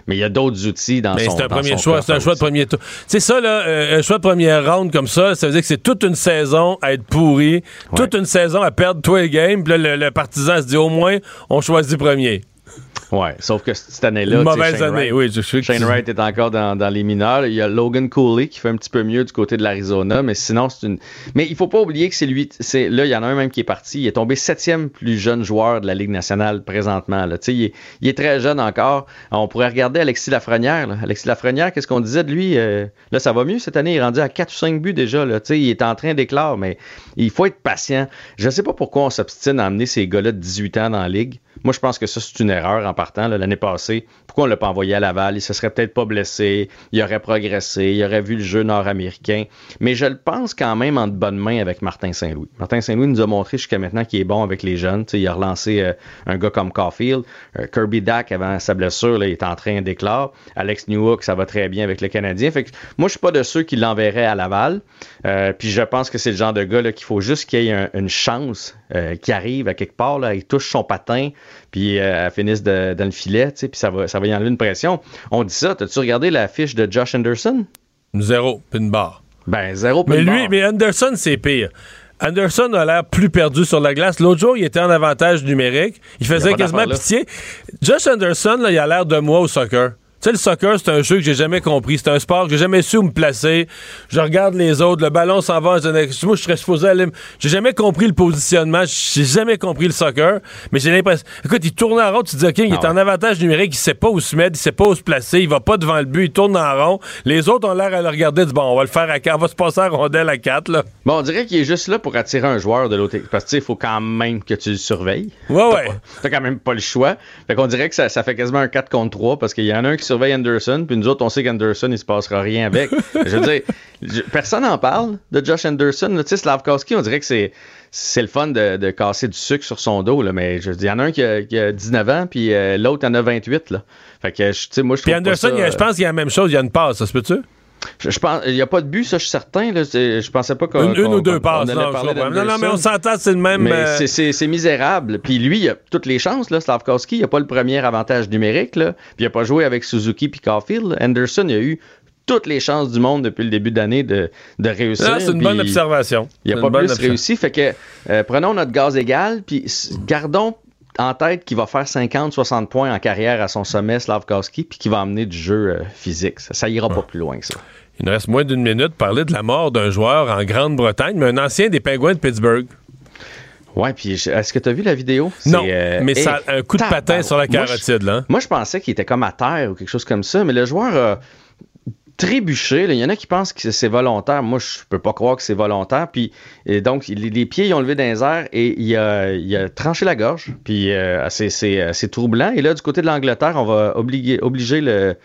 Mais il y a d'autres outils dans son C'est un premier choix. C'est un choix de premier tour. C'est ça, là, euh, un choix de première round comme ça, ça veut dire que c'est toute une saison à être pourri, toute une saison à perdre tous les games. Puis là, le, le partisan se dit au moins, on choisit premier. Ouais, sauf que cette année-là. mauvaise année, oui. Je suis Shane Wright est encore dans, dans, les mineurs. Il y a Logan Cooley qui fait un petit peu mieux du côté de l'Arizona, mais sinon, c'est une. Mais il faut pas oublier que c'est lui. C'est, là, il y en a un même qui est parti. Il est tombé septième plus jeune joueur de la Ligue nationale présentement. Là. Il, est, il est très jeune encore. On pourrait regarder Alexis Lafrenière. Là. Alexis Lafrenière, qu'est-ce qu'on disait de lui? Euh, là, ça va mieux cette année? Il est rendu à 4 ou 5 buts déjà. Là. Il est en train d'éclore, mais il faut être patient. Je sais pas pourquoi on s'obstine à amener ces gars-là de 18 ans dans la Ligue. Moi, je pense que ça, c'est une erreur en L'année passée, pourquoi on ne l'a pas envoyé à Laval? Il se serait peut-être pas blessé, il aurait progressé, il aurait vu le jeu nord-américain. Mais je le pense quand même en de bonnes mains avec Martin Saint-Louis. Martin Saint-Louis nous a montré jusqu'à maintenant qu'il est bon avec les jeunes. il a relancé euh, un gars comme Caulfield. Euh, Kirby Dack, avant sa blessure, il est en train d'éclore. Alex Newhook, ça va très bien avec le Canadien. Fait que, moi, je suis pas de ceux qui l'enverraient à Laval. Euh, puis je pense que c'est le genre de gars qu'il faut juste qu'il y ait une chance qui arrive à quelque part. Là, il touche son patin, puis euh, elle finisse dans le filet, puis ça va, ça va y enlever une pression. On dit ça, t'as-tu regardé la fiche de Josh Anderson? Zéro, puis une barre. Ben, zéro, Mais lui, mais Anderson, c'est pire. Anderson a l'air plus perdu sur la glace. L'autre jour, il était en avantage numérique. Il faisait quasiment pitié. Josh Anderson, là, il a l'air de moi au soccer sais, le soccer, c'est un jeu que j'ai jamais compris. C'est un sport que j'ai jamais su où me placer. Je regarde les autres, le ballon s'en va. Je, moi, je serais supposé aller. J'ai jamais compris le positionnement. J'ai jamais compris le soccer. Mais j'ai l'impression. Écoute, il tourne en rond. Tu te dis, OK, il est Ah en avantage numérique. Il sait pas où se mettre. Il sait pas où se placer. Il va pas devant le but. Il tourne en rond. Les autres ont l'air à le regarder. Ils disent, bon, on va le faire à quatre. On va se passer à rondelle à 4, là. Bon, on dirait qu'il est juste là pour attirer un joueur de l'autre. Parce que, il faut quand même que tu le surveilles. Ouais, ouais. T'as quand même pas le choix. Fait qu'on dirait que ça, ça fait quasiment un 4 contre 3 parce qu'il y en a un qui surveille Anderson, puis nous autres, on sait qu'Anderson, il se passera rien avec. je veux dire, je- personne n'en parle de Josh Anderson. Tu sais, Slavkowski, on dirait que c'est. C'est le fun de, de casser du sucre sur son dos, là, mais je veux dire, il y en a un qui a, qui a 19 ans, puis euh, l'autre en a 28. Là. Fait que, tu sais, moi, je Puis Anderson, ça, il y a- je pense qu'il y a la même chose. Il y a une passe, ça se peut-tu? Je, je pense, il n'y a pas de but, ça, je suis certain. Là, je pensais pas qu'on. Une, une ou deux passes. Non, non, non, mais on s'entend, c'est le même. Euh, c'est- misérable. Puis lui, il a toutes les chances, là, Slavkowski. Il a pas le premier avantage numérique. Là. Puis il a pas joué avec Suzuki puis Caulfield. Anderson, il a eu toutes les chances du monde depuis le début d'année de, de réussir. C'est une bonne observation. Il C'est a pas plus réussi. Fait que euh, prenons notre gaz égal, puis gardons en tête qu'il va faire 50-60 points en carrière à son sommet, Slavkowski, puis qu'il va amener du jeu euh, physique. Ça, ça ira pas plus loin que ça. Il nous reste moins d'une minute pour parler de la mort d'un joueur en Grande-Bretagne, mais un ancien des Pingouins de Pittsburgh. Ouais, puis est-ce que tu as vu la vidéo? Non, euh, mais ça hey, un coup de patin sur la Moi, carotide, là. hein? Moi, je pensais qu'il était comme à terre ou quelque chose comme ça, mais le joueur a trébuché. là. Il y en a qui pensent que c'est volontaire. Moi, je peux pas croire que c'est volontaire. Puis, et donc, il- les pieds, ils ont levé dans les airs et il a, il a tranché la gorge. Puis, euh, c'est- c'est euh, c'est troublant. Et là, du côté de l'Angleterre, on va obliger, obliger le,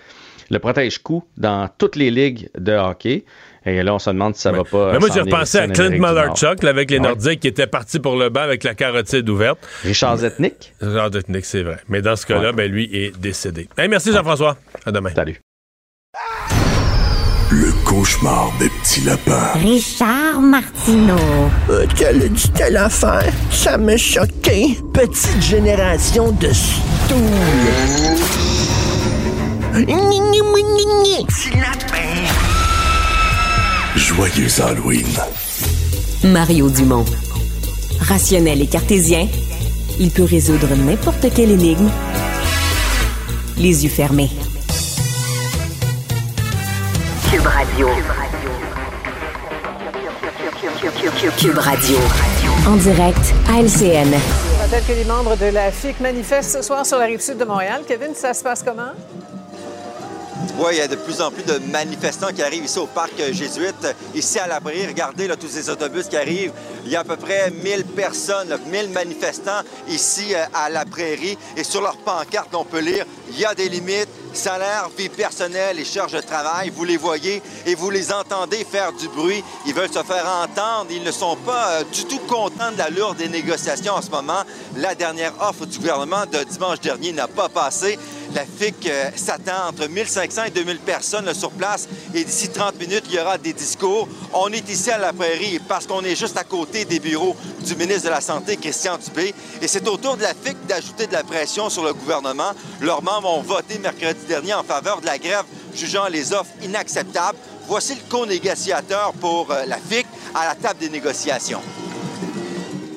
le protège-coup dans toutes les ligues de hockey. Et là, on se demande si ça va pas. Mais moi, j'ai repensé à Clint là, avec les Ouais. Nordiques qui étaient partis pour le banc avec la carotide ouverte. Richard Zetnik. Richard Zetnik, c'est vrai. Mais dans ce cas-là, ben, lui est décédé. Hey, merci, Jean-François. À demain. Salut. Cauchemar des petits lapins. Richard Martineau. Euh, quelle dit telle affaire? Ça me choquait. Petite génération de stoules. Petit lapin. Joyeux Halloween. Mario Dumont. Rationnel et cartésien, il peut résoudre n'importe quelle énigme les yeux fermés. Cube Radio. Cube Radio. En direct à LCN. Je rappelle que les membres de la FIC manifestent ce soir sur la rive sud de Montréal. Kevin, ça se passe comment? Oui, il y a de plus en plus de manifestants qui arrivent ici au parc jésuite, ici à la prairie. Regardez là, tous ces autobus qui arrivent. Il y a à peu près 1000 personnes, là, 1000 manifestants ici euh, à la prairie. Et sur leur pancarte, on peut lire il y a des limites, salaire, vie personnelle et charges de travail. Vous les voyez et vous les entendez faire du bruit. Ils veulent se faire entendre. Ils ne sont pas euh, du tout contents de l'allure des négociations en ce moment. La dernière offre du gouvernement de dimanche dernier n'a pas passé. La FIC euh, s'attend entre 1500 et 2000 personnes sur place et d'ici 30 minutes, il y aura des discours. On est ici à la prairie parce qu'on est juste à côté des bureaux du ministre de la Santé, Christian Dubé. Et c'est au tour de la FIC d'ajouter de la pression sur le gouvernement. Leurs membres ont voté mercredi dernier en faveur de la grève, jugeant les offres inacceptables. Voici le co-négociateur pour euh, la FIC à la table des négociations.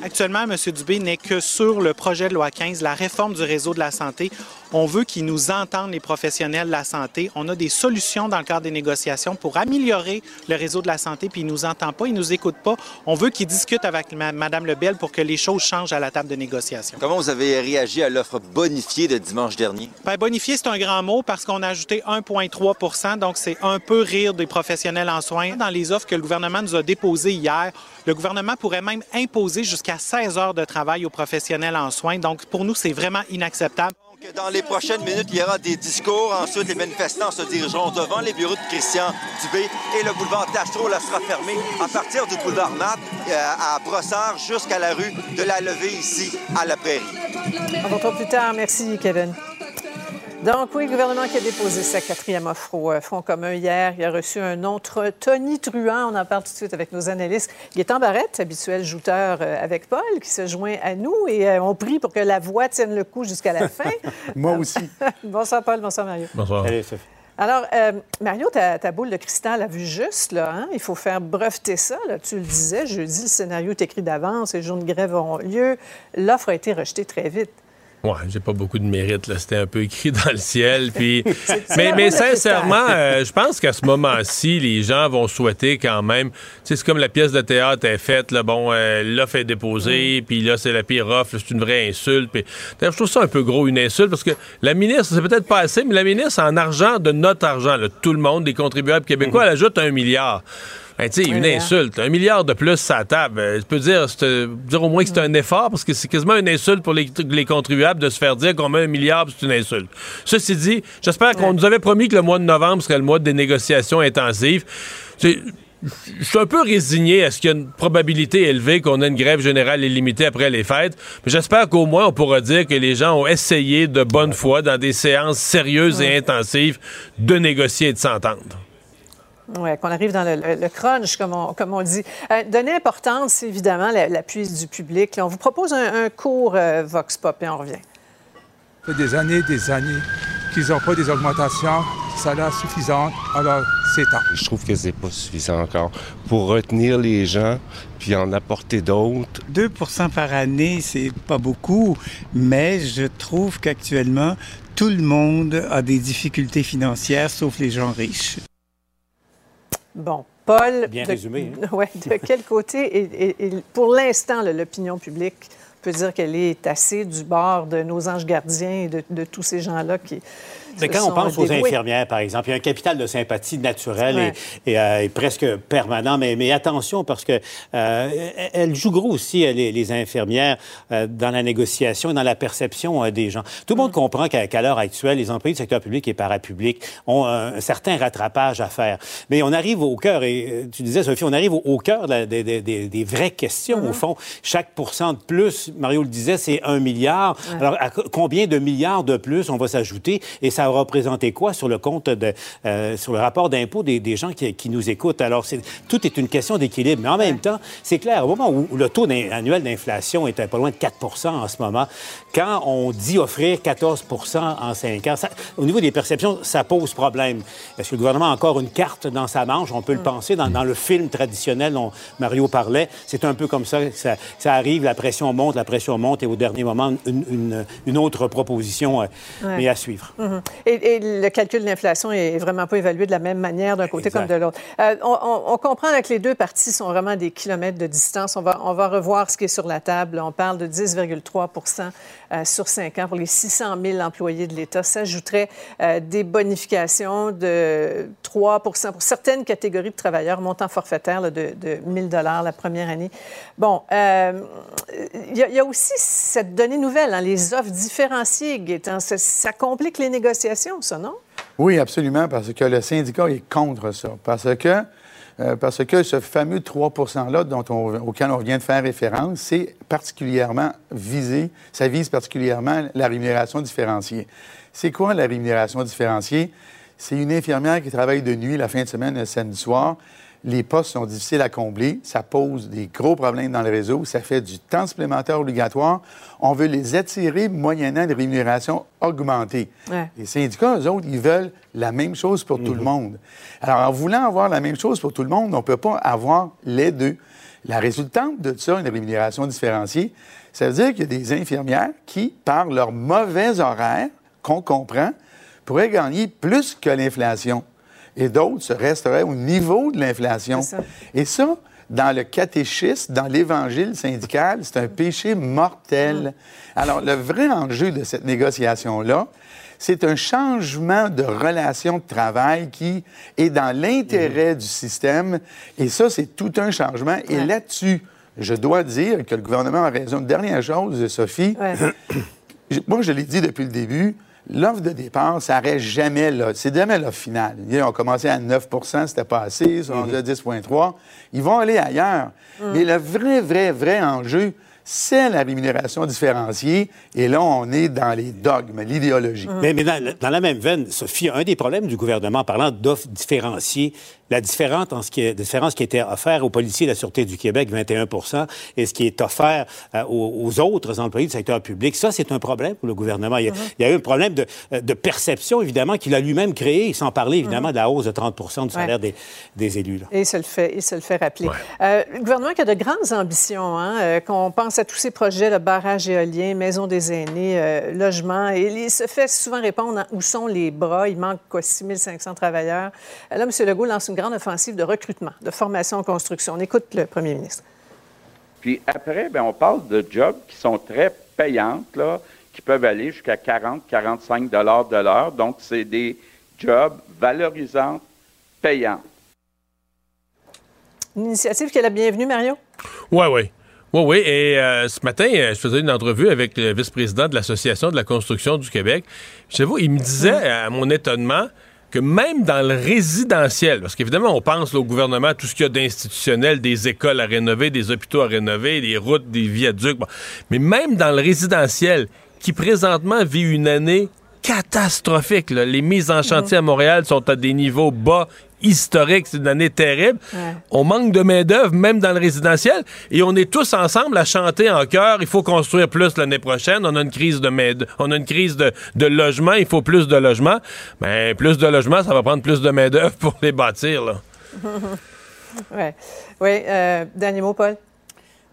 Actuellement, M. Dubé n'est que sur le projet de loi 15, la réforme du réseau de la santé. On veut qu'il nous entende, les professionnels de la santé. On a des solutions dans le cadre des négociations pour améliorer le réseau de la santé, puis il nous entend pas, il nous écoute pas. On veut qu'il discute avec Mme Lebel pour que les choses changent à la table de négociation. Comment vous avez réagi à l'offre bonifiée de dimanche dernier? Ben, bonifié, c'est un grand mot parce qu'on a ajouté 1,3% donc c'est un peu rire des professionnels en soins. Dans les offres que le gouvernement nous a déposées hier, le gouvernement pourrait même imposer jusqu'à 16 heures de travail aux professionnels en soins. Donc, pour nous, c'est vraiment inacceptable. Dans les prochaines minutes, il y aura des discours. Ensuite, les manifestants se dirigeront devant les bureaux de Christian Dubé et le boulevard Tachereau là, sera fermé à partir du boulevard Mat euh, à Brossard jusqu'à la rue de la Levée ici à la Prairie. On retrouve plus tard. Merci, Kevin. Donc, oui, le gouvernement qui a déposé sa quatrième offre au euh, Front commun hier, il a reçu un autre Tony Truant. On en parle tout de suite avec nos analystes. Gaétan Barrette, habituel jouteur euh, avec Paul, qui se joint à nous et euh, on prie pour que la voix tienne le coup jusqu'à la fin. Moi aussi. bonsoir, Paul. Bonsoir, Mario. Bonsoir. Allez, Sophie. Alors, euh, Mario, ta, ta boule de cristal a vu juste, là. hein? Il faut faire breveter ça, là. Tu le disais, jeudi, le scénario est écrit d'avance, les jours de grève auront lieu. L'offre a été rejetée très vite. Ouais, j'ai pas beaucoup de mérite. Là. C'était un peu écrit dans le ciel. Puis... mais, mais sincèrement, euh, je pense qu'à ce moment-ci, les gens vont souhaiter quand même. C'est comme la pièce de théâtre est faite. Là, bon, euh, l'offre est déposée, puis là, c'est la pire offre. C'est une vraie insulte. Puis... Je trouve ça un peu gros, une insulte, parce que la ministre, c'est peut-être pas assez, mais la ministre, en argent, de notre argent, là, tout le monde, des contribuables québécois, elle ajoute un milliard. Tu sais, une hein. insulte. Un milliard de plus à la table. Euh, Je peux dire, c'est, euh, dire au moins que c'est un effort parce que c'est quasiment une insulte pour les, les contribuables de se faire dire qu'on met un milliard c'est une insulte. Ceci dit, j'espère qu'on nous avait promis que le mois de novembre serait le mois des négociations intensives. Je suis un peu résigné à ce qu'il y a une probabilité élevée qu'on ait une grève générale illimitée après les fêtes. Mais j'espère qu'au moins on pourra dire que les gens ont essayé de bonne foi, dans des séances sérieuses et intensives, de négocier et de s'entendre. Oui, qu'on arrive dans le, le- le crunch, comme on, comme on dit. Euh, donner importance, c'est évidemment la- l'appui du public. Là, on vous propose un, un court euh, Vox Pop et on revient. Ça fait des années des années qu'ils n'ont pas des augmentations de salaire suffisantes. Alors, c'est temps. Je trouve que c'est pas suffisant encore pour retenir les gens puis en apporter d'autres. 2% par année, c'est pas beaucoup, mais je trouve qu'actuellement, tout le monde a des difficultés financières, sauf les gens riches. Bon, Paul. Bien de, résumé, hein? ouais, de quel côté, et, et- et pour l'instant, l'opinion publique peut dire qu'elle est assez du bord de nos anges gardiens et de, de tous ces gens-là qui. Mais quand on pense aux infirmières, par exemple, il y a un capital de sympathie naturel Ouais. et, et, euh, et presque permanent. Mais, mais attention, parce que euh, elles jouent gros aussi, euh, les, les infirmières, euh, dans la négociation et dans la perception euh, des gens. Tout le monde comprend qu'à l'heure actuelle, les employés du secteur public et parapublic ont un, un certain rattrapage à faire. Mais on arrive au cœur, et euh, tu disais, Sophie, on arrive au, au cœur des, des- des- des vraies questions, au fond. Chaque pourcent de plus, Mario le disait, c'est un milliard. Alors, à co- combien de milliards de plus on va s'ajouter? Et ça va représenter quoi sur le compte de, euh, sur le rapport d'impôt des, des gens qui, qui nous écoutent? Alors, tout est une question d'équilibre. Mais en même temps, c'est clair, au moment où, où le taux annuel d'inflation est à pas loin de 4% en ce moment, quand on dit offrir 14% en 5 ans, ça- au niveau des perceptions, ça pose problème. Est-ce que le gouvernement a encore une carte dans sa manche? On peut le penser dans, dans le film traditionnel dont Mario parlait. C'est un peu comme ça que ça, ça arrive, la pression monte, la pression monte, et au dernier moment, une, une- une autre proposition, euh, Ouais. mais à suivre. Mhm. Et, et le calcul de l'inflation est vraiment pas évalué de la même manière d'un côté Exact. comme de l'autre. Euh, on, comprend là, que les deux parties sont vraiment des kilomètres de distance. On va, on va revoir ce qui est sur la table. On parle de 10,3 euh, sur 5 ans pour les 600 000 employés de l'État. S'ajouterait euh, des bonifications de 3 pour certaines catégories de travailleurs, montant forfaitaire là, de, de 1 000 la première année. Bon, euh, il y, a- il y a aussi cette donnée nouvelle, hein, les offres différenciées, Gaétan. Ça, ça complique les négociations, Oui, absolument, parce que le syndicat est contre ça. Parce que, euh, parce que ce fameux 3 %-là dont on- auquel on vient de faire référence, c'est particulièrement visé, ça vise particulièrement la rémunération différenciée. C'est quoi la rémunération différenciée? C'est une infirmière qui travaille de nuit la fin de semaine, le samedi soir. Les postes sont difficiles à combler. Ça pose des gros problèmes dans le réseau. Ça fait du temps supplémentaire obligatoire. On veut les attirer moyennant des rémunérations augmentées. Ouais. Les syndicats, eux autres, ils veulent la même chose pour tout le monde. Alors, en voulant avoir la même chose pour tout le monde, on ne peut pas avoir les deux. La résultante de ça, une rémunération différenciée, ça veut dire qu'il y a des infirmières qui, par leur mauvais horaire, qu'on comprend, pourraient gagner plus que l'inflation. Et d'autres se resteraient au niveau de l'inflation. Ça. Et ça, dans le catéchisme, dans l'évangile syndical, c'est un péché mortel. Alors, le vrai enjeu de cette négociation-là, c'est un changement de relation de travail qui est dans l'intérêt du système. Et ça, c'est tout un changement. Et là-dessus, je dois dire que le gouvernement a raison. Une dernière chose, Sophie. Moi, je l'ai dit depuis le début, l'offre de départ, ça n'arrête jamais là. C'est jamais l'offre finale. Ils ont commencé à 9% c'était pas assez, ils sont rendus à 10,3 Ils vont aller ailleurs. Mais le vrai, vrai, vrai enjeu, c'est la rémunération différenciée. Et là, on est dans les dogmes, l'idéologie. Mais, mais dans, dans la même veine, Sophie, un des problèmes du gouvernement, en parlant d'offres différenciées, la différence, en ce qui est, différence qui était offert aux policiers de la Sûreté du Québec, 21 et ce qui est offert euh, aux, aux autres employés du secteur public, ça, c'est un problème pour le gouvernement. Il y a, il y a eu un problème de, de perception, évidemment, qu'il a lui-même créé, sans parler, évidemment, de la hausse de 30% du salaire des, des élus. Là. Et il se le fait, il se le fait rappeler. Euh, le gouvernement qui a de grandes ambitions, hein, euh, qu'on pense à tous ces projets, le barrage éolien, maison des aînés, euh, logement, et il se fait souvent répondre à où sont les bras? Il manque quoi, 6500 travailleurs. Euh, là, M. Legault lance une grande offensive de recrutement, de formation en construction. On écoute le premier ministre. Puis après, bien, on parle de jobs qui sont très payantes, là, qui peuvent aller jusqu'à 40, 45 dollars de l'heure. Donc, c'est des jobs valorisants, payants. Une initiative qui est la bienvenue, Mario? Oui, oui. Oui, oui. Et euh, ce matin, euh, je faisais une entrevue avec le vice-président de l'Association de la construction du Québec. Je vous, il me disait, à mon étonnement, que même dans le résidentiel, parce qu'évidemment, on pense là, au gouvernement, tout ce qu'il y a d'institutionnel, des écoles à rénover, des hôpitaux à rénover, des routes, des viaducs, bon. mais même dans le résidentiel, qui présentement vit une année catastrophique, là. les mises en chantier à Montréal sont à des niveaux bas historiques, c'est une année terrible. Ouais. On manque de main-d'œuvre, même dans le résidentiel, et on est tous ensemble à chanter en chœur. Il faut construire plus l'année prochaine. On a une crise de main on a une crise de, de logement. Il faut plus de logements. Mais plus de logements, ça va prendre plus de main-d'œuvre pour les bâtir. Là. ouais. Oui. Euh, dernier mot, Paul?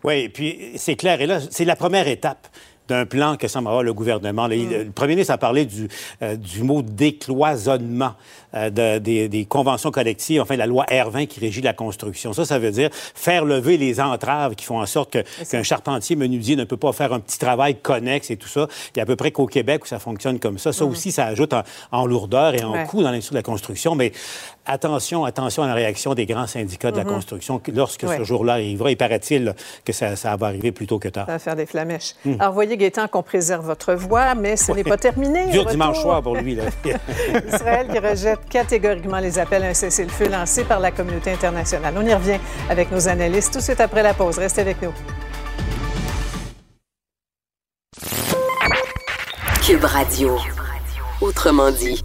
Oui, et puis c'est clair. Et là, c'est la première étape d'un plan que semble avoir le gouvernement. Là, il- Mm. Le premier ministre a parlé du, euh, du mot décloisonnement de- des, des conventions collectives, enfin la loi R20 qui régit la construction. Ça, ça veut dire faire lever les entraves qui font en sorte qu'un charpentier menuisier ne peut pas faire un petit travail connexe et tout ça. Il y a à peu près qu'au Québec où ça fonctionne comme ça. Ça Mhm. aussi, ça ajoute en, en lourdeur et en Ouais. coût dans l'industrie de la construction. Mais attention, attention à la réaction des grands syndicats de la Mhm. construction lorsque Ouais. ce jour-là arrivera. Il paraît-il que ça, ça va arriver plus tôt que tard. Ça va faire des flamèches. Mm. Alors, voyez, Gaétan, qu'on préserve votre voix, mais ce n'est pas terminé. Dur dimanche soir pour lui. Là. Israël qui rejette catégoriquement les appels à un cessez-le-feu lancés par la communauté internationale. On y revient avec nos analystes tout de suite après la pause. Restez avec nous. Cube Radio. Autrement dit.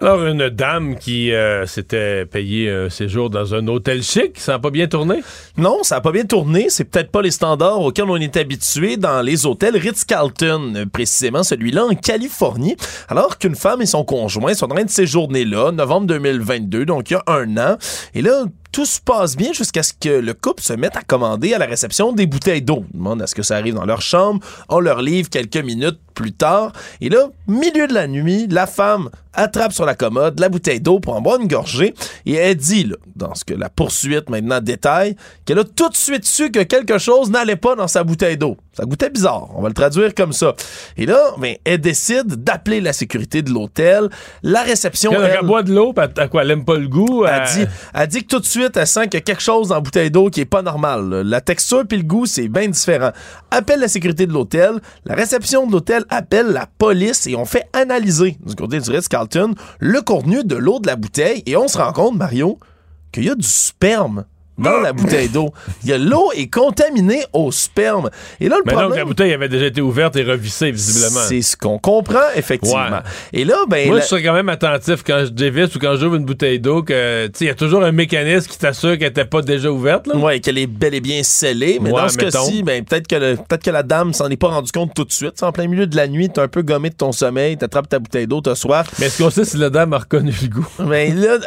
Alors, une dame qui euh, s'était payée un séjour dans un hôtel chic, ça n'a pas bien tourné? Non, ça n'a pas bien tourné. C'est peut-être pas les standards auxquels on est habitué dans les hôtels Ritz-Carlton, précisément celui-là en Californie. Alors qu'une femme et son conjoint sont en train de séjourner là, novembre 2022, donc il y a un an. Et là, tout se passe bien jusqu'à ce que le couple se mette à commander à la réception des bouteilles d'eau. On demande à ce que ça arrive dans leur chambre. On leur livre quelques minutes plus tard. Et là, milieu de la nuit, la femme attrape sur la commode la bouteille d'eau pour en boire une gorgée. Et elle dit, dans ce que la poursuite maintenant détaille, qu'elle a tout de suite su que quelque chose n'allait pas dans sa bouteille d'eau. Ça goûtait bizarre. On va le traduire comme ça. Et là, ben, elle décide d'appeler la sécurité de l'hôtel. La réception, Quand elle... elle boit de l'eau, à quoi, elle aime pas le goût? Elle dit, elle dit que tout de suite, elle sent qu'il y a quelque chose dans la bouteille d'eau qui est pas normal. là. La texture puis le goût, c'est bien différent. Appelle la sécurité de l'hôtel. La réception de l'hôtel appelle la police et on fait analyser, du côté du Ritz-Carlton, le contenu de l'eau de la bouteille et on se rend compte, Mario, qu'il y a du sperme dans la bouteille d'eau. L'eau est contaminée au sperme. Et là, le Mais problème... donc, la bouteille avait déjà été ouverte et revissée, visiblement. C'est ce qu'on comprend, effectivement. Ouais. Et là, ben... Moi, la- je serais quand même attentif quand je dévisse ou quand j'ouvre une bouteille d'eau que, il y a toujours un mécanisme qui t'assure qu'elle n'était pas déjà ouverte, là. Ouais, qu'elle est bel et bien scellée. Mais Ouais, dans ce cas-ci, ben, peut-être que, le- que la dame s'en est pas rendu compte tout de suite. C'est en plein milieu de la nuit, t'es un peu gommé de ton sommeil, t'attrapes ta bouteille d'eau, t'as soif. Mais est-ce qu'on sait si la dame a reconnu le goût? Ben là, euh,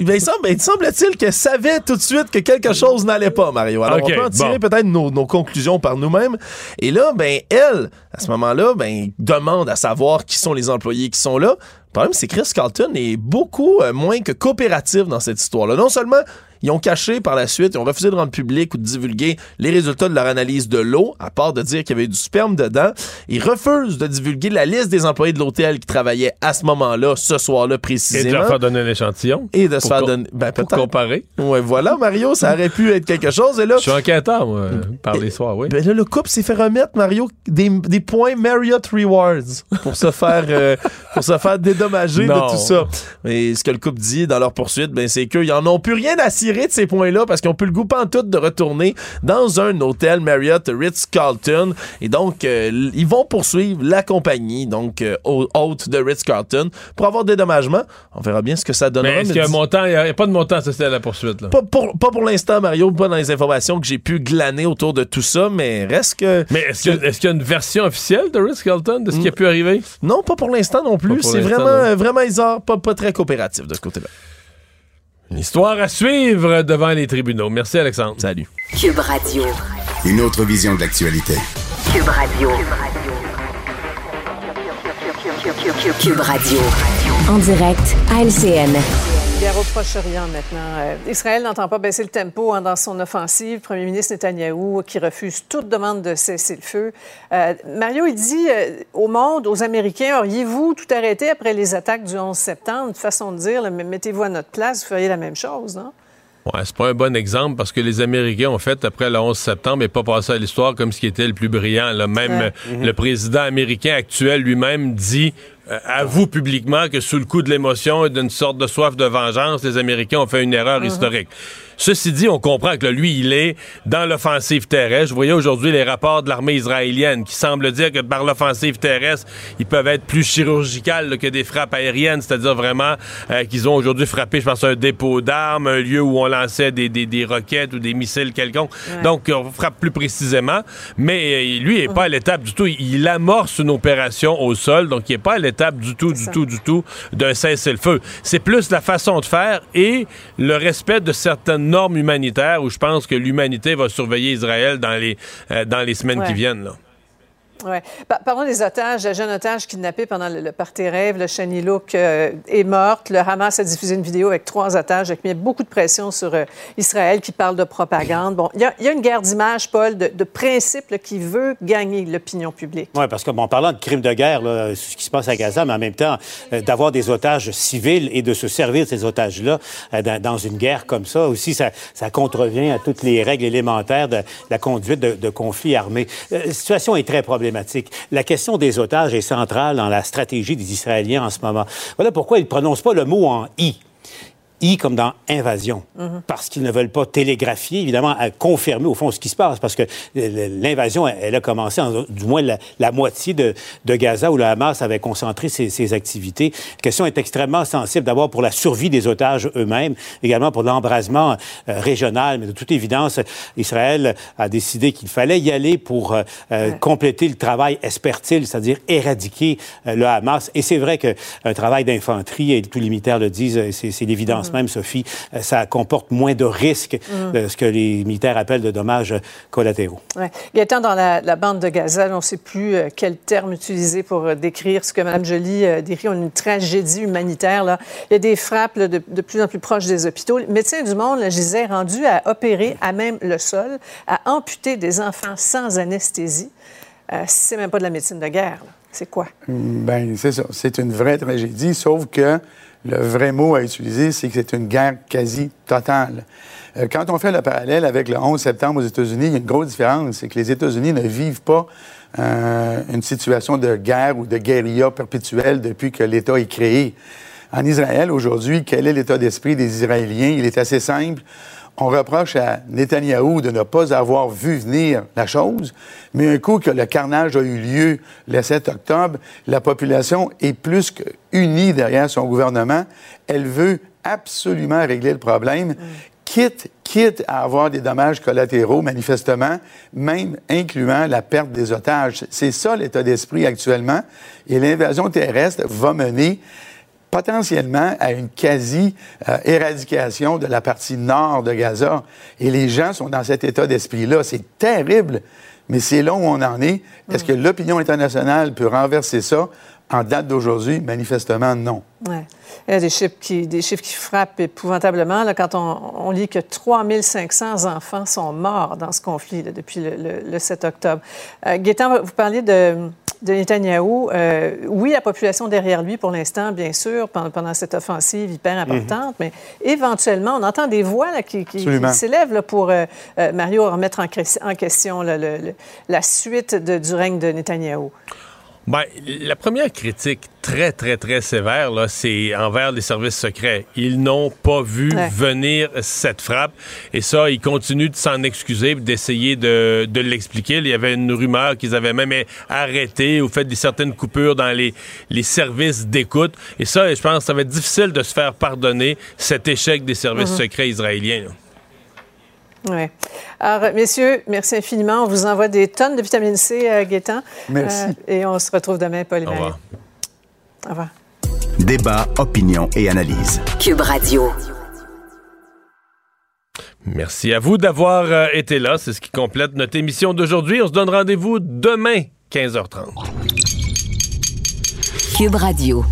ben, il semble- ben, il semble-t-il qu'elle savait tout de suite que quelque chose n'allait pas, Mario. Alors, Ok, on peut en tirer bon. peut-être nos, nos conclusions par nous-mêmes. Et là, ben, elle, à ce moment-là, ben, demande à savoir qui sont les employés qui sont là. Le problème, c'est que Chris Carlton est beaucoup euh, moins que coopératif dans cette histoire-là. Non seulement ils ont caché par la suite, ils ont refusé de rendre public ou de divulguer les résultats de leur analyse de l'eau, à part de dire qu'il y avait du sperme dedans. Ils refusent de divulguer la liste des employés de l'hôtel qui travaillaient à ce moment-là, ce soir-là Et de précisément. leur faire donner un échantillon. Et de se faire donner. Ben, Pour peut-être. comparer. Ouais, voilà, Mario, ça aurait pu être quelque chose. Et là, Je suis enquêteur, moi, par les soirs, oui. ben là, le couple s'est fait remettre, Mario, des, des points Marriott Rewards pour se faire, euh, pour se faire dédommager Non. de tout ça. Mais ce que le couple dit dans leur poursuite, ben, c'est qu'ils en ont plus rien à cirer de ces points-là parce qu'on peut le goût tout de retourner dans un hôtel Marriott Ritz-Carlton. Et donc, euh, ils vont poursuivre la compagnie, donc euh, haute de Ritz-Carlton, pour avoir des dommagements. On verra bien ce que ça donnera. Mais est-ce qu'il y a un montant? Il n'y a, pas de montant associé à la poursuite. Là. Pas pour, pas pour l'instant, Mario, pas dans les informations que j'ai pu glaner autour de tout ça, mais reste que... Mais est-ce qu'il y, a une version officielle de Ritz-Carlton de ce qui a pu arriver? Non, pas pour l'instant non plus. C'est vraiment, vraiment, ils pas, pas très coopératif de ce côté-là. Une histoire à suivre devant les tribunaux. Merci, Alexandre. Salut. Cube Radio. Une autre vision de l'actualité. Cube Radio. Cube Radio. En direct à LCN. Guerre au Proche-Orient maintenant. Euh, Israël n'entend pas baisser le tempo hein, dans son offensive. Premier ministre Netanyahou qui refuse toute demande de cesser le feu. Euh, Mario, il dit euh, au monde, aux Américains, auriez-vous tout arrêté après les attaques du 11 septembre? Une façon de dire, mettez-vous à notre place, vous feriez la même chose, non? Ouais, c'est pas un bon exemple parce que les Américains ont fait après le 11 septembre et pas passé à l'histoire comme ce qui était le plus brillant. Là. Même le président américain actuel lui-même dit euh, avoue publiquement que sous le coup de l'émotion et d'une sorte de soif de vengeance, les Américains ont fait une erreur uh-huh. historique. Ceci dit, on comprend que lui, il est dans l'offensive terrestre. Je voyais aujourd'hui les rapports de l'armée israélienne qui semblent dire que par l'offensive terrestre, ils peuvent être plus chirurgicales que des frappes aériennes, c'est-à-dire vraiment euh, qu'ils ont aujourd'hui frappé, je pense, un dépôt d'armes, un lieu où on lançait des, des, des roquettes ou des missiles quelconques. Donc, on frappe plus précisément. Mais euh, lui, il n'est pas à l'étape du tout. Il amorce une opération au sol, donc il n'est pas à l'étape du tout, du tout, du tout d'un cessez-le-feu. C'est plus la façon de faire et le respect de certaines norme humanitaire où je pense que l'humanité va surveiller Israël dans les, euh, dans les semaines qui viennent. Là. Ouais. parlons des otages. La jeune otage kidnappée pendant le, party rêve, le Shani Look, euh, est morte. Le Hamas a diffusé une vidéo avec trois otages qui met beaucoup de pression sur euh, Israël qui parle de propagande. Bon, il y, a une guerre d'image, Paul, de, de principe qui veut gagner l'opinion publique. Oui, parce que, bon, parlant de crimes de guerre, ce qui se passe à Gaza, mais en même temps, euh, d'avoir des otages civils et de se servir de ces otages-là dans, une guerre comme ça, aussi, ça, ça, contrevient à toutes les règles élémentaires de, la conduite de, de conflits armés. la situation est très problématique la question des otages est centrale dans la stratégie des Israéliens en ce moment. Voilà pourquoi ils ne prononcent pas le mot en I. I comme dans invasion, parce qu'ils ne veulent pas télégraphier, évidemment, à confirmer au fond ce qui se passe, parce que l'invasion, elle a commencé, en, du moins la, moitié de, Gaza, où le Hamas avait concentré ses, activités. La question est extrêmement sensible, d'abord pour la survie des otages eux-mêmes, également pour l'embrasement euh, régional, mais de toute évidence, Israël a décidé qu'il fallait y aller pour euh, euh, compléter le travail, espère-t-il, c'est-à-dire éradiquer le Hamas. Et c'est vrai qu'un travail d'infanterie, et tous les militaires le disent, c'est l'évidence même, Sophie, euh, ça comporte moins de risques mm. de ce que les militaires appellent de dommages collatéraux. Ouais. Gaëtan, dans la, bande de Gaza, on ne sait plus euh, quel terme utiliser pour euh, décrire ce que Mme Joly décrit. On a une tragédie humanitaire. Là. Il y a des frappes de, plus en plus proches des hôpitaux. Les médecins du monde, là, je disais, rendus à opérer à même le sol, à amputer des enfants sans anesthésie. Euh, c'est même pas de la médecine de guerre. C'est quoi? Ben c'est ça. C'est une vraie tragédie, sauf que le vrai mot à utiliser, c'est que c'est une guerre quasi totale. Euh, quand on fait le parallèle avec le 11 septembre aux États-Unis, il y a une grosse différence, c'est que les États-Unis ne vivent pas euh, une situation de guerre ou de guérilla perpétuelle depuis que l'État est créé. En Israël, aujourd'hui, quel est l'état d'esprit des Israéliens? Il est assez simple. On reproche à Netanyahou de ne pas avoir vu venir la chose, mais un coup que le carnage a eu lieu le 7 octobre, la population est plus qu'unie derrière son gouvernement. Elle veut absolument régler le problème, quitte, quitte à avoir des dommages collatéraux, manifestement, même incluant la perte des otages. C'est ça l'état d'esprit actuellement. Et l'invasion terrestre va mener potentiellement à une quasi-éradication de la partie nord de Gaza. Et les gens sont dans cet état d'esprit-là. C'est terrible, mais c'est là où on en est. Est-ce que l'opinion internationale peut renverser ça? En date d'aujourd'hui, manifestement, non. Ouais. Il y a des chiffres qui, des chiffres qui frappent épouvantablement. Là, quand on, lit que 3500 enfants sont morts dans ce conflit depuis le, 7 octobre. Euh, Gaétan, vous parliez de, de Netanyahou, euh, oui, la population derrière lui, pour l'instant, bien sûr, pendant, cette offensive hyper importante, mhm. mais éventuellement, on entend des voix qui, s'élèvent pour, euh, euh, Mario, remettre en, question la suite du règne de Netanyahou. Ben, la première critique très, très, très sévère, là, c'est envers les services secrets. Ils n'ont pas vu Ouais. venir cette frappe. Et ça, ils continuent de s'en excuser, d'essayer de, de l'expliquer. Il y avait une rumeur qu'ils avaient même arrêté ou fait des certaines coupures dans les, les services d'écoute. Et ça, je pense ça va être difficile de se faire pardonner cet échec des services Mhm. secrets israéliens. là. Oui. Alors, messieurs, merci infiniment. On vous envoie des tonnes de vitamine C, euh, Gaétan. Merci. Euh, et on se retrouve demain, Paul et Au revoir. Au revoir. Débat, opinion et analyse. Cube Radio. Merci à vous d'avoir euh, été là. C'est ce qui complète notre émission d'aujourd'hui. On se donne rendez-vous demain, 15h30. Cube Radio.